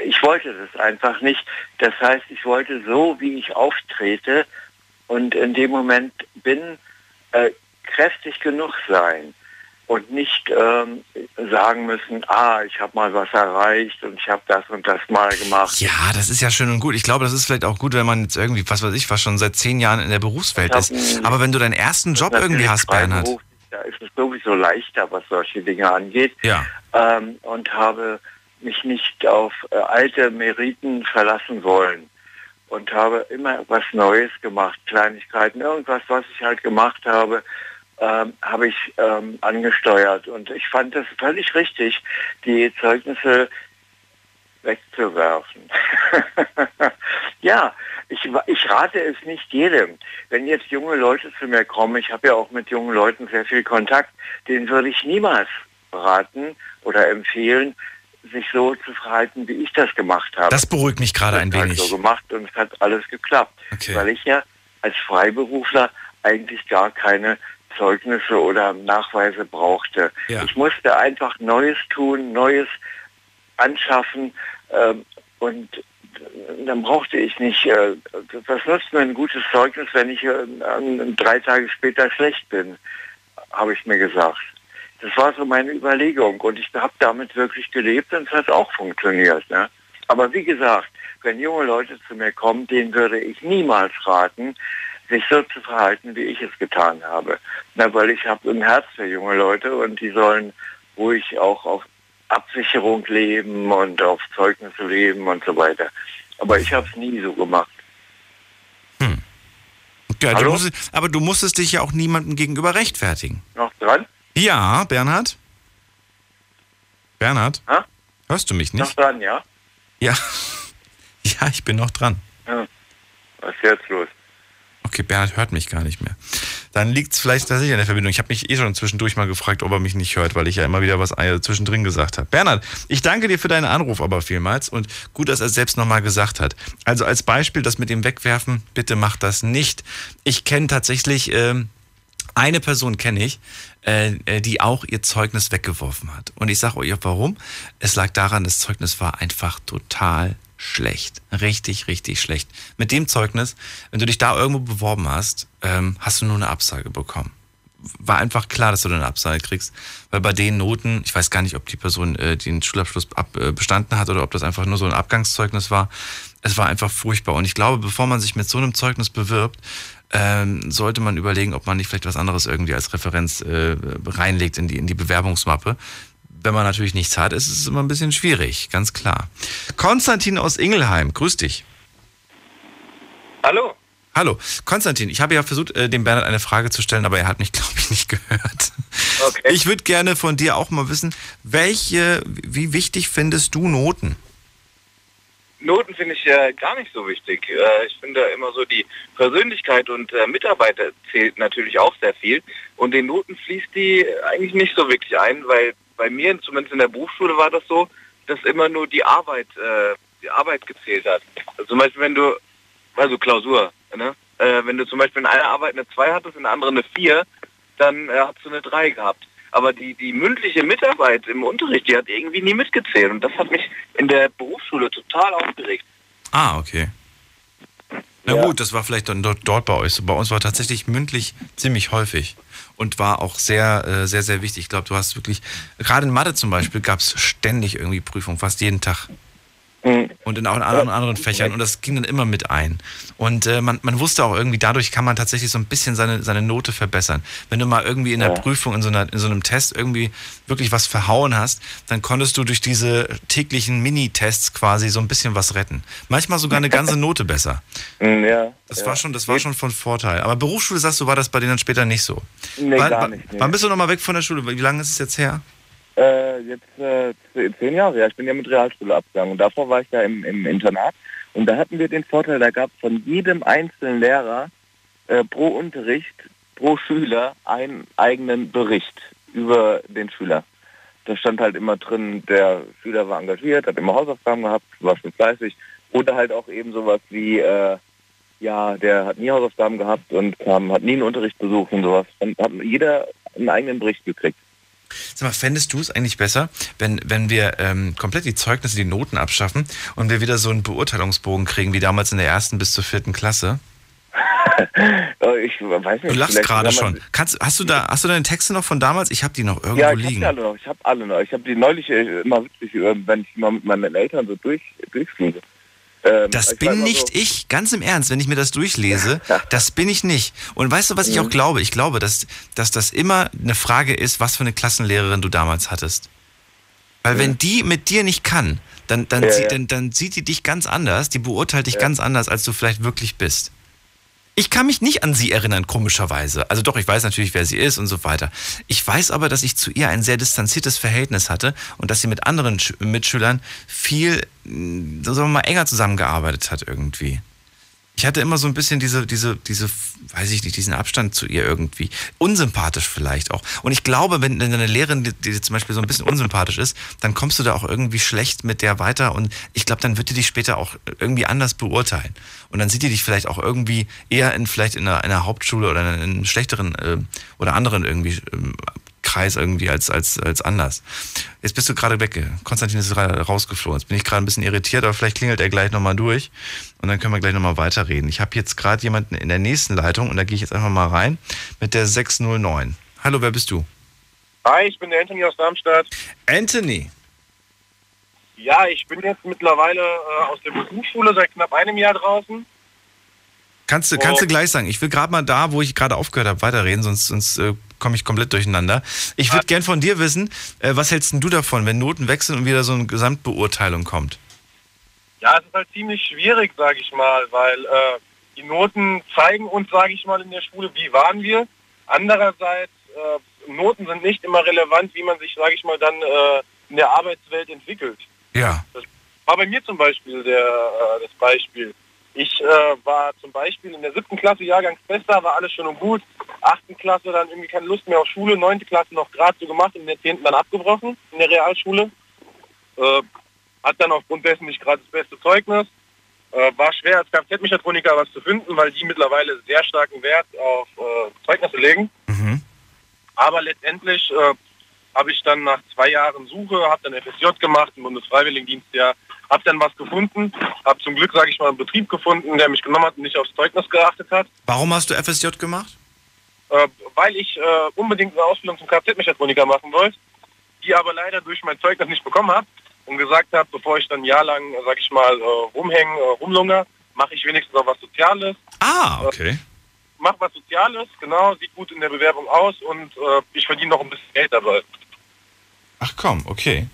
ich wollte das einfach nicht. Das heißt, ich wollte so, wie ich auftrete und in dem Moment bin, kräftig genug sein und nicht ähm, sagen müssen, ah, ich habe mal was erreicht und ich habe das und das mal gemacht. Ja, das ist ja schön und gut. Ich glaube, das ist vielleicht auch gut, wenn man jetzt irgendwie, was weiß ich, was schon seit zehn Jahren in der Berufswelt ist. Aber wenn du deinen ersten Job irgendwie hast, Bernhard. freiberuflich, Da ist es sowieso leichter, was solche Dinge angeht. Ja. ähm, und habe mich nicht auf äh, alte Meriten verlassen wollen und habe immer was Neues gemacht, Kleinigkeiten, irgendwas, was ich halt gemacht habe, ähm, habe ich ähm, angesteuert. Und ich fand das völlig richtig, die Zeugnisse wegzuwerfen. (laughs) ja, ich, ich rate es nicht jedem. Wenn jetzt junge Leute zu mir kommen, ich habe ja auch mit jungen Leuten sehr viel Kontakt, denen würde ich niemals raten oder empfehlen, sich so zu verhalten, wie ich das gemacht habe. Das beruhigt mich gerade ein Ich habe wenig. so gemacht und es hat alles geklappt, Okay. weil ich ja als Freiberufler eigentlich gar keine Zeugnisse oder Nachweise brauchte. Ja. Ich musste einfach Neues tun, Neues anschaffen ähm, und dann brauchte ich nicht, äh, was nutzt mir ein gutes Zeugnis, wenn ich äh, äh, drei Tage später schlecht bin, habe ich mir gesagt. Das war so meine Überlegung und ich habe damit wirklich gelebt und es hat auch funktioniert. Ne? Aber wie gesagt, wenn junge Leute zu mir kommen, denen würde ich niemals raten, sich so zu verhalten, wie ich es getan habe. Na, weil ich habe ein Herz für junge Leute und die sollen ruhig auch auf Absicherung leben und auf Zeugnisse leben und so weiter. Aber ich habe es nie so gemacht. Ja, du Hallo? musstest, aber du musstest dich ja auch niemandem gegenüber rechtfertigen. Noch dran? Ja, Bernhard? Bernhard? Ha? Hörst du mich Noch nicht? dran, ja? Ja. (laughs) Ja, ich bin noch dran. ja. Was ist jetzt los? Okay, Bernhard hört mich gar nicht mehr. Dann liegt es vielleicht tatsächlich an der Verbindung. Ich habe mich eh schon zwischendurch mal gefragt, ob er mich nicht hört, weil ich ja immer wieder was äh, zwischendrin gesagt habe. Bernhard, ich danke dir für deinen Anruf aber vielmals und gut, dass er es selbst nochmal gesagt hat. Also als Beispiel, das mit dem Wegwerfen, bitte macht das nicht. Ich kenne tatsächlich, ähm, eine Person kenne ich, äh, äh, die auch ihr Zeugnis weggeworfen hat. Und ich sage euch warum. Es lag daran, das Zeugnis war einfach total schlecht. Richtig, richtig schlecht. Mit dem Zeugnis, wenn du dich da irgendwo beworben hast, ähm, hast du nur eine Absage bekommen. War einfach klar, dass du eine Absage kriegst, weil bei den Noten, ich weiß gar nicht, ob die Person äh, den Schulabschluss ab, äh, bestanden hat oder ob das einfach nur so ein Abgangszeugnis war. Es war einfach furchtbar. Und ich glaube, bevor man sich mit so einem Zeugnis bewirbt, ähm, sollte man überlegen, ob man nicht vielleicht was anderes irgendwie als Referenz äh, reinlegt in die, in die Bewerbungsmappe. Wenn man natürlich nichts hat, ist es immer ein bisschen schwierig, ganz klar. Konstantin aus Ingelheim, grüß dich. Hallo. Hallo, Konstantin, ich habe ja versucht, äh, dem Bernhard eine Frage zu stellen, aber er hat mich, (laughs) glaube ich, nicht gehört. Okay. Ich würde gerne von dir auch mal wissen, welche, wie wichtig findest du Noten? Noten finde ich äh, gar nicht so wichtig. Äh, ich finde immer so die Persönlichkeit und äh, Mitarbeiter zählt natürlich auch sehr viel. Und den Noten fließt die eigentlich nicht so wirklich ein, weil bei mir, zumindest in der Berufsschule, war das so, dass immer nur die Arbeit, äh, die Arbeit gezählt hat. Also zum Beispiel, wenn du, also Klausur, ne? Äh, wenn du zum Beispiel in einer Arbeit eine 2 hattest, in der anderen eine 4, dann äh, hast du eine 3 gehabt. Aber die, die mündliche Mitarbeit im Unterricht, die hat irgendwie nie mitgezählt. Und das hat mich in der Berufsschule total aufgeregt. Ah, okay. Na gut, das war vielleicht dann dort, dort bei euch. Bei uns war tatsächlich mündlich ziemlich häufig und war auch sehr, äh, sehr, sehr wichtig. Ich glaube, du hast wirklich, gerade in Mathe zum Beispiel, gab es ständig irgendwie Prüfungen, fast jeden Tag. Und in auch in anderen, anderen Fächern. Und das ging dann immer mit ein. Und äh, man, man wusste auch irgendwie, dadurch kann man tatsächlich so ein bisschen seine, seine Note verbessern. Wenn du mal irgendwie in der Prüfung, in so, einer, in so einem Test irgendwie wirklich was verhauen hast, dann konntest du durch diese täglichen Mini-Tests quasi so ein bisschen was retten. Manchmal sogar eine ganze Note besser. (laughs) Ja. Das war schon, das war schon von Vorteil. Aber Berufsschule, sagst du, war das bei denen dann später nicht so? Nee, wann, gar nicht, nee. Wann bist du nochmal weg von der Schule? Wie lange ist es jetzt her? Äh, jetzt äh, zehn Jahre, ja. Ich bin ja mit Realschule abgegangen und davor war ich ja im, im Internat. Und da hatten wir den Vorteil, da gab es von jedem einzelnen Lehrer äh, pro Unterricht, pro Schüler einen eigenen Bericht über den Schüler. Da stand halt immer drin, der Schüler war engagiert, hat immer Hausaufgaben gehabt, war schon fleißig. Oder halt auch eben sowas wie, äh, ja, der hat nie Hausaufgaben gehabt und kam, hat nie einen Unterricht besucht und sowas. Dann hat jeder einen eigenen Bericht gekriegt. Sag mal, fändest du es eigentlich besser, wenn, wenn wir ähm, komplett die Zeugnisse, die Noten abschaffen und wir wieder so einen Beurteilungsbogen kriegen, wie damals in der ersten bis zur vierten Klasse? Äh, (laughs) Ich weiß nicht. Du lachst gerade schon. Kannst, hast, du da, hast du deine Texte noch von damals? Ich habe die noch irgendwo Ja, ich liegen. noch. Ich habe alle noch. Ich habe die neulich äh, immer witzig, äh, wenn ich mal mit meinen Eltern so durch, durchfliege. Ähm, Das bin nicht so, ich, ganz im Ernst, wenn ich mir das durchlese, (laughs) das bin ich nicht. Und weißt du, was ich auch Mhm. glaube? Ich glaube, dass, dass das immer eine Frage ist, was für eine Klassenlehrerin du damals hattest. Weil wenn die mit dir nicht kann, dann, dann, Ja, sie- ja. Dann, dann sieht die dich ganz anders, die beurteilt dich Ja. ganz anders, als du vielleicht wirklich bist. Ich kann mich nicht an sie erinnern, komischerweise. Also doch, ich weiß natürlich, wer sie ist und so weiter. Ich weiß aber, dass ich zu ihr ein sehr distanziertes Verhältnis hatte und dass sie mit anderen Sch Mitschülern viel, mh, sagen wir mal, enger zusammengearbeitet hat irgendwie. Ich hatte immer so ein bisschen diese, diese, diese, weiß ich nicht, diesen Abstand zu ihr irgendwie. Unsympathisch vielleicht auch. Und ich glaube, wenn eine Lehrerin, die, die zum Beispiel so ein bisschen unsympathisch ist, dann kommst du da auch irgendwie schlecht mit der weiter und ich glaube, dann wird die dich später auch irgendwie anders beurteilen. Und dann sieht die dich vielleicht auch irgendwie eher in vielleicht in einer, in einer Hauptschule oder in einem schlechteren äh, oder anderen irgendwie ähm, Kreis irgendwie als, als, als anders. Jetzt bist du gerade weg. Konstantin ist gerade rausgeflogen. Jetzt bin ich gerade ein bisschen irritiert, aber vielleicht klingelt er gleich nochmal durch und dann können wir gleich nochmal weiterreden. Ich habe jetzt gerade jemanden in der nächsten Leitung und da gehe ich jetzt einfach mal rein mit der 609. Hallo, wer bist du? Hi, ich bin der Anthony aus Darmstadt. Anthony. Ja, ich bin jetzt mittlerweile äh, aus der Berufsschule seit knapp einem Jahr draußen. Kannst du, kannst du gleich sagen. Ich will gerade mal da, wo ich gerade aufgehört habe, weiterreden, sonst, sonst äh, komme ich komplett durcheinander. Ich würde gern von dir wissen, äh, was hältst du davon, wenn Noten wechseln und wieder so eine Gesamtbeurteilung kommt? Ja, es ist halt ziemlich schwierig, sage ich mal, weil äh, die Noten zeigen uns, sage ich mal, in der Schule, wie waren wir. Andererseits, äh, Noten sind nicht immer relevant, wie man sich, sage ich mal, dann äh, in der Arbeitswelt entwickelt. Ja. Das war bei mir zum Beispiel der, äh, das Beispiel. Ich äh, war zum Beispiel in der siebten Klasse Jahrgangsbester, war alles schön und gut. Achten Klasse dann irgendwie keine Lust mehr auf Schule, neunte Klasse noch gerade so gemacht und in der zehnten dann abgebrochen in der Realschule. Äh, hat dann aufgrund dessen nicht gerade das beste Zeugnis. Äh, war schwer als Kfz-Mechatroniker was zu finden, weil die mittlerweile sehr starken Wert auf äh, Zeugnisse legen. Aber letztendlich äh, habe ich dann nach zwei Jahren Suche, habe dann FSJ gemacht im Bundesfreiwilligendienst, ja, habe dann was gefunden, habe zum Glück, sage ich mal, einen Betrieb gefunden, der mich genommen hat und nicht aufs Zeugnis geachtet hat, Warum hast du FSJ gemacht? Äh, weil ich äh, unbedingt eine Ausbildung zum Kfz-Mechatroniker machen wollte, die aber leider durch mein Zeugnis nicht bekommen habe und gesagt habe, bevor ich dann ein Jahr lang, äh, sag ich mal, äh, rumhängen, äh, rumlungere, mache ich wenigstens auch was Soziales. Ah, okay. Mach was Soziales, genau, sieht gut in der Bewerbung aus und äh, ich verdiene noch ein bisschen Geld dabei. Ach komm, okay.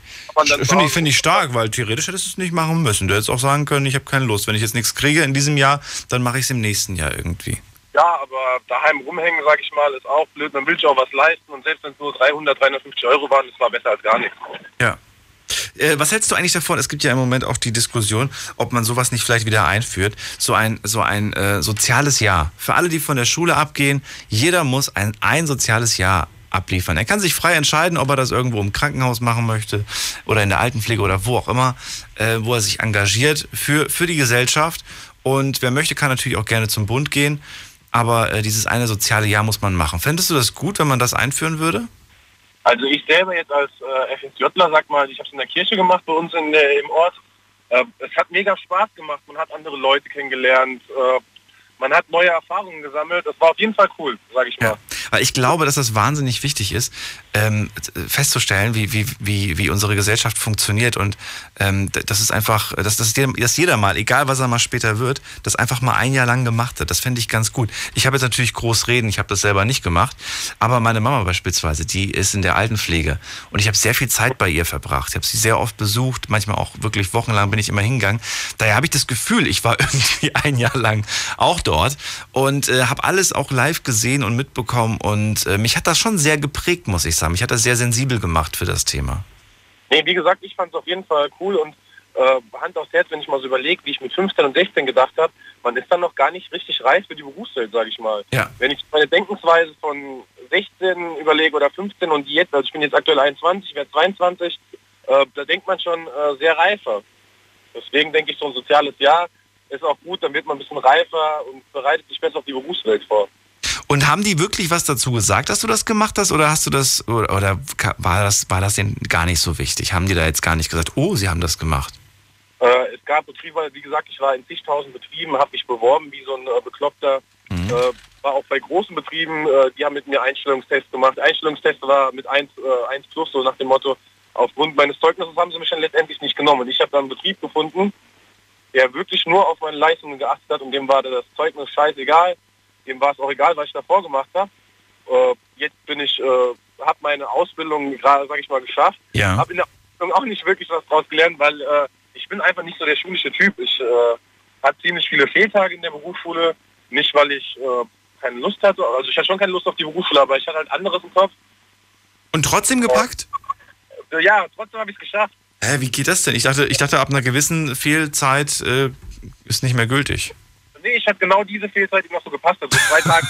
Finde ich, finde ich stark, weil theoretisch hättest du es nicht machen müssen. Du hättest auch sagen können, ich habe keine Lust. Wenn ich jetzt nichts kriege in diesem Jahr, dann mache ich es im nächsten Jahr irgendwie. Ja, aber daheim rumhängen, sag ich mal, ist auch blöd. Man will sich auch was leisten und selbst wenn es nur 300, 350 Euro waren, das war besser als gar nichts. Ja. Äh, was hältst du eigentlich davon? Es gibt ja im Moment auch die Diskussion, ob man sowas nicht vielleicht wieder einführt. So ein, so ein äh, soziales Jahr. Für alle, die von der Schule abgehen, jeder muss ein, ein soziales Jahr abliefern. Er kann sich frei entscheiden, ob er das irgendwo im Krankenhaus machen möchte oder in der Altenpflege oder wo auch immer, äh, wo er sich engagiert für, für die Gesellschaft. Und wer möchte, kann natürlich auch gerne zum Bund gehen. Aber äh, dieses eine soziale Jahr muss man machen. Fändest du das gut, wenn man das einführen würde? Also ich selber jetzt als äh, FSJler, sag mal, ich habe es in der Kirche gemacht bei uns in der, im Ort. Äh, es hat mega Spaß gemacht. Man hat andere Leute kennengelernt. Äh, man hat neue Erfahrungen gesammelt. Das war auf jeden Fall cool, sage ich mal. Weil ich glaube, dass das wahnsinnig wichtig ist, ähm, festzustellen, wie, wie, wie, wie unsere Gesellschaft funktioniert. Und ähm, das ist einfach, dass, dass, jeder, dass jeder mal, egal was er mal später wird, das einfach mal ein Jahr lang gemacht hat. Das fände ich ganz gut. Ich habe jetzt natürlich groß reden, ich habe das selber nicht gemacht. Aber meine Mama beispielsweise, die ist in der Altenpflege. Und ich habe sehr viel Zeit bei ihr verbracht. Ich habe sie sehr oft besucht, manchmal auch wirklich wochenlang bin ich immer hingegangen. Daher habe ich das Gefühl, ich war (laughs) irgendwie ein Jahr lang auch dort und äh, habe alles auch live gesehen und mitbekommen. Und äh, mich hat das schon sehr geprägt, muss ich sagen. Mich hat das sehr sensibel gemacht für das Thema. Nee, wie gesagt, ich fand es auf jeden Fall cool und äh, Hand aufs Herz, wenn ich mal so überlege, wie ich mit 15 und 16 gedacht habe, man ist dann noch gar nicht richtig reif für die Berufswelt, sage ich mal. Ja. Wenn ich meine Denkensweise von 16 überlege oder 15 und die jetzt, also ich bin jetzt aktuell 21, werde 22, äh, da denkt man schon äh, sehr reifer. Deswegen denke ich, so ein soziales Jahr ist auch gut, dann wird man ein bisschen reifer und bereitet sich besser auf die Berufswelt vor. Und haben die wirklich was dazu gesagt, dass du das gemacht hast, oder hast du das, oder, oder war das, war das denen gar nicht so wichtig? Haben die da jetzt gar nicht gesagt, oh, sie haben das gemacht? Äh, es gab Betriebe, wie gesagt, ich war in zigtausend Betrieben, habe mich beworben wie so ein äh, Bekloppter. Äh, war auch bei großen Betrieben, äh, die haben mit mir Einstellungstests gemacht. Einstellungstest war mit 1, äh, 1 plus, so nach dem Motto, aufgrund meines Zeugnisses haben sie mich dann letztendlich nicht genommen. Und ich habe dann einen Betrieb gefunden, der wirklich nur auf meine Leistungen geachtet hat und dem war das Zeugnis scheißegal. Dem war es auch egal, was ich davor gemacht habe. Äh, jetzt bin ich, äh, habe meine Ausbildung gerade, sag ich mal, geschafft. Ja. Habe in der Ausbildung auch nicht wirklich was draus gelernt, weil äh, ich bin einfach nicht so der schulische Typ. Ich äh, hatte ziemlich viele Fehltage in der Berufsschule. Nicht, weil ich äh, keine Lust hatte, also ich hatte schon keine Lust auf die Berufsschule, aber ich hatte halt anderes im Kopf. Und trotzdem gepackt? Äh, ja, trotzdem habe ich es geschafft. Hä, wie geht das denn? Ich dachte, ich dachte ab einer gewissen Fehlzeit äh, ist nicht mehr gültig. Nee, ich hatte genau diese Fehlzeit, die noch so gepasst hat. So zwei (laughs) Tage,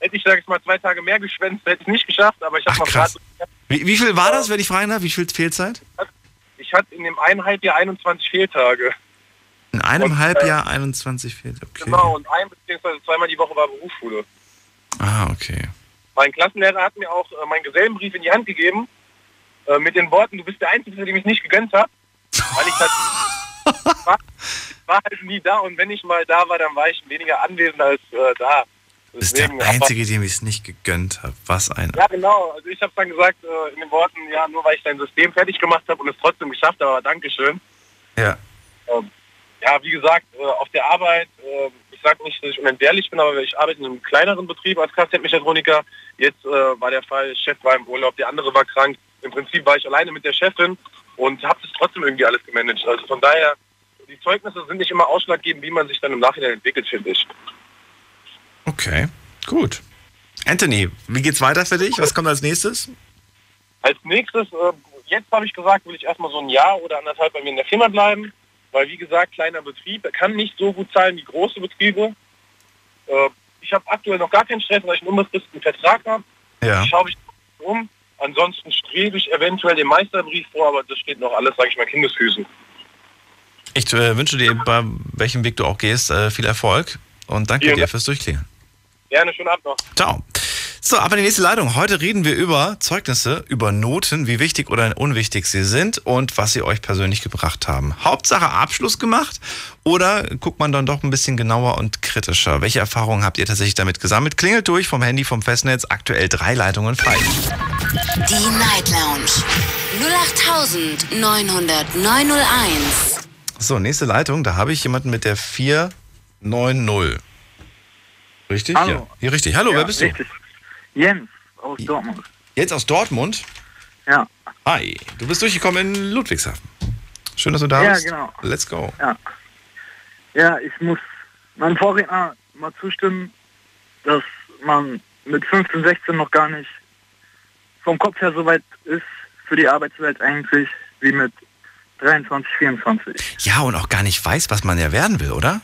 hätte ich, sag ich mal, zwei Tage mehr geschwänzt, hätte ich nicht geschafft, aber ich habe mal krass. grad- Wie, wie viel war das, wenn ich fragen darf? Wie viel Fehlzeit? Ich hatte in dem eineinhalb Jahr 21 Fehltage. In einem Und, Halbjahr 21 Fehltage. Okay. Genau, und ein bzw. zweimal die Woche war Berufsschule. Ah, okay. Mein Klassenlehrer hat mir auch äh, meinen Gesellenbrief in die Hand gegeben, äh, mit den Worten, du bist der Einzige, dem ich nicht gegönnt habe. Weil ich halt, (laughs) war, halt nie da und wenn ich mal da war, dann war ich weniger anwesend als äh, da. Du bist der Deswegen, Einzige, dem ich es nicht gegönnt habe. Was ein... Ja, genau. Also ich habe dann gesagt äh, in den Worten, ja, nur weil ich dein System fertig gemacht habe und es trotzdem geschafft habe, aber Dankeschön. Ja. Ähm, ja, wie gesagt, äh, auf der Arbeit, äh, ich sage nicht, dass ich unentbehrlich bin, aber ich arbeite in einem kleineren Betrieb als Kfz-Mechatroniker. Jetzt äh, war der Fall, Chef war im Urlaub, der andere war krank. Im Prinzip war ich alleine mit der Chefin und habe das trotzdem irgendwie alles gemanagt. Also von daher, die Zeugnisse sind nicht immer ausschlaggebend, wie man sich dann im Nachhinein entwickelt, finde ich. Okay, gut. Anthony, wie geht's weiter für dich? Was kommt als nächstes? Als nächstes, äh, jetzt habe ich gesagt, will ich erstmal so ein Jahr oder anderthalb bei mir in der Firma bleiben, weil wie gesagt, kleiner Betrieb, er kann nicht so gut zahlen wie große Betriebe. Äh, ich habe aktuell noch gar keinen Stress, weil ich einen unbefristeten Vertrag habe. Ja. Ich schaue mich um. Ansonsten strebe ich eventuell den Meisterbrief vor, aber das steht noch alles, sage ich mal, Kindesfüßen. Ich äh, wünsche dir, bei welchem Weg du auch gehst, äh, viel Erfolg und danke Vielen dir Dank. fürs Durchklingeln. Gerne, schönen Abend noch. Ciao. So, ab in die nächste Leitung. Heute reden wir über Zeugnisse, über Noten, wie wichtig oder unwichtig sie sind und was sie euch persönlich gebracht haben. Hauptsache Abschluss gemacht oder guckt man dann doch ein bisschen genauer und kritischer? Welche Erfahrungen habt ihr tatsächlich damit gesammelt? Klingelt durch vom Handy, vom Festnetz, aktuell drei Leitungen frei. Die Night Lounge 0890901. So, nächste Leitung, da habe ich jemanden mit der 490. Richtig? Hallo. Ja. Hier richtig. Hallo, Ja, wer bist du? richtig. Jens aus Dortmund. Jetzt aus Dortmund? Ja. Hi, du bist durchgekommen in Ludwigshafen. Schön, dass du da Ja, bist. genau. Let's go. Ja. Ja, ich muss meinem Vorredner mal zustimmen, dass man mit 15, 16 noch gar nicht vom Kopf her so weit ist für die Arbeitswelt eigentlich wie mit 23, 24. Ja, und auch gar nicht weiß, was man ja werden will, oder?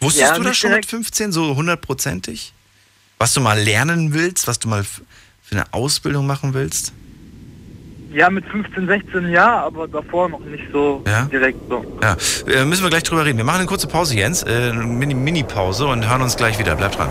Wusstest Ja, du das schon mit direkt. 15 so hundertprozentig? Was du mal lernen willst, was du mal für eine Ausbildung machen willst? Ja, mit 15, 16 ja, aber davor noch nicht so Ja? direkt so. Ja, äh, müssen wir gleich drüber reden. Wir machen eine kurze Pause, Jens, äh, Mini-Pause und hören uns gleich wieder. Bleib dran.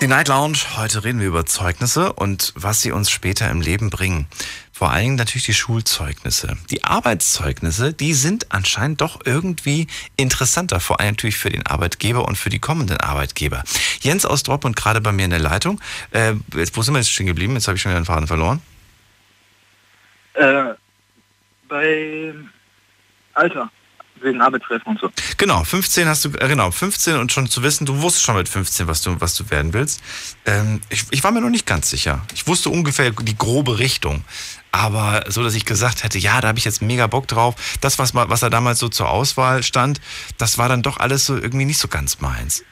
Die Night Lounge, heute reden wir über Zeugnisse und was sie uns später im Leben bringen. Vor allen Dingen natürlich die Schulzeugnisse. Die Arbeitszeugnisse, die sind anscheinend doch irgendwie interessanter, vor allem natürlich für den Arbeitgeber und für die kommenden Arbeitgeber. Jens aus Dortmund gerade bei mir in der Leitung. Äh, jetzt, wo sind wir jetzt stehen geblieben? Jetzt habe ich schon wieder den Faden verloren. Äh, bei Alter, wegen Arbeitsreifen und so. Genau, 15 hast du, äh, genau, 15 und schon zu wissen, du wusstest schon mit 15, was du, was du werden willst. Ähm, ich, ich war mir noch nicht ganz sicher. Ich wusste ungefähr die grobe Richtung. Aber so, dass ich gesagt hätte, ja, da habe ich jetzt mega Bock drauf. Das, was, was da damals so zur Auswahl stand, das war dann doch alles so irgendwie nicht so ganz meins.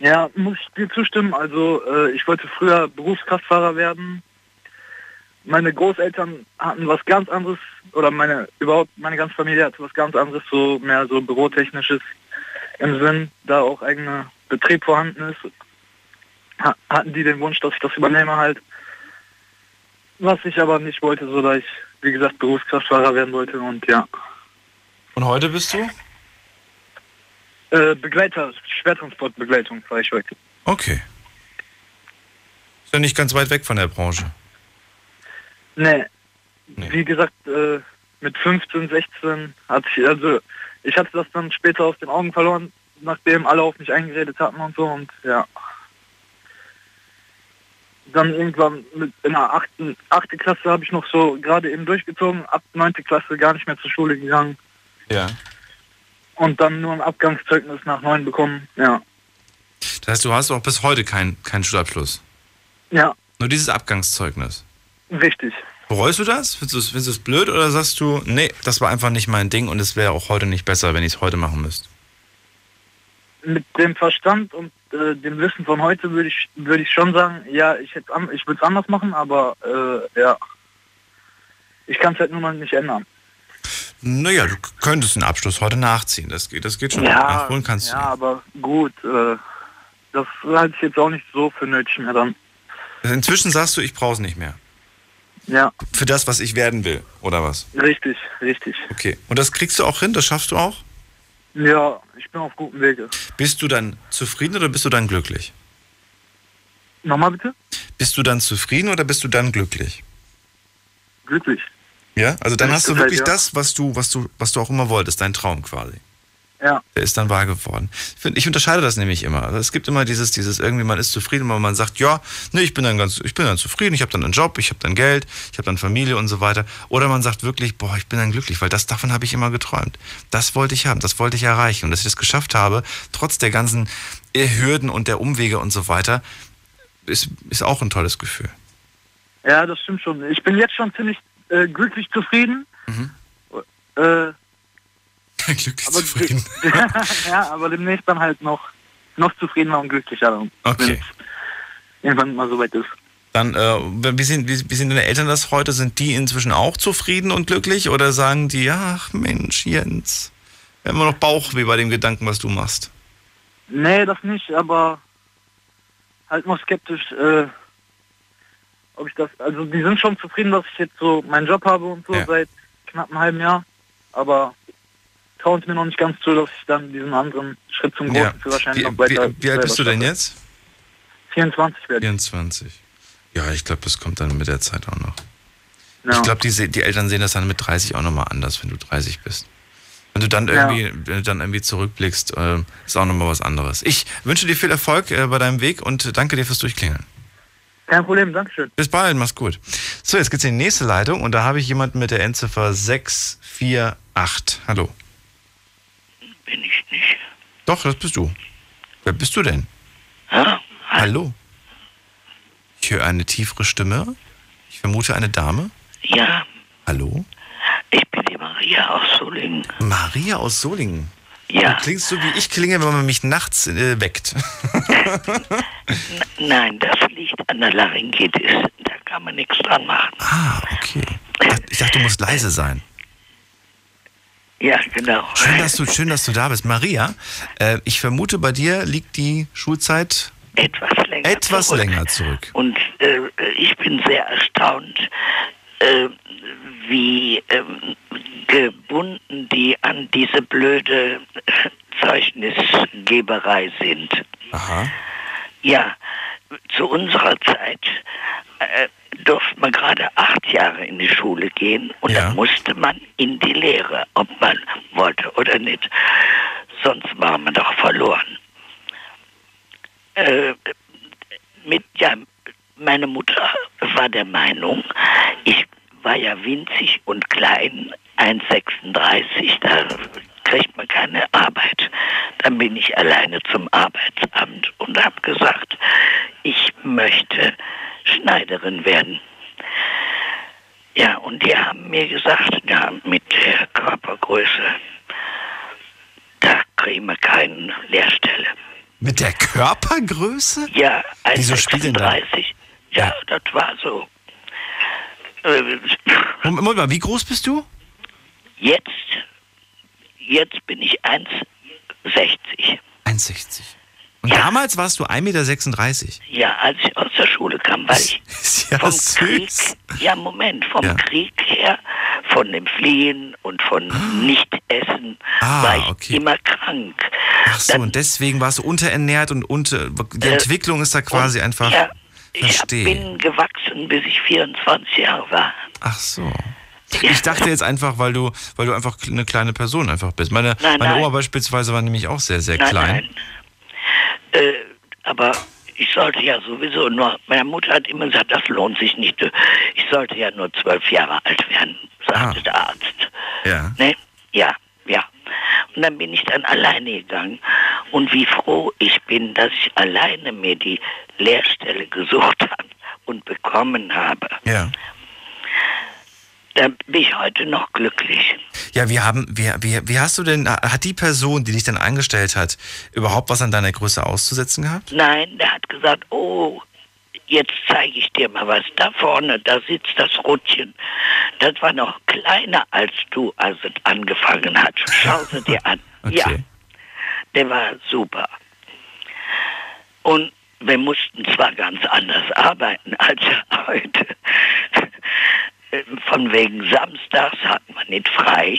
Ja, muss ich dir zustimmen. Also äh, ich wollte früher Berufskraftfahrer werden. Meine Großeltern hatten was ganz anderes, oder meine überhaupt meine ganze Familie hatte was ganz anderes, so mehr so bürotechnisches im Sinn, da auch eigener Betrieb vorhanden ist. Ha hatten die den Wunsch, dass ich das übernehme halt. Was ich aber nicht wollte, so da ich, wie gesagt, Berufskraftfahrer werden wollte und ja. Und heute bist du? Äh, Begleiter, Schwertransportbegleitung war ich heute. Okay. Ist ja nicht ganz weit weg von der Branche. Nee. Wie gesagt, äh, mit 15, 16 hatte ich, also ich hatte das dann später aus den Augen verloren, nachdem alle auf mich eingeredet hatten und so und ja. Dann irgendwann mit in der achten, achte Klasse habe ich noch so gerade eben durchgezogen, ab neunte Klasse gar nicht mehr zur Schule gegangen Ja. und dann nur ein Abgangszeugnis nach neun bekommen, ja. Das heißt, du hast auch bis heute keinen keinen Schulabschluss. Ja, Nur dieses Abgangszeugnis. Richtig. Bereust du das? Findest du es du blöd oder sagst du, nee, das war einfach nicht mein Ding und es wäre auch heute nicht besser, wenn ich es heute machen müsste? Mit dem Verstand und äh, dem Wissen von heute würde ich würde ich schon sagen, ja, ich hätte an, ich würde es anders machen, aber äh, ja, ich kann es halt nur mal nicht ändern. Naja, du könntest einen Abschluss heute nachziehen. Das geht, das geht schon. Ja, Nachholen kannst ja, aber gut, äh, das halte ich jetzt auch nicht so für nötig mehr dann. du. Inzwischen sagst du, ich brauche es nicht mehr. Ja, Für das, was ich werden will, oder was? richtig, richtig. Okay. Und das kriegst du auch hin? Das schaffst du auch? Ja, ich bin auf gutem Wege. Bist du dann zufrieden oder bist du dann glücklich? Nochmal bitte? Bist du dann zufrieden oder bist du dann glücklich? Glücklich. Ja? Also dann hast du wirklich ja. das, was du, was du, was du auch immer wolltest, dein Traum quasi. Ja. Der ist dann wahr geworden. Ich, unterscheide das nämlich immer. Also es gibt immer dieses, dieses irgendwie, man ist zufrieden, aber man sagt, ja, nee, ich bin dann ganz, ich bin dann zufrieden, ich habe dann einen Job, ich habe dann Geld, ich habe dann Familie und so weiter. Oder man sagt wirklich, boah, ich bin dann glücklich, weil das davon habe ich immer geträumt. Das wollte ich haben, das wollte ich erreichen. Und dass ich das geschafft habe, trotz der ganzen Hürden und der Umwege und so weiter, ist, ist auch ein tolles Gefühl. Ja, das stimmt schon. Ich bin jetzt schon ziemlich äh, glücklich zufrieden. Mhm. Äh, (laughs) glücklich aber zufrieden. (laughs) ja, aber demnächst dann halt noch noch zufriedener und glücklicher. Okay. Irgendwann mal soweit ist. Dann, äh, wie, sind, wie, wie sind deine Eltern das heute? Sind die inzwischen auch zufrieden und glücklich? Oder sagen die, ach Mensch, Jens, wir haben immer noch Bauchweh bei dem Gedanken, was du machst? Nee, das nicht, aber halt noch skeptisch, äh, ob ich das, also die sind schon zufrieden, dass ich jetzt so meinen Job habe und so Ja. seit knapp einem halben Jahr, aber trauen es mir noch nicht ganz zu, dass ich dann diesen anderen Schritt zum großen Ja. Führerschein Wie, noch weiter wie, wie alt bist du denn jetzt? schaffe. 24 werde 24. Ja, ich glaube, das kommt dann mit der Zeit auch noch. Ja. Ich glaube, die, die Eltern sehen das dann mit 30 auch nochmal anders, wenn du 30 bist. Wenn du dann Ja. irgendwie, wenn du dann irgendwie zurückblickst, äh, ist auch nochmal was anderes. Ich wünsche dir viel Erfolg äh, bei deinem Weg und danke dir fürs Durchklingeln. Kein Problem, Dankeschön. Bis bald, mach's gut. So, jetzt geht's in die nächste Leitung und da habe ich jemanden mit der Endziffer 648. Hallo. Bin ich nicht. Doch, das bist du. Wer bist du denn? Ja? Hallo. Ich höre eine tiefere Stimme. Ich vermute eine Dame. Ja, Hallo? ich bin die Maria aus Solingen. Maria aus Solingen. Ja. Du klingst so, wie ich klinge, wenn man mich nachts äh, weckt. (laughs) Nein, das liegt an der Laryngitis. Da kann man nichts dran machen. ah, okay. Ich dachte, du musst leise sein. Ja, genau. Schön, dass du, schön, dass du da bist. Maria, äh, ich vermute, bei dir liegt die Schulzeit etwas länger etwas zurück. länger zurück. Und äh, ich bin sehr erstaunt, äh, wie ähm, gebunden die an diese blöde Zeugnisgeberei sind. Aha. Ja, zu unserer Zeit äh, durfte man gerade acht Jahre in die Schule gehen und dann musste man in die Lehre, ob man wollte oder nicht. Sonst war man doch verloren. Äh, mit, ja, meine Mutter war der Meinung, ich war ja winzig und klein, 1,36, da kriegt man keine Arbeit. Dann bin ich alleine zum Arbeitsamt und habe gesagt, ich möchte Schneiderin werden. Ja, und die haben mir gesagt, ja, mit der Körpergröße, da kriegen wir keine Lehrstelle. Mit der Körpergröße? Ja, Wieso spielt denn da? 1,36. Ja, das war so. Moment mal, wie groß bist du? Jetzt, jetzt bin ich 1,60. 1,60. Und damals warst du 1,36 Meter. Ja, als ich aus der Schule kam, weil ich Ja, vom süß. Krieg, ja Moment, vom Ja. Krieg her von dem Fliehen und von Nichtessen Ah, war ich okay. immer krank. Ach so, und deswegen warst du unterernährt und unter, die Äh, Entwicklung ist da quasi einfach. Ja, ich Verstehe. bin gewachsen, bis ich 24 Jahre war. Ach so. Ich dachte jetzt einfach, weil du, weil du einfach eine kleine Person einfach bist. Meine, Nein, meine nein. Oma beispielsweise war nämlich auch sehr, sehr Nein, klein. nein. Äh, aber ich sollte ja sowieso nur, meine Mutter hat immer gesagt, das lohnt sich nicht. Ich sollte ja nur zwölf Jahre alt werden, sagte der Arzt. Ja. Ne? Ja, ja. Und dann bin ich dann alleine gegangen. Und wie froh ich bin, dass ich alleine mir die Lehrstelle gesucht (laughs) habe und bekommen habe. Ja. Da bin ich heute noch glücklich. Ja, wie haben, wie, wie, wie hast du denn, hat die Person, die dich dann eingestellt hat, überhaupt was an deiner Größe auszusetzen gehabt? Nein, der hat gesagt, oh, jetzt zeige ich dir mal was. Da vorne, da sitzt das Ruttchen. Das war noch kleiner als du, als es angefangen hat. Schau sie dir an. (laughs) Ja, der war super. Und wir mussten zwar ganz anders arbeiten als (laughs) heute. Von wegen Samstags hatten wir nicht frei.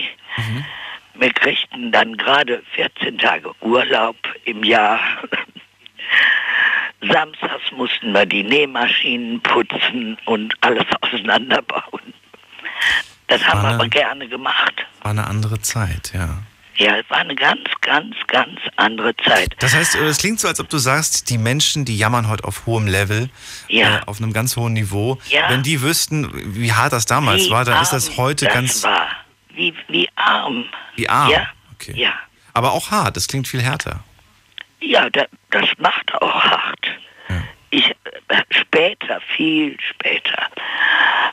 Wir kriegten dann gerade 14 Tage Urlaub im Jahr. (laughs) Samstags mussten wir die Nähmaschinen putzen und alles (laughs) auseinanderbauen. Das haben wir War aber gerne gemacht. War eine andere Zeit, ja. Ja, es war eine ganz, ganz, ganz andere Zeit. Das heißt, äh, es klingt so, als ob du sagst, die Menschen, die jammern heute auf hohem Level, Ja. äh, auf einem ganz hohen Niveau. Ja. Wenn die wüssten, wie hart das damals Wie war, dann ist das heute das ganz. War. Wie, wie arm. Wie arm. Ja, Okay. ja. Aber auch hart, das klingt viel härter. Ja, da, das macht auch hart. Ich, äh, später, viel später,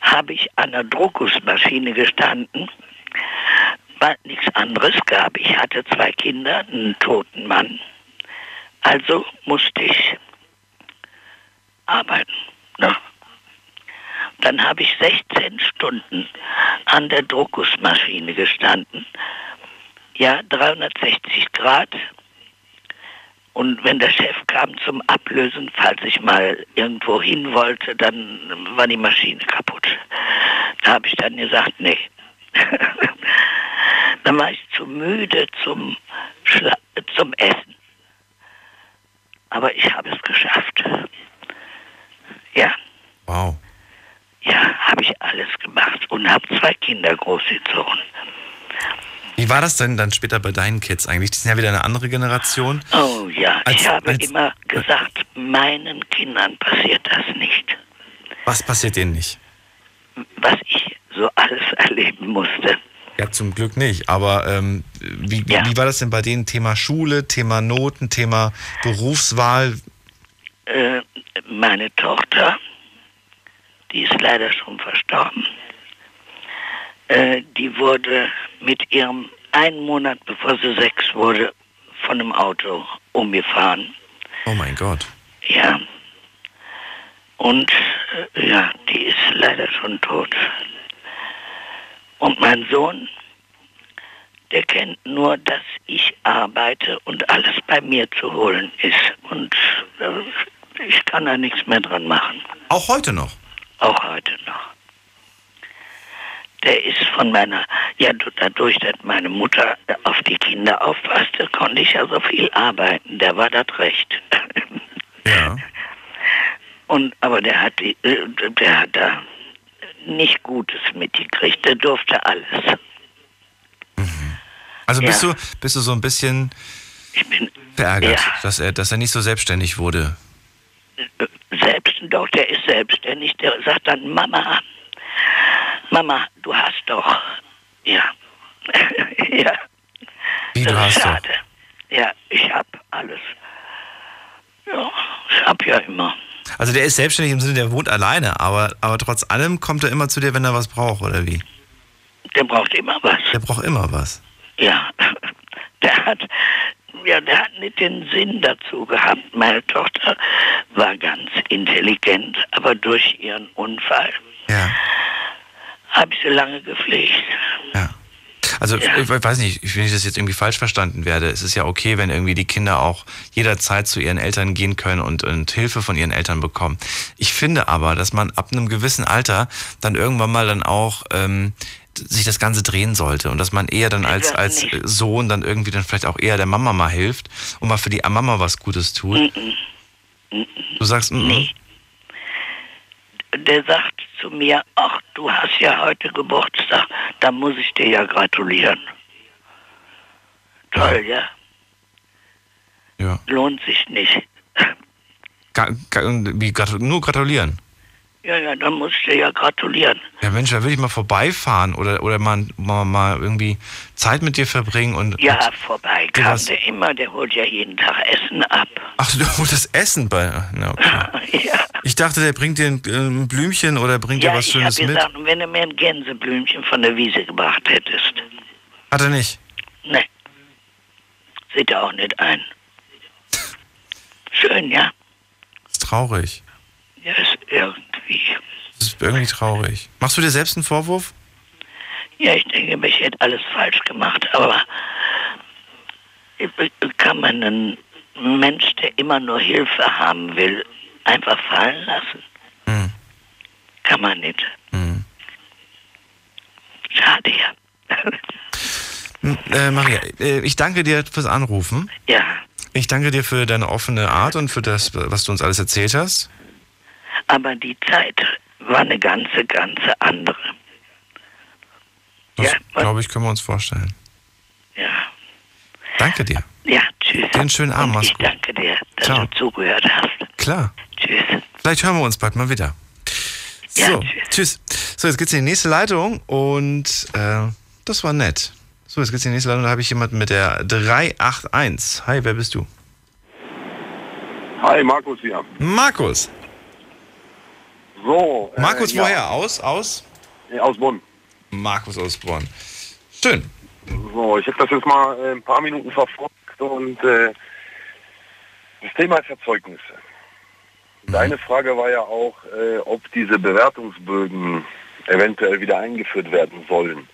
habe ich an der Druckusmaschine gestanden, weil nichts anderes gab. Ich hatte zwei Kinder, einen toten Mann. Also musste ich arbeiten. Ne? Dann habe ich 16 Stunden an der Druckusmaschine gestanden. Ja, 360 Grad. Und wenn der Chef kam zum Ablösen, falls ich mal irgendwo hin wollte, dann war die Maschine kaputt. Da habe ich dann gesagt, nee. (laughs) dann war ich zu müde zum, Schla zum Essen. Aber ich habe es geschafft. Ja. Wow. Ja, habe ich alles gemacht und habe zwei Kinder großgezogen. Wie war das denn dann später bei deinen Kids eigentlich? Die sind ja wieder eine andere Generation. Oh ja, Als- ich habe als- immer gesagt, meinen Kindern passiert das nicht. Was passiert denen nicht? Was ich so alles erleben musste. Ja, zum Glück nicht. Aber ähm, wie, wie, wie war das denn bei denen? Thema Schule, Thema Noten, Thema Berufswahl? Äh, meine Tochter, die ist leider schon verstorben, äh, die wurde mit ihrem einen Monat bevor sie sechs wurde von einem Auto umgefahren. Oh mein Gott. Ja. Und äh, ja, die ist leider schon tot. Und mein Sohn, der kennt nur, dass ich arbeite und alles bei mir zu holen ist. Und äh, ich kann da nichts mehr dran machen. Auch heute noch? Auch heute noch. Der ist von meiner, ja dadurch, dass meine Mutter auf die Kinder aufpasste, konnte ich ja so viel arbeiten. Der war das recht. Ja. Und aber der hat die, äh, der hat da nicht Gutes mitgekriegt. Der durfte alles. Also bist, Ja. du, bist du so ein bisschen verärgert, dass, er, dass er nicht so selbstständig wurde? Selbst, doch, der ist selbstständig. Der sagt dann, Mama, Mama, du hast doch. Ja. (laughs) ja. Wie, du Das ist hast doch? schade. Ja, ich hab alles. Ja, ich hab ja immer. Also der ist selbstständig im Sinne, der wohnt alleine, aber, aber trotz allem kommt er immer zu dir, wenn er was braucht, oder wie? Der braucht immer was. Der braucht immer was. Ja, (laughs) der hat, ja, der hat nicht den Sinn dazu gehabt. Meine Tochter war ganz intelligent, aber durch ihren Unfall Ja. habe ich sie lange gepflegt. Also ich weiß nicht, wenn ich das jetzt irgendwie falsch verstanden werde, es ist ja okay, wenn irgendwie die Kinder auch jederzeit zu ihren Eltern gehen können und, und Hilfe von ihren Eltern bekommen. Ich finde aber, dass man ab einem gewissen Alter dann irgendwann mal dann auch ähm, sich das Ganze drehen sollte und dass man eher dann als, als Sohn dann irgendwie dann vielleicht auch eher der Mama mal hilft und mal für die Mama was Gutes tut. Du sagst, mm, Nee. Der sagt zu mir, ach, du hast ja heute Geburtstag, da muss ich dir ja gratulieren. Toll, ja? Ja. Lohnt sich nicht. ga, ga, wie, gratu- nur gratulieren. Ja, ja, dann muss ich dir ja gratulieren. Ja Mensch, da will ich mal vorbeifahren oder, oder mal, mal, mal irgendwie Zeit mit dir verbringen und. Ja, und, vorbei kam was- der immer, der holt ja jeden Tag Essen ab. Ach, du holst das Essen bei. Na, okay. (laughs) Ich dachte, der bringt dir ein, Blümchen oder bringt ja, dir was ich Schönes mit. gesagt, wenn du mir ein Gänseblümchen von der Wiese gebracht hättest. Hat er nicht. Ne. Sieht er auch nicht ein. Schön, ja? ist traurig. Ja, ist irgendwie. Das ist irgendwie traurig. Machst du dir selbst einen Vorwurf? Ja, ich denke, ich hätte alles falsch gemacht, aber kann man einen Mensch, der immer nur Hilfe haben will, einfach fallen lassen? Hm. Kann man nicht. Schade, ja. Hm, Äh, Maria, äh, ich danke dir fürs Anrufen. Ja. Ich danke dir für deine offene Art und für das, was du uns alles erzählt hast. Aber die Zeit war eine ganze, ganze andere. Das, glaube ich, können wir uns vorstellen. Ja. Danke dir. Ja, tschüss. Dir einen schönen Abend, mach's Ich gut. danke dir, dass Ciao. du zugehört hast. Klar. Tschüss. Vielleicht hören wir uns bald mal wieder. So, tschüss. So, jetzt geht's in die nächste Leitung und äh, das war nett. So, jetzt geht's in die nächste Leitung. Da habe ich jemanden mit der 381. Hi, wer bist du? Hi, Markus hier. Markus. So. äh, Markus, ja. woher? Aus? Aus? Ja, aus Bonn. Markus aus Bonn. Schön. So, ich habe das jetzt mal äh, ein paar Minuten verfolgt und äh, das Thema ist ja Zeugnisse. Mhm. Deine Frage war ja auch, äh, ob diese Bewertungsbögen eventuell wieder eingeführt werden sollen.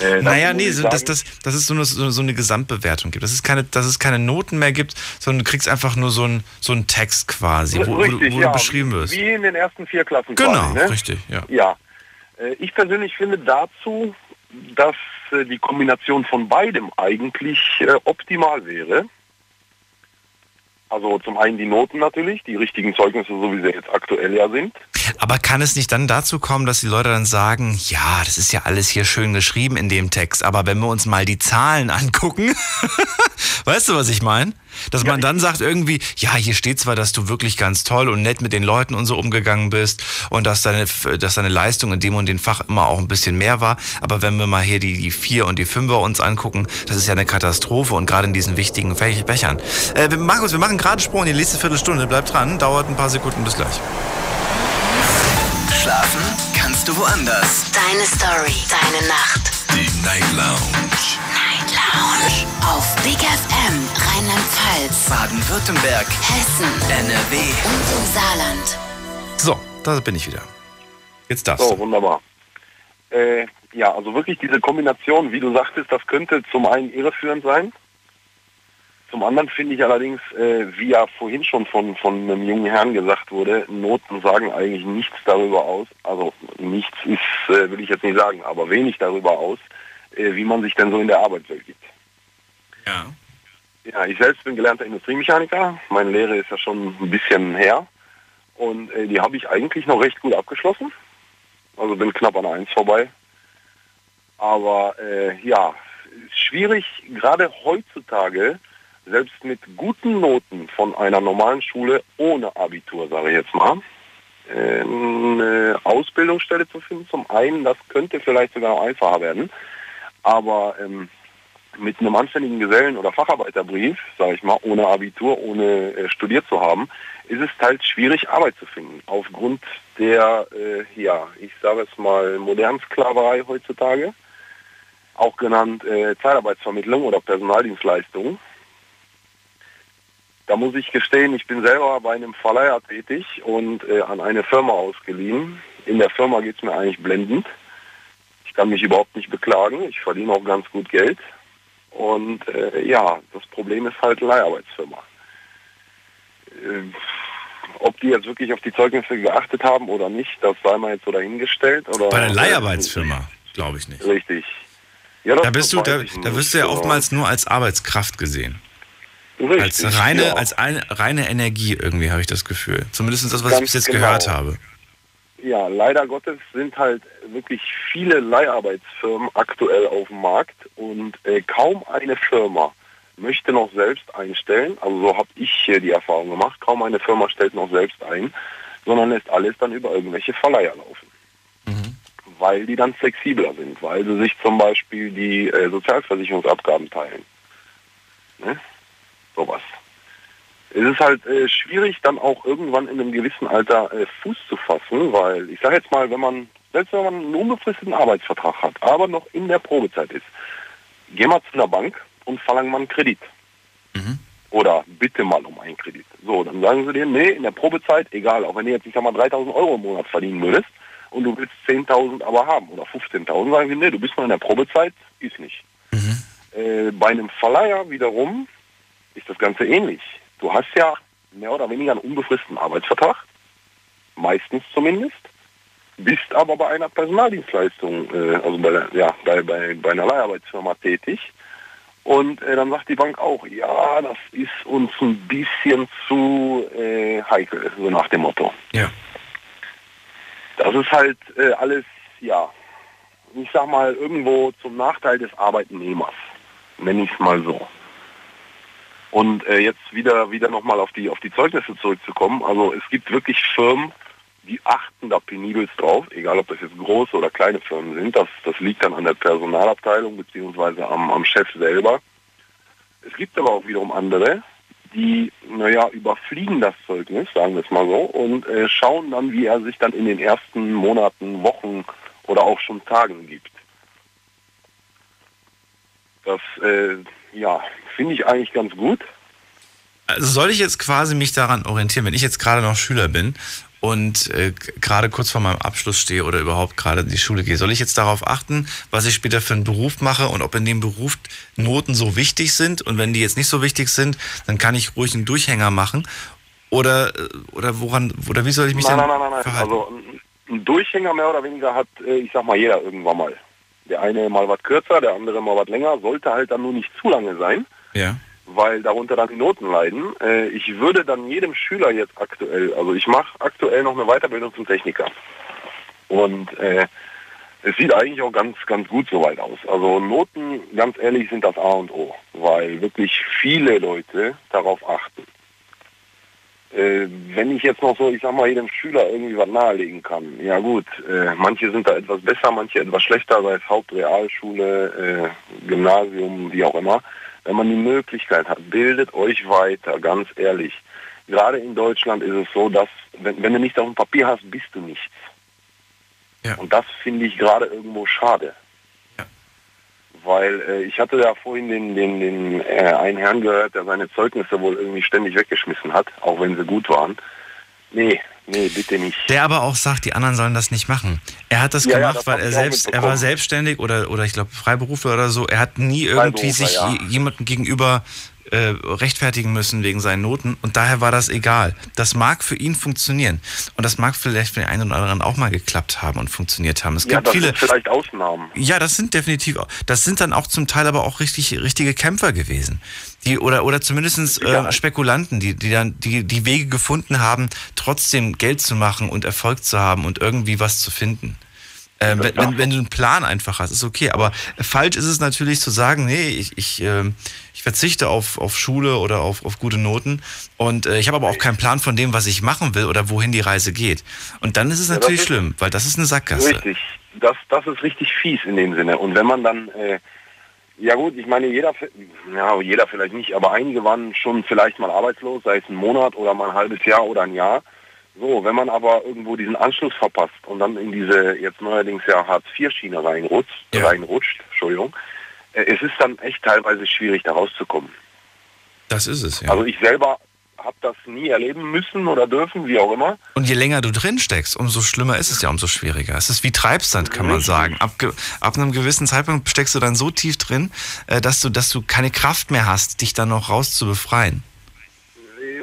Äh, Naja, nee, so, dass, dass, dass es so eine, so eine Gesamtbewertung gibt. Dass es, keine, dass es keine Noten mehr gibt, sondern du kriegst einfach nur so einen so einen Text quasi, wo, wo, du- richtig, wo ja, du beschrieben wirst. Wie in den ersten vier Klassen Genau, quasi, ne? richtig, ja. Ja. Äh, Ich persönlich finde dazu, dass äh, die Kombination von beidem eigentlich äh, optimal wäre. Also zum einen die Noten natürlich, die richtigen Zeugnisse, so wie sie jetzt aktuell ja sind. Aber kann es nicht dann dazu kommen, dass die Leute dann sagen, ja, das ist ja alles hier schön geschrieben in dem Text, aber wenn wir uns mal die Zahlen (laughs) angucken, (laughs) weißt du, was ich meine? Dass man dann sagt irgendwie, ja, hier steht zwar, dass du wirklich ganz toll und nett mit den Leuten und so umgegangen bist und dass deine, dass deine Leistung in dem und dem Fach immer auch ein bisschen mehr war, aber wenn wir mal hier die, die Vier und die Fünfer uns angucken, das ist ja eine Katastrophe und gerade in diesen wichtigen Fäch- Fächern. Äh, wir- Markus, wir machen gerade Sprung in die nächste Viertelstunde, bleib dran, dauert ein paar Sekunden, bis gleich. Schlafen kannst du woanders. Deine Story, deine Nacht. Die Night Lounge. Night Lounge. Auf Big FM, Rheinland-Pfalz, Baden-Württemberg, Hessen, NRW und im Saarland. So, da bin ich wieder. Jetzt darfst So, wunderbar. Äh, ja, also wirklich diese Kombination, wie du sagtest, das könnte zum einen irreführend sein. Zum anderen finde ich allerdings, äh, wie ja vorhin schon von, von einem jungen Herrn gesagt wurde, Noten sagen eigentlich nichts darüber aus. Also nichts ist, äh, will ich jetzt nicht sagen, aber wenig darüber aus, äh, wie man sich denn so in der Arbeitswelt gibt. Ja. Ja, ich selbst bin gelernter Industriemechaniker. Meine Lehre ist ja schon ein bisschen her. Und äh, die habe ich eigentlich noch recht gut abgeschlossen. Also bin knapp an eins vorbei. Aber äh, ja, schwierig, gerade heutzutage, selbst mit guten Noten von einer normalen Schule ohne Abitur, sage ich jetzt mal, äh, eine Ausbildungsstelle zu finden. Zum einen, das könnte vielleicht sogar noch einfacher werden. Aber ähm, mit einem anständigen Gesellen- oder Facharbeiterbrief, sage ich mal, ohne Abitur, ohne äh, studiert zu haben, ist es halt schwierig, Arbeit zu finden. Aufgrund der, äh, ja, ich sage es mal, modernen Sklaverei heutzutage, auch genannt äh, Zeitarbeitsvermittlung oder Personaldienstleistung. Da muss ich gestehen, ich bin selber bei einem Verleiher tätig und äh, an eine Firma ausgeliehen. In der Firma geht es mir eigentlich blendend. Ich kann mich überhaupt nicht beklagen. Ich verdiene auch ganz gut Geld. Und äh, ja, das Problem ist halt Leiharbeitsfirma. Äh, ob die jetzt wirklich auf die Zeugnisse geachtet haben oder nicht, das sei mal jetzt so dahingestellt. Oder Bei der Leiharbeitsfirma. Glaube ich nicht. Richtig. Ja, Da bist du, da, ich da wirst du ja aber- oftmals nur als Arbeitskraft gesehen. Richtig, als reine, ja. als eine, reine Energie irgendwie habe ich das Gefühl. Zumindest das, was ich Ganz bis jetzt genau. gehört habe. Ja, leider Gottes sind halt wirklich viele Leiharbeitsfirmen aktuell auf dem Markt und äh, kaum eine Firma möchte noch selbst einstellen. Also so habe ich hier die Erfahrung gemacht. Kaum eine Firma stellt noch selbst ein, sondern lässt alles dann über irgendwelche Verleiher laufen. Weil die dann flexibler sind, weil sie sich zum Beispiel die äh, Sozialversicherungsabgaben teilen. Ne? Sowas. Es ist halt äh, schwierig, dann auch irgendwann in einem gewissen Alter äh, Fuß zu fassen, weil ich sage jetzt mal, wenn man, selbst wenn man einen unbefristeten Arbeitsvertrag hat, aber noch in der Probezeit ist, geh mal zu einer Bank und verlang mal einen Kredit. Oder bitte mal um einen Kredit. So, dann sagen sie dir, nee, in der Probezeit, egal, auch wenn du jetzt, ich sag mal, 3000 Euro im Monat verdienen würdest und du willst 10.000 aber haben oder 15.000, sagen sie, nee, du bist noch in der Probezeit, ist nicht. Äh, bei einem Verleiher wiederum ist das Ganze ähnlich. Du hast ja mehr oder weniger einen unbefristeten Arbeitsvertrag, meistens zumindest, bist aber bei einer Personaldienstleistung, äh, also bei, der, ja, bei, bei, bei einer Leiharbeitsfirma tätig. Und äh, dann sagt die Bank auch, ja, das ist uns ein bisschen zu äh, heikel, so nach dem Motto. Ja. Das ist halt äh, alles, ja, ich sag mal, irgendwo zum Nachteil des Arbeitnehmers, nenne ich es mal so. Und äh, jetzt wieder wieder nochmal auf die auf die Zeugnisse zurückzukommen. Also es gibt wirklich Firmen, die achten da penibelst drauf, egal ob das jetzt große oder kleine Firmen sind. Das, das liegt dann an der Personalabteilung beziehungsweise am, am Chef selber. Es gibt aber auch wiederum andere, die, naja, überfliegen das Zeugnis, sagen wir es mal so, und äh, schauen dann, wie er sich dann in den ersten Monaten, Wochen oder auch schon Tagen gibt. Das, äh, ja, finde ich eigentlich ganz gut. Also soll ich jetzt quasi mich daran orientieren, wenn ich jetzt gerade noch Schüler bin und äh, gerade kurz vor meinem Abschluss stehe oder überhaupt gerade in die Schule gehe, soll ich jetzt darauf achten, was ich später für einen Beruf mache und ob in dem Beruf Noten so wichtig sind und wenn die jetzt nicht so wichtig sind, dann kann ich ruhig einen Durchhänger machen oder äh, oder woran oder wie soll ich mich nein, dann nein, nein, nein, nein. verhalten? Also ein- Durchhänger mehr oder weniger hat, äh, ich sag mal, jeder irgendwann mal. Der eine mal was kürzer, der andere mal was länger, sollte halt dann nur nicht zu lange sein. Ja. weil darunter dann die Noten leiden. Äh, ich würde dann jedem Schüler jetzt aktuell, also ich mache aktuell noch eine Weiterbildung zum Techniker. Und äh, es sieht eigentlich auch ganz, ganz gut soweit aus. Also Noten, ganz ehrlich, sind das A und O, weil wirklich viele Leute darauf achten. Äh, wenn ich jetzt noch so, ich sag mal, jedem Schüler irgendwie was nahelegen kann, ja gut, äh, manche sind da etwas besser, manche etwas schlechter, sei es Hauptrealschule, äh, Gymnasium, wie auch immer. Wenn man die Möglichkeit hat, bildet euch weiter, ganz ehrlich. Gerade in Deutschland ist es so, dass, wenn, wenn du nichts auf dem Papier hast, bist du nichts. Und das finde ich gerade irgendwo schade. Weil äh, ich hatte ja vorhin den, den, den äh, einen Herrn gehört, der seine Zeugnisse wohl irgendwie ständig weggeschmissen hat, auch wenn sie gut waren. Nee, nee, bitte nicht. Der aber auch sagt, die anderen sollen das nicht machen. Er hat das Ja, ja, gemacht, das weil er selbst, er war selbstständig oder, oder ich glaube Freiberufler oder so. Er hat nie irgendwie sich ja. je- jemandem gegenüber äh, rechtfertigen müssen wegen seinen Noten und daher war das egal. Das mag für ihn funktionieren und das mag vielleicht für den einen oder anderen auch mal geklappt haben und funktioniert haben. Es ja, gibt das viele, sind vielleicht Ausnahmen. ja, das sind definitiv, das sind dann auch zum Teil aber auch richtig, richtige Kämpfer gewesen. Die, oder, oder zumindest äh, Spekulanten, die, die dann die, die Wege gefunden haben, trotzdem Geld zu machen und Erfolg zu haben und irgendwie was zu finden. Äh, wenn, wenn, wenn du einen Plan einfach hast, ist okay. Aber falsch ist es natürlich zu sagen, nee, ich, ich, ähm, ich verzichte auf, auf Schule oder auf, auf gute Noten und äh, ich habe aber auch keinen Plan von dem, was ich machen will oder wohin die Reise geht. Und dann ist es Ja, natürlich ist- schlimm, weil das ist eine Sackgasse. Richtig. Das, das ist richtig fies in dem Sinne. Und wenn man dann, äh, ja gut, ich meine, jeder, ja, jeder vielleicht nicht, aber einige waren schon vielleicht mal arbeitslos, sei es ein Monat oder mal ein halbes Jahr oder ein Jahr. So, wenn man aber irgendwo diesen Anschluss verpasst und dann in diese jetzt neuerdings ja Hartz-IV-Schiene reinrutscht, reinrutscht, Entschuldigung, äh, es ist dann echt teilweise schwierig, da rauszukommen. Das ist es, ja. Also ich selber habe das nie erleben müssen oder dürfen, wie auch immer. Und je länger du drin steckst, umso schlimmer ist es ja, umso schwieriger. Es ist wie Treibsand, kann man sagen. Ab, ab einem gewissen Zeitpunkt steckst du dann so tief drin, äh, dass du, dass du keine Kraft mehr hast, dich dann noch raus zu befreien.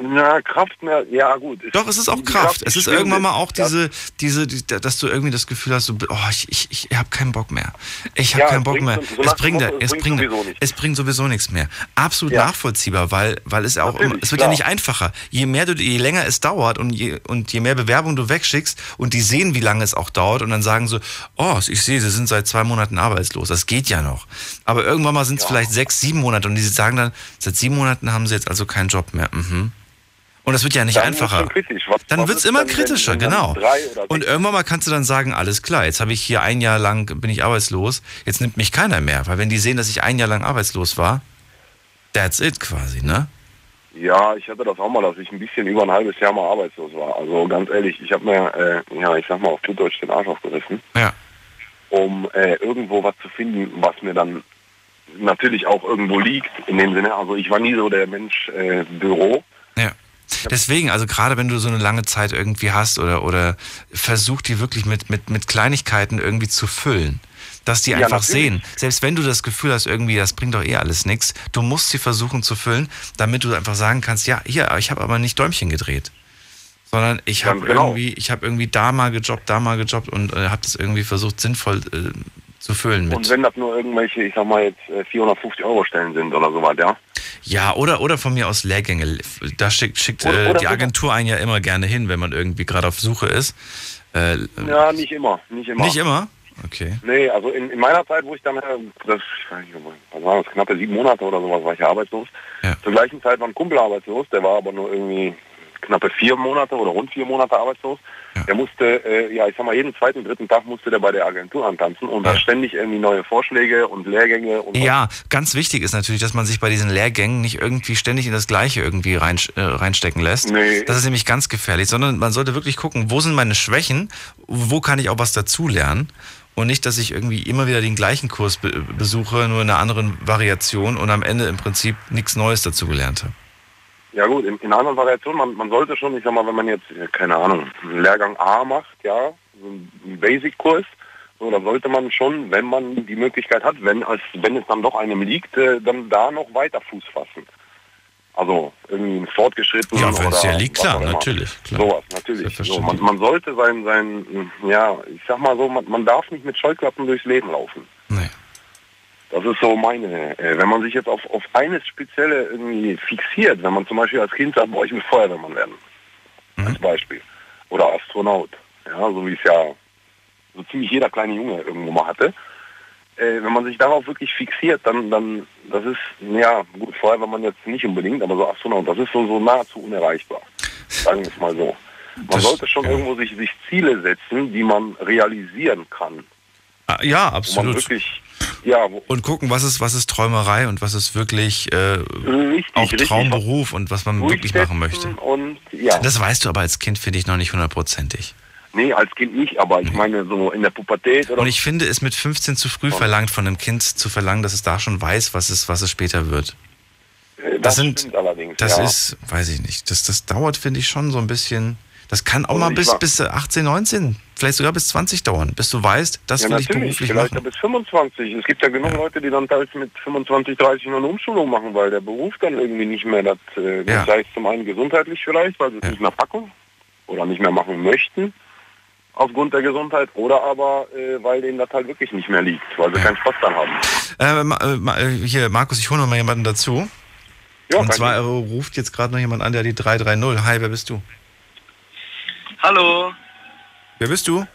Na, Kraft mehr, ja gut. Doch, es ist auch die Kraft. Es ist irgendwann mal auch diese, diese, die, dass du irgendwie das Gefühl hast, so, oh, ich, ich, ich habe keinen Bock mehr. Ich habe Ja, keinen Bock mehr. so- es bringt, Motto, es bringt bringt, sowieso nichts. es bringt sowieso nichts mehr. Absolut Ja. nachvollziehbar, weil, weil es ja auch, immer, es wird ja klar. nicht einfacher. Je mehr du, je länger es dauert und je, und je mehr Bewerbung du wegschickst und die sehen, wie lange es auch dauert und dann sagen so, oh, ich sehe, sie sind seit zwei Monaten arbeitslos. Das geht ja noch. Aber irgendwann mal sind es vielleicht sechs, sieben Monate und die sagen dann, seit sieben Monaten haben sie jetzt also keinen Job mehr. Mhm. Und das wird ja nicht Dann einfacher. Was- dann wird es immer kritischer, genau. Und irgendwann mal kannst du dann sagen, alles klar, jetzt habe ich hier ein Jahr lang, bin ich arbeitslos, jetzt nimmt mich keiner mehr. Weil wenn die sehen, dass ich ein Jahr lang arbeitslos war, that's it quasi, ne? Ja, ich hatte das auch mal, dass ich ein bisschen über ein halbes Jahr mal arbeitslos war. Also ganz ehrlich, ich habe mir, äh, ja, ich sag mal auf gut Deutsch den Arsch aufgerissen, Ja. um äh, irgendwo was zu finden, was mir dann natürlich auch irgendwo liegt. In dem Sinne, also ich war nie so der Mensch äh, Büro. Ja. Deswegen, also gerade wenn du so eine lange Zeit irgendwie hast oder, oder versuch die wirklich mit, mit, mit Kleinigkeiten irgendwie zu füllen. Dass die Ja, einfach natürlich. sehen, selbst wenn du das Gefühl hast, irgendwie, das bringt doch eh alles nichts, du musst sie versuchen zu füllen, damit du einfach sagen kannst, ja, hier, ich habe aber nicht Däumchen gedreht. Sondern ich habe genau. irgendwie, ich habe irgendwie da mal gejobbt, da mal gejobbt und äh, habe das irgendwie versucht, sinnvoll äh, zu füllen mit. Und wenn das nur irgendwelche, ich sag mal jetzt äh, 450 Euro Stellen sind oder sowas, ja. Ja, oder, oder von mir aus Lehrgänge. Da schickt, schickt Oder- äh, oder die sogar- Agentur einen ja immer gerne hin, wenn man irgendwie gerade auf Suche ist. Äh, Ja, nicht immer, nicht immer. Nicht immer? Okay. Nee, also in, in meiner Zeit, wo ich dann, äh, das, was war das, knappe sieben Monate oder sowas, war ich ja arbeitslos. Ja. Zur gleichen Zeit war ein Kumpel arbeitslos, der war aber nur irgendwie knappe vier Monate oder rund vier Monate arbeitslos. Der musste, äh, ja, ich sag mal, jeden zweiten, dritten Tag musste der bei der Agentur antanzen und da ständig irgendwie neue Vorschläge und Lehrgänge und Ja, ganz wichtig ist natürlich, dass man sich bei diesen Lehrgängen nicht irgendwie ständig in das Gleiche irgendwie rein, äh, reinstecken lässt. Nee. Das ist nämlich ganz gefährlich, sondern man sollte wirklich gucken, wo sind meine Schwächen, wo kann ich auch was dazulernen und nicht, dass ich irgendwie immer wieder den gleichen Kurs be besuche, nur in einer anderen Variation und am Ende im Prinzip nichts Neues dazugelernt habe. Ja gut, in, in anderen Variation, man, man sollte schon, ich sag mal, wenn man jetzt, äh, keine Ahnung, einen Lehrgang A macht, ja, einen Basic-Kurs, so, dann sollte man schon, wenn man die Möglichkeit hat, wenn, als, wenn es dann doch einem liegt, äh, dann da noch weiter Fuß fassen. Also irgendwie ein fortgeschritten Ja, wenn es dir liegt, klar, natürlich, klar. Sowas, natürlich. So, man, man sollte sein, sein, ja, ich sag mal so, man, man darf nicht mit Scheuklappen durchs Leben laufen. Nee. Das ist so meine, äh, wenn man sich jetzt auf, auf eines Spezielle irgendwie fixiert, wenn man zum Beispiel als Kind sagt, boah, ich will Feuerwehrmann werden, Mhm. als Beispiel, oder Astronaut, ja, so wie es ja so ziemlich jeder kleine Junge irgendwo mal hatte, äh, wenn man sich darauf wirklich fixiert, dann, dann, das ist, ja, gut, Feuerwehrmann jetzt nicht unbedingt, aber so Astronaut, das ist so, so nahezu unerreichbar, sagen wir es mal so. Man sollte schon irgendwo sich, sich Ziele setzen, die man realisieren kann. Ah, Ja, absolut. wirklich, ja, Und gucken, was ist, was ist Träumerei und was ist wirklich äh, Richtig, auch. Traumberuf und was man wirklich machen möchte. Und ja, Das weißt du aber als Kind, finde ich, noch nicht hundertprozentig. nee, als Kind nicht, aber ich meine so in der Pubertät oder Und ich finde es mit 15 zu früh verlangt, von einem Kind zu verlangen, dass es da schon weiß, was es, was es später wird. äh, Das, sind, stimmt allerdings. das ja. ist, weiß ich nicht, das, das dauert, finde ich, schon so ein bisschen. Das kann auch Also mal bis, war- bis 18, 19, vielleicht sogar bis 20 dauern, bis du weißt, das ja, will ich beruflich vielleicht machen. ja bis 25. Es gibt ja genug Leute, die dann teils mit 25, 30 noch eine Umschulung machen, weil der Beruf dann irgendwie nicht mehr das, äh, Ja. sei es zum einen gesundheitlich vielleicht, weil sie es nicht mehr packen oder nicht mehr machen möchten aufgrund der Gesundheit oder aber äh, weil denen das halt wirklich nicht mehr liegt, weil sie keinen Spaß dran haben. Äh, Ma- äh, Ma- äh, hier, Markus, ich hole noch mal jemanden dazu. Ja, Und zwar äh, ruft jetzt gerade noch jemand an, der die 330. Hi, wer bist du? Hallo, Wer bist du?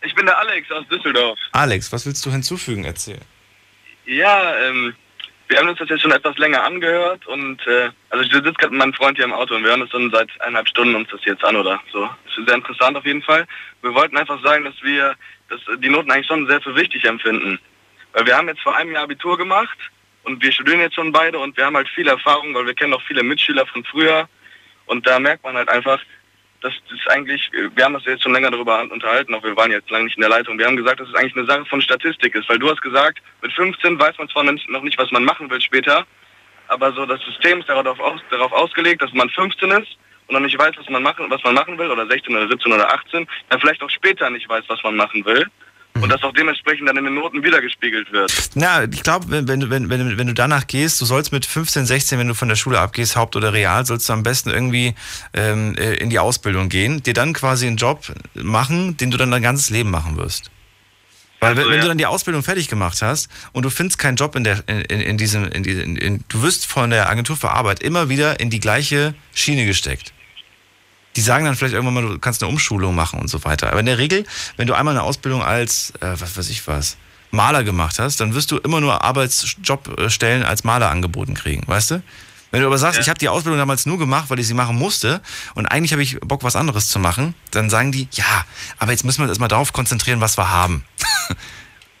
ich bin der Alex aus Düsseldorf. Alex, was willst du hinzufügen? Erzähl. Ja, ähm, wir haben uns das jetzt schon etwas länger angehört und äh, also ich sitze gerade mit meinem Freund hier im Auto und wir hören uns dann seit eineinhalb Stunden uns das jetzt an oder so. Das ist sehr interessant auf jeden Fall. Wir wollten einfach sagen, dass wir dass die Noten eigentlich schon sehr für wichtig empfinden. Weil wir haben jetzt vor einem Jahr Abitur gemacht und wir studieren jetzt schon beide und wir haben halt viel Erfahrung, weil wir kennen auch viele Mitschüler von früher und da merkt man halt einfach, das eigentlich, wir haben das jetzt schon länger darüber unterhalten, auch wir waren jetzt lange nicht in der Leitung, wir haben gesagt, dass es eigentlich eine Sache von Statistik ist, weil du hast gesagt, mit 15 weiß man zwar noch nicht, was man machen will später, aber so das System ist darauf, aus, darauf ausgelegt, dass man 15 ist und noch nicht weiß, was man machen, was man machen will, oder 16 oder 17 oder 18, dann vielleicht auch später nicht weiß, was man machen will. Und das auch dementsprechend dann in den Noten wiedergespiegelt wird. Na, ich glaube, wenn, wenn, du- wenn, wenn, wenn du danach gehst, du sollst mit 15, 16, wenn du von der Schule abgehst, Haupt- oder Real, sollst du am besten irgendwie ähm, äh, in die Ausbildung gehen, dir dann quasi einen Job machen, den du dann dein ganzes Leben machen wirst. Weil wenn, wenn du dann die Ausbildung fertig gemacht hast und du findest keinen Job in der in, in, in diesem in, diesem- in, in du wirst von der Agentur für Arbeit immer wieder in die gleiche Schiene gesteckt. Die sagen dann vielleicht irgendwann mal, du kannst eine Umschulung machen und so weiter. Aber in der Regel, wenn du einmal eine Ausbildung als, äh, was weiß ich was, Maler gemacht hast, dann wirst du immer nur Arbeitsjobstellen als Maler angeboten kriegen, weißt du? Wenn du aber sagst, ich habe die Ausbildung damals nur gemacht, weil ich sie machen musste und eigentlich habe ich Bock, was anderes zu machen, dann sagen die, ja, aber jetzt müssen wir uns erstmal darauf konzentrieren, was wir haben. (laughs)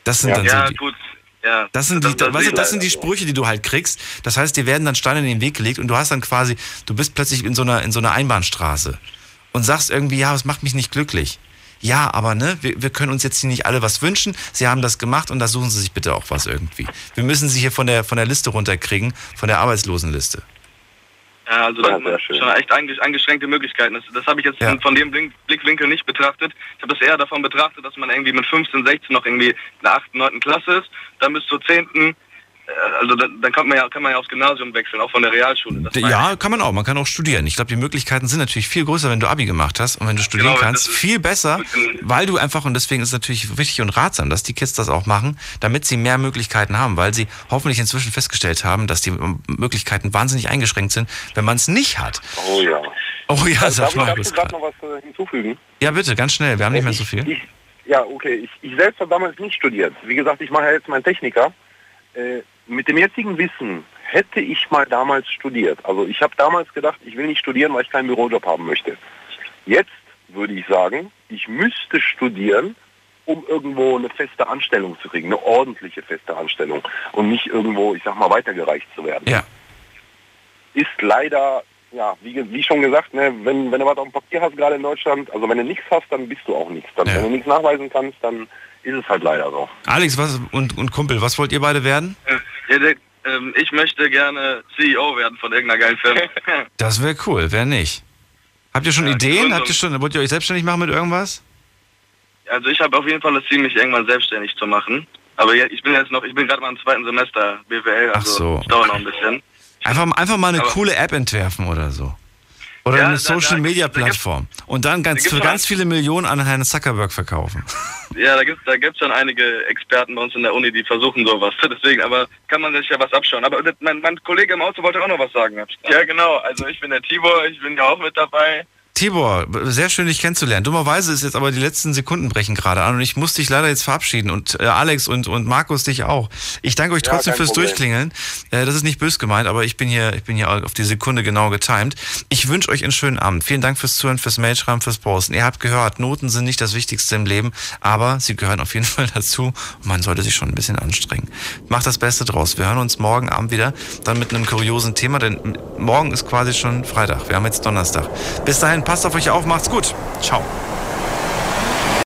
Das sind dann ja, so die, gut. Ja, das sind, die, das weißt du, das sind die. Sprüche, die du halt kriegst. Das heißt, dir werden dann Steine in den Weg gelegt und du hast dann quasi, du bist plötzlich in so einer, in so einer Einbahnstraße und sagst irgendwie, ja, das macht mich nicht glücklich. Ja, aber ne, wir, wir können uns jetzt hier nicht alle was wünschen. Sie haben das gemacht und da suchen Sie sich bitte auch was irgendwie. Wir müssen Sie hier von der, von der Liste runterkriegen, von der Arbeitslosenliste. Ja, also da hat schon echt einge- eingeschränkte Möglichkeiten. Das, das habe ich jetzt Ja. von dem Blickwinkel nicht betrachtet. Ich habe das eher davon betrachtet, dass man irgendwie mit 15, 16 noch irgendwie in der 8., 9. Klasse ist, dann bis zur 10. äh, Also dann, dann kann man ja kann man ja aufs Gymnasium wechseln, auch von der Realschule. Ja, kann man auch. Man kann auch studieren. Ich glaube, die Möglichkeiten sind natürlich viel größer, wenn du Abi gemacht hast und wenn du studieren Genau, kannst. Viel besser, weil du einfach, und deswegen ist es natürlich wichtig und ratsam, dass die Kids das auch machen, damit sie mehr Möglichkeiten haben, weil sie hoffentlich inzwischen festgestellt haben, dass die ähm, Möglichkeiten wahnsinnig eingeschränkt sind, wenn man es nicht hat. Oh ja. Oh ja, Also, sag darf mal. ich dazu gerade noch was äh, hinzufügen? Ja, bitte, ganz schnell. Wir haben nicht mehr so viel. Ich, ja, okay. Ich, ich selbst habe damals nicht studiert. Wie gesagt, ich mache ja jetzt meinen Techniker. Äh, mit dem jetzigen Wissen hätte ich mal damals studiert. Also ich habe damals gedacht, ich will nicht studieren, weil ich keinen Bürojob haben möchte. Jetzt würde ich sagen, ich müsste studieren, um irgendwo eine feste Anstellung zu kriegen, eine ordentliche feste Anstellung und nicht irgendwo, ich sag mal, weitergereicht zu werden. Ja. Ist leider, ja, wie, ge- wie schon gesagt, ne, wenn, wenn du was auf dem Papier hast, gerade in Deutschland, also wenn du nichts hast, dann bist du auch nichts. Dann, Wenn du nichts nachweisen kannst, dann ist es halt leider so. Alex was, und, und Kumpel, was wollt ihr beide werden? Ja, der, ähm, ich möchte gerne CEO werden von irgendeiner geilen Firma. (laughs) Das wäre cool, wer nicht? Habt ihr schon Ideen? Habt ihr schon, wollt ihr euch selbstständig machen mit irgendwas? also ich habe auf jeden Fall das Ziel, mich irgendwann selbstständig zu machen. Aber ja, ich bin jetzt noch, ich bin gerade mal im zweiten Semester BWL, also so. dauert noch ein bisschen. Einfach, einfach mal eine Aber- coole App entwerfen oder so. Oder Ja, eine da- da- Social Media da gibt's- Plattform. Und dann ganz, da für ganz viele Millionen an Herrn Zuckerberg verkaufen. (laughs) Ja, da gibt da gibt's schon einige Experten bei uns in der Uni, die versuchen sowas. (laughs) Deswegen, aber kann man sich ja was abschauen. Aber mein, mein Kollege im Auto wollte auch noch was sagen. Ja, genau. Also ich bin der Tibor, ich bin ja auch mit dabei. Tibor, sehr schön dich kennenzulernen. Dummerweise ist jetzt aber die letzten Sekunden brechen gerade an und ich muss dich leider jetzt verabschieden und äh, Alex und, und Markus dich auch. Ich danke euch Ja, trotzdem kein fürs Problem. Durchklingeln. Äh, das ist nicht bös gemeint, aber ich bin hier, ich bin hier auf die Sekunde genau getimed. Ich wünsche euch einen schönen Abend. Vielen Dank fürs Zuhören, fürs Mailschreiben, fürs Posten. Ihr habt gehört, Noten sind nicht das Wichtigste im Leben, aber sie gehören auf jeden (laughs) Fall dazu und man sollte sich schon ein bisschen anstrengen. Macht das Beste draus. Wir hören uns morgen Abend wieder, dann mit einem kuriosen Thema, denn morgen ist quasi schon Freitag. Wir haben jetzt Donnerstag. Bis dahin, passt auf euch auf, macht's gut. Ciao.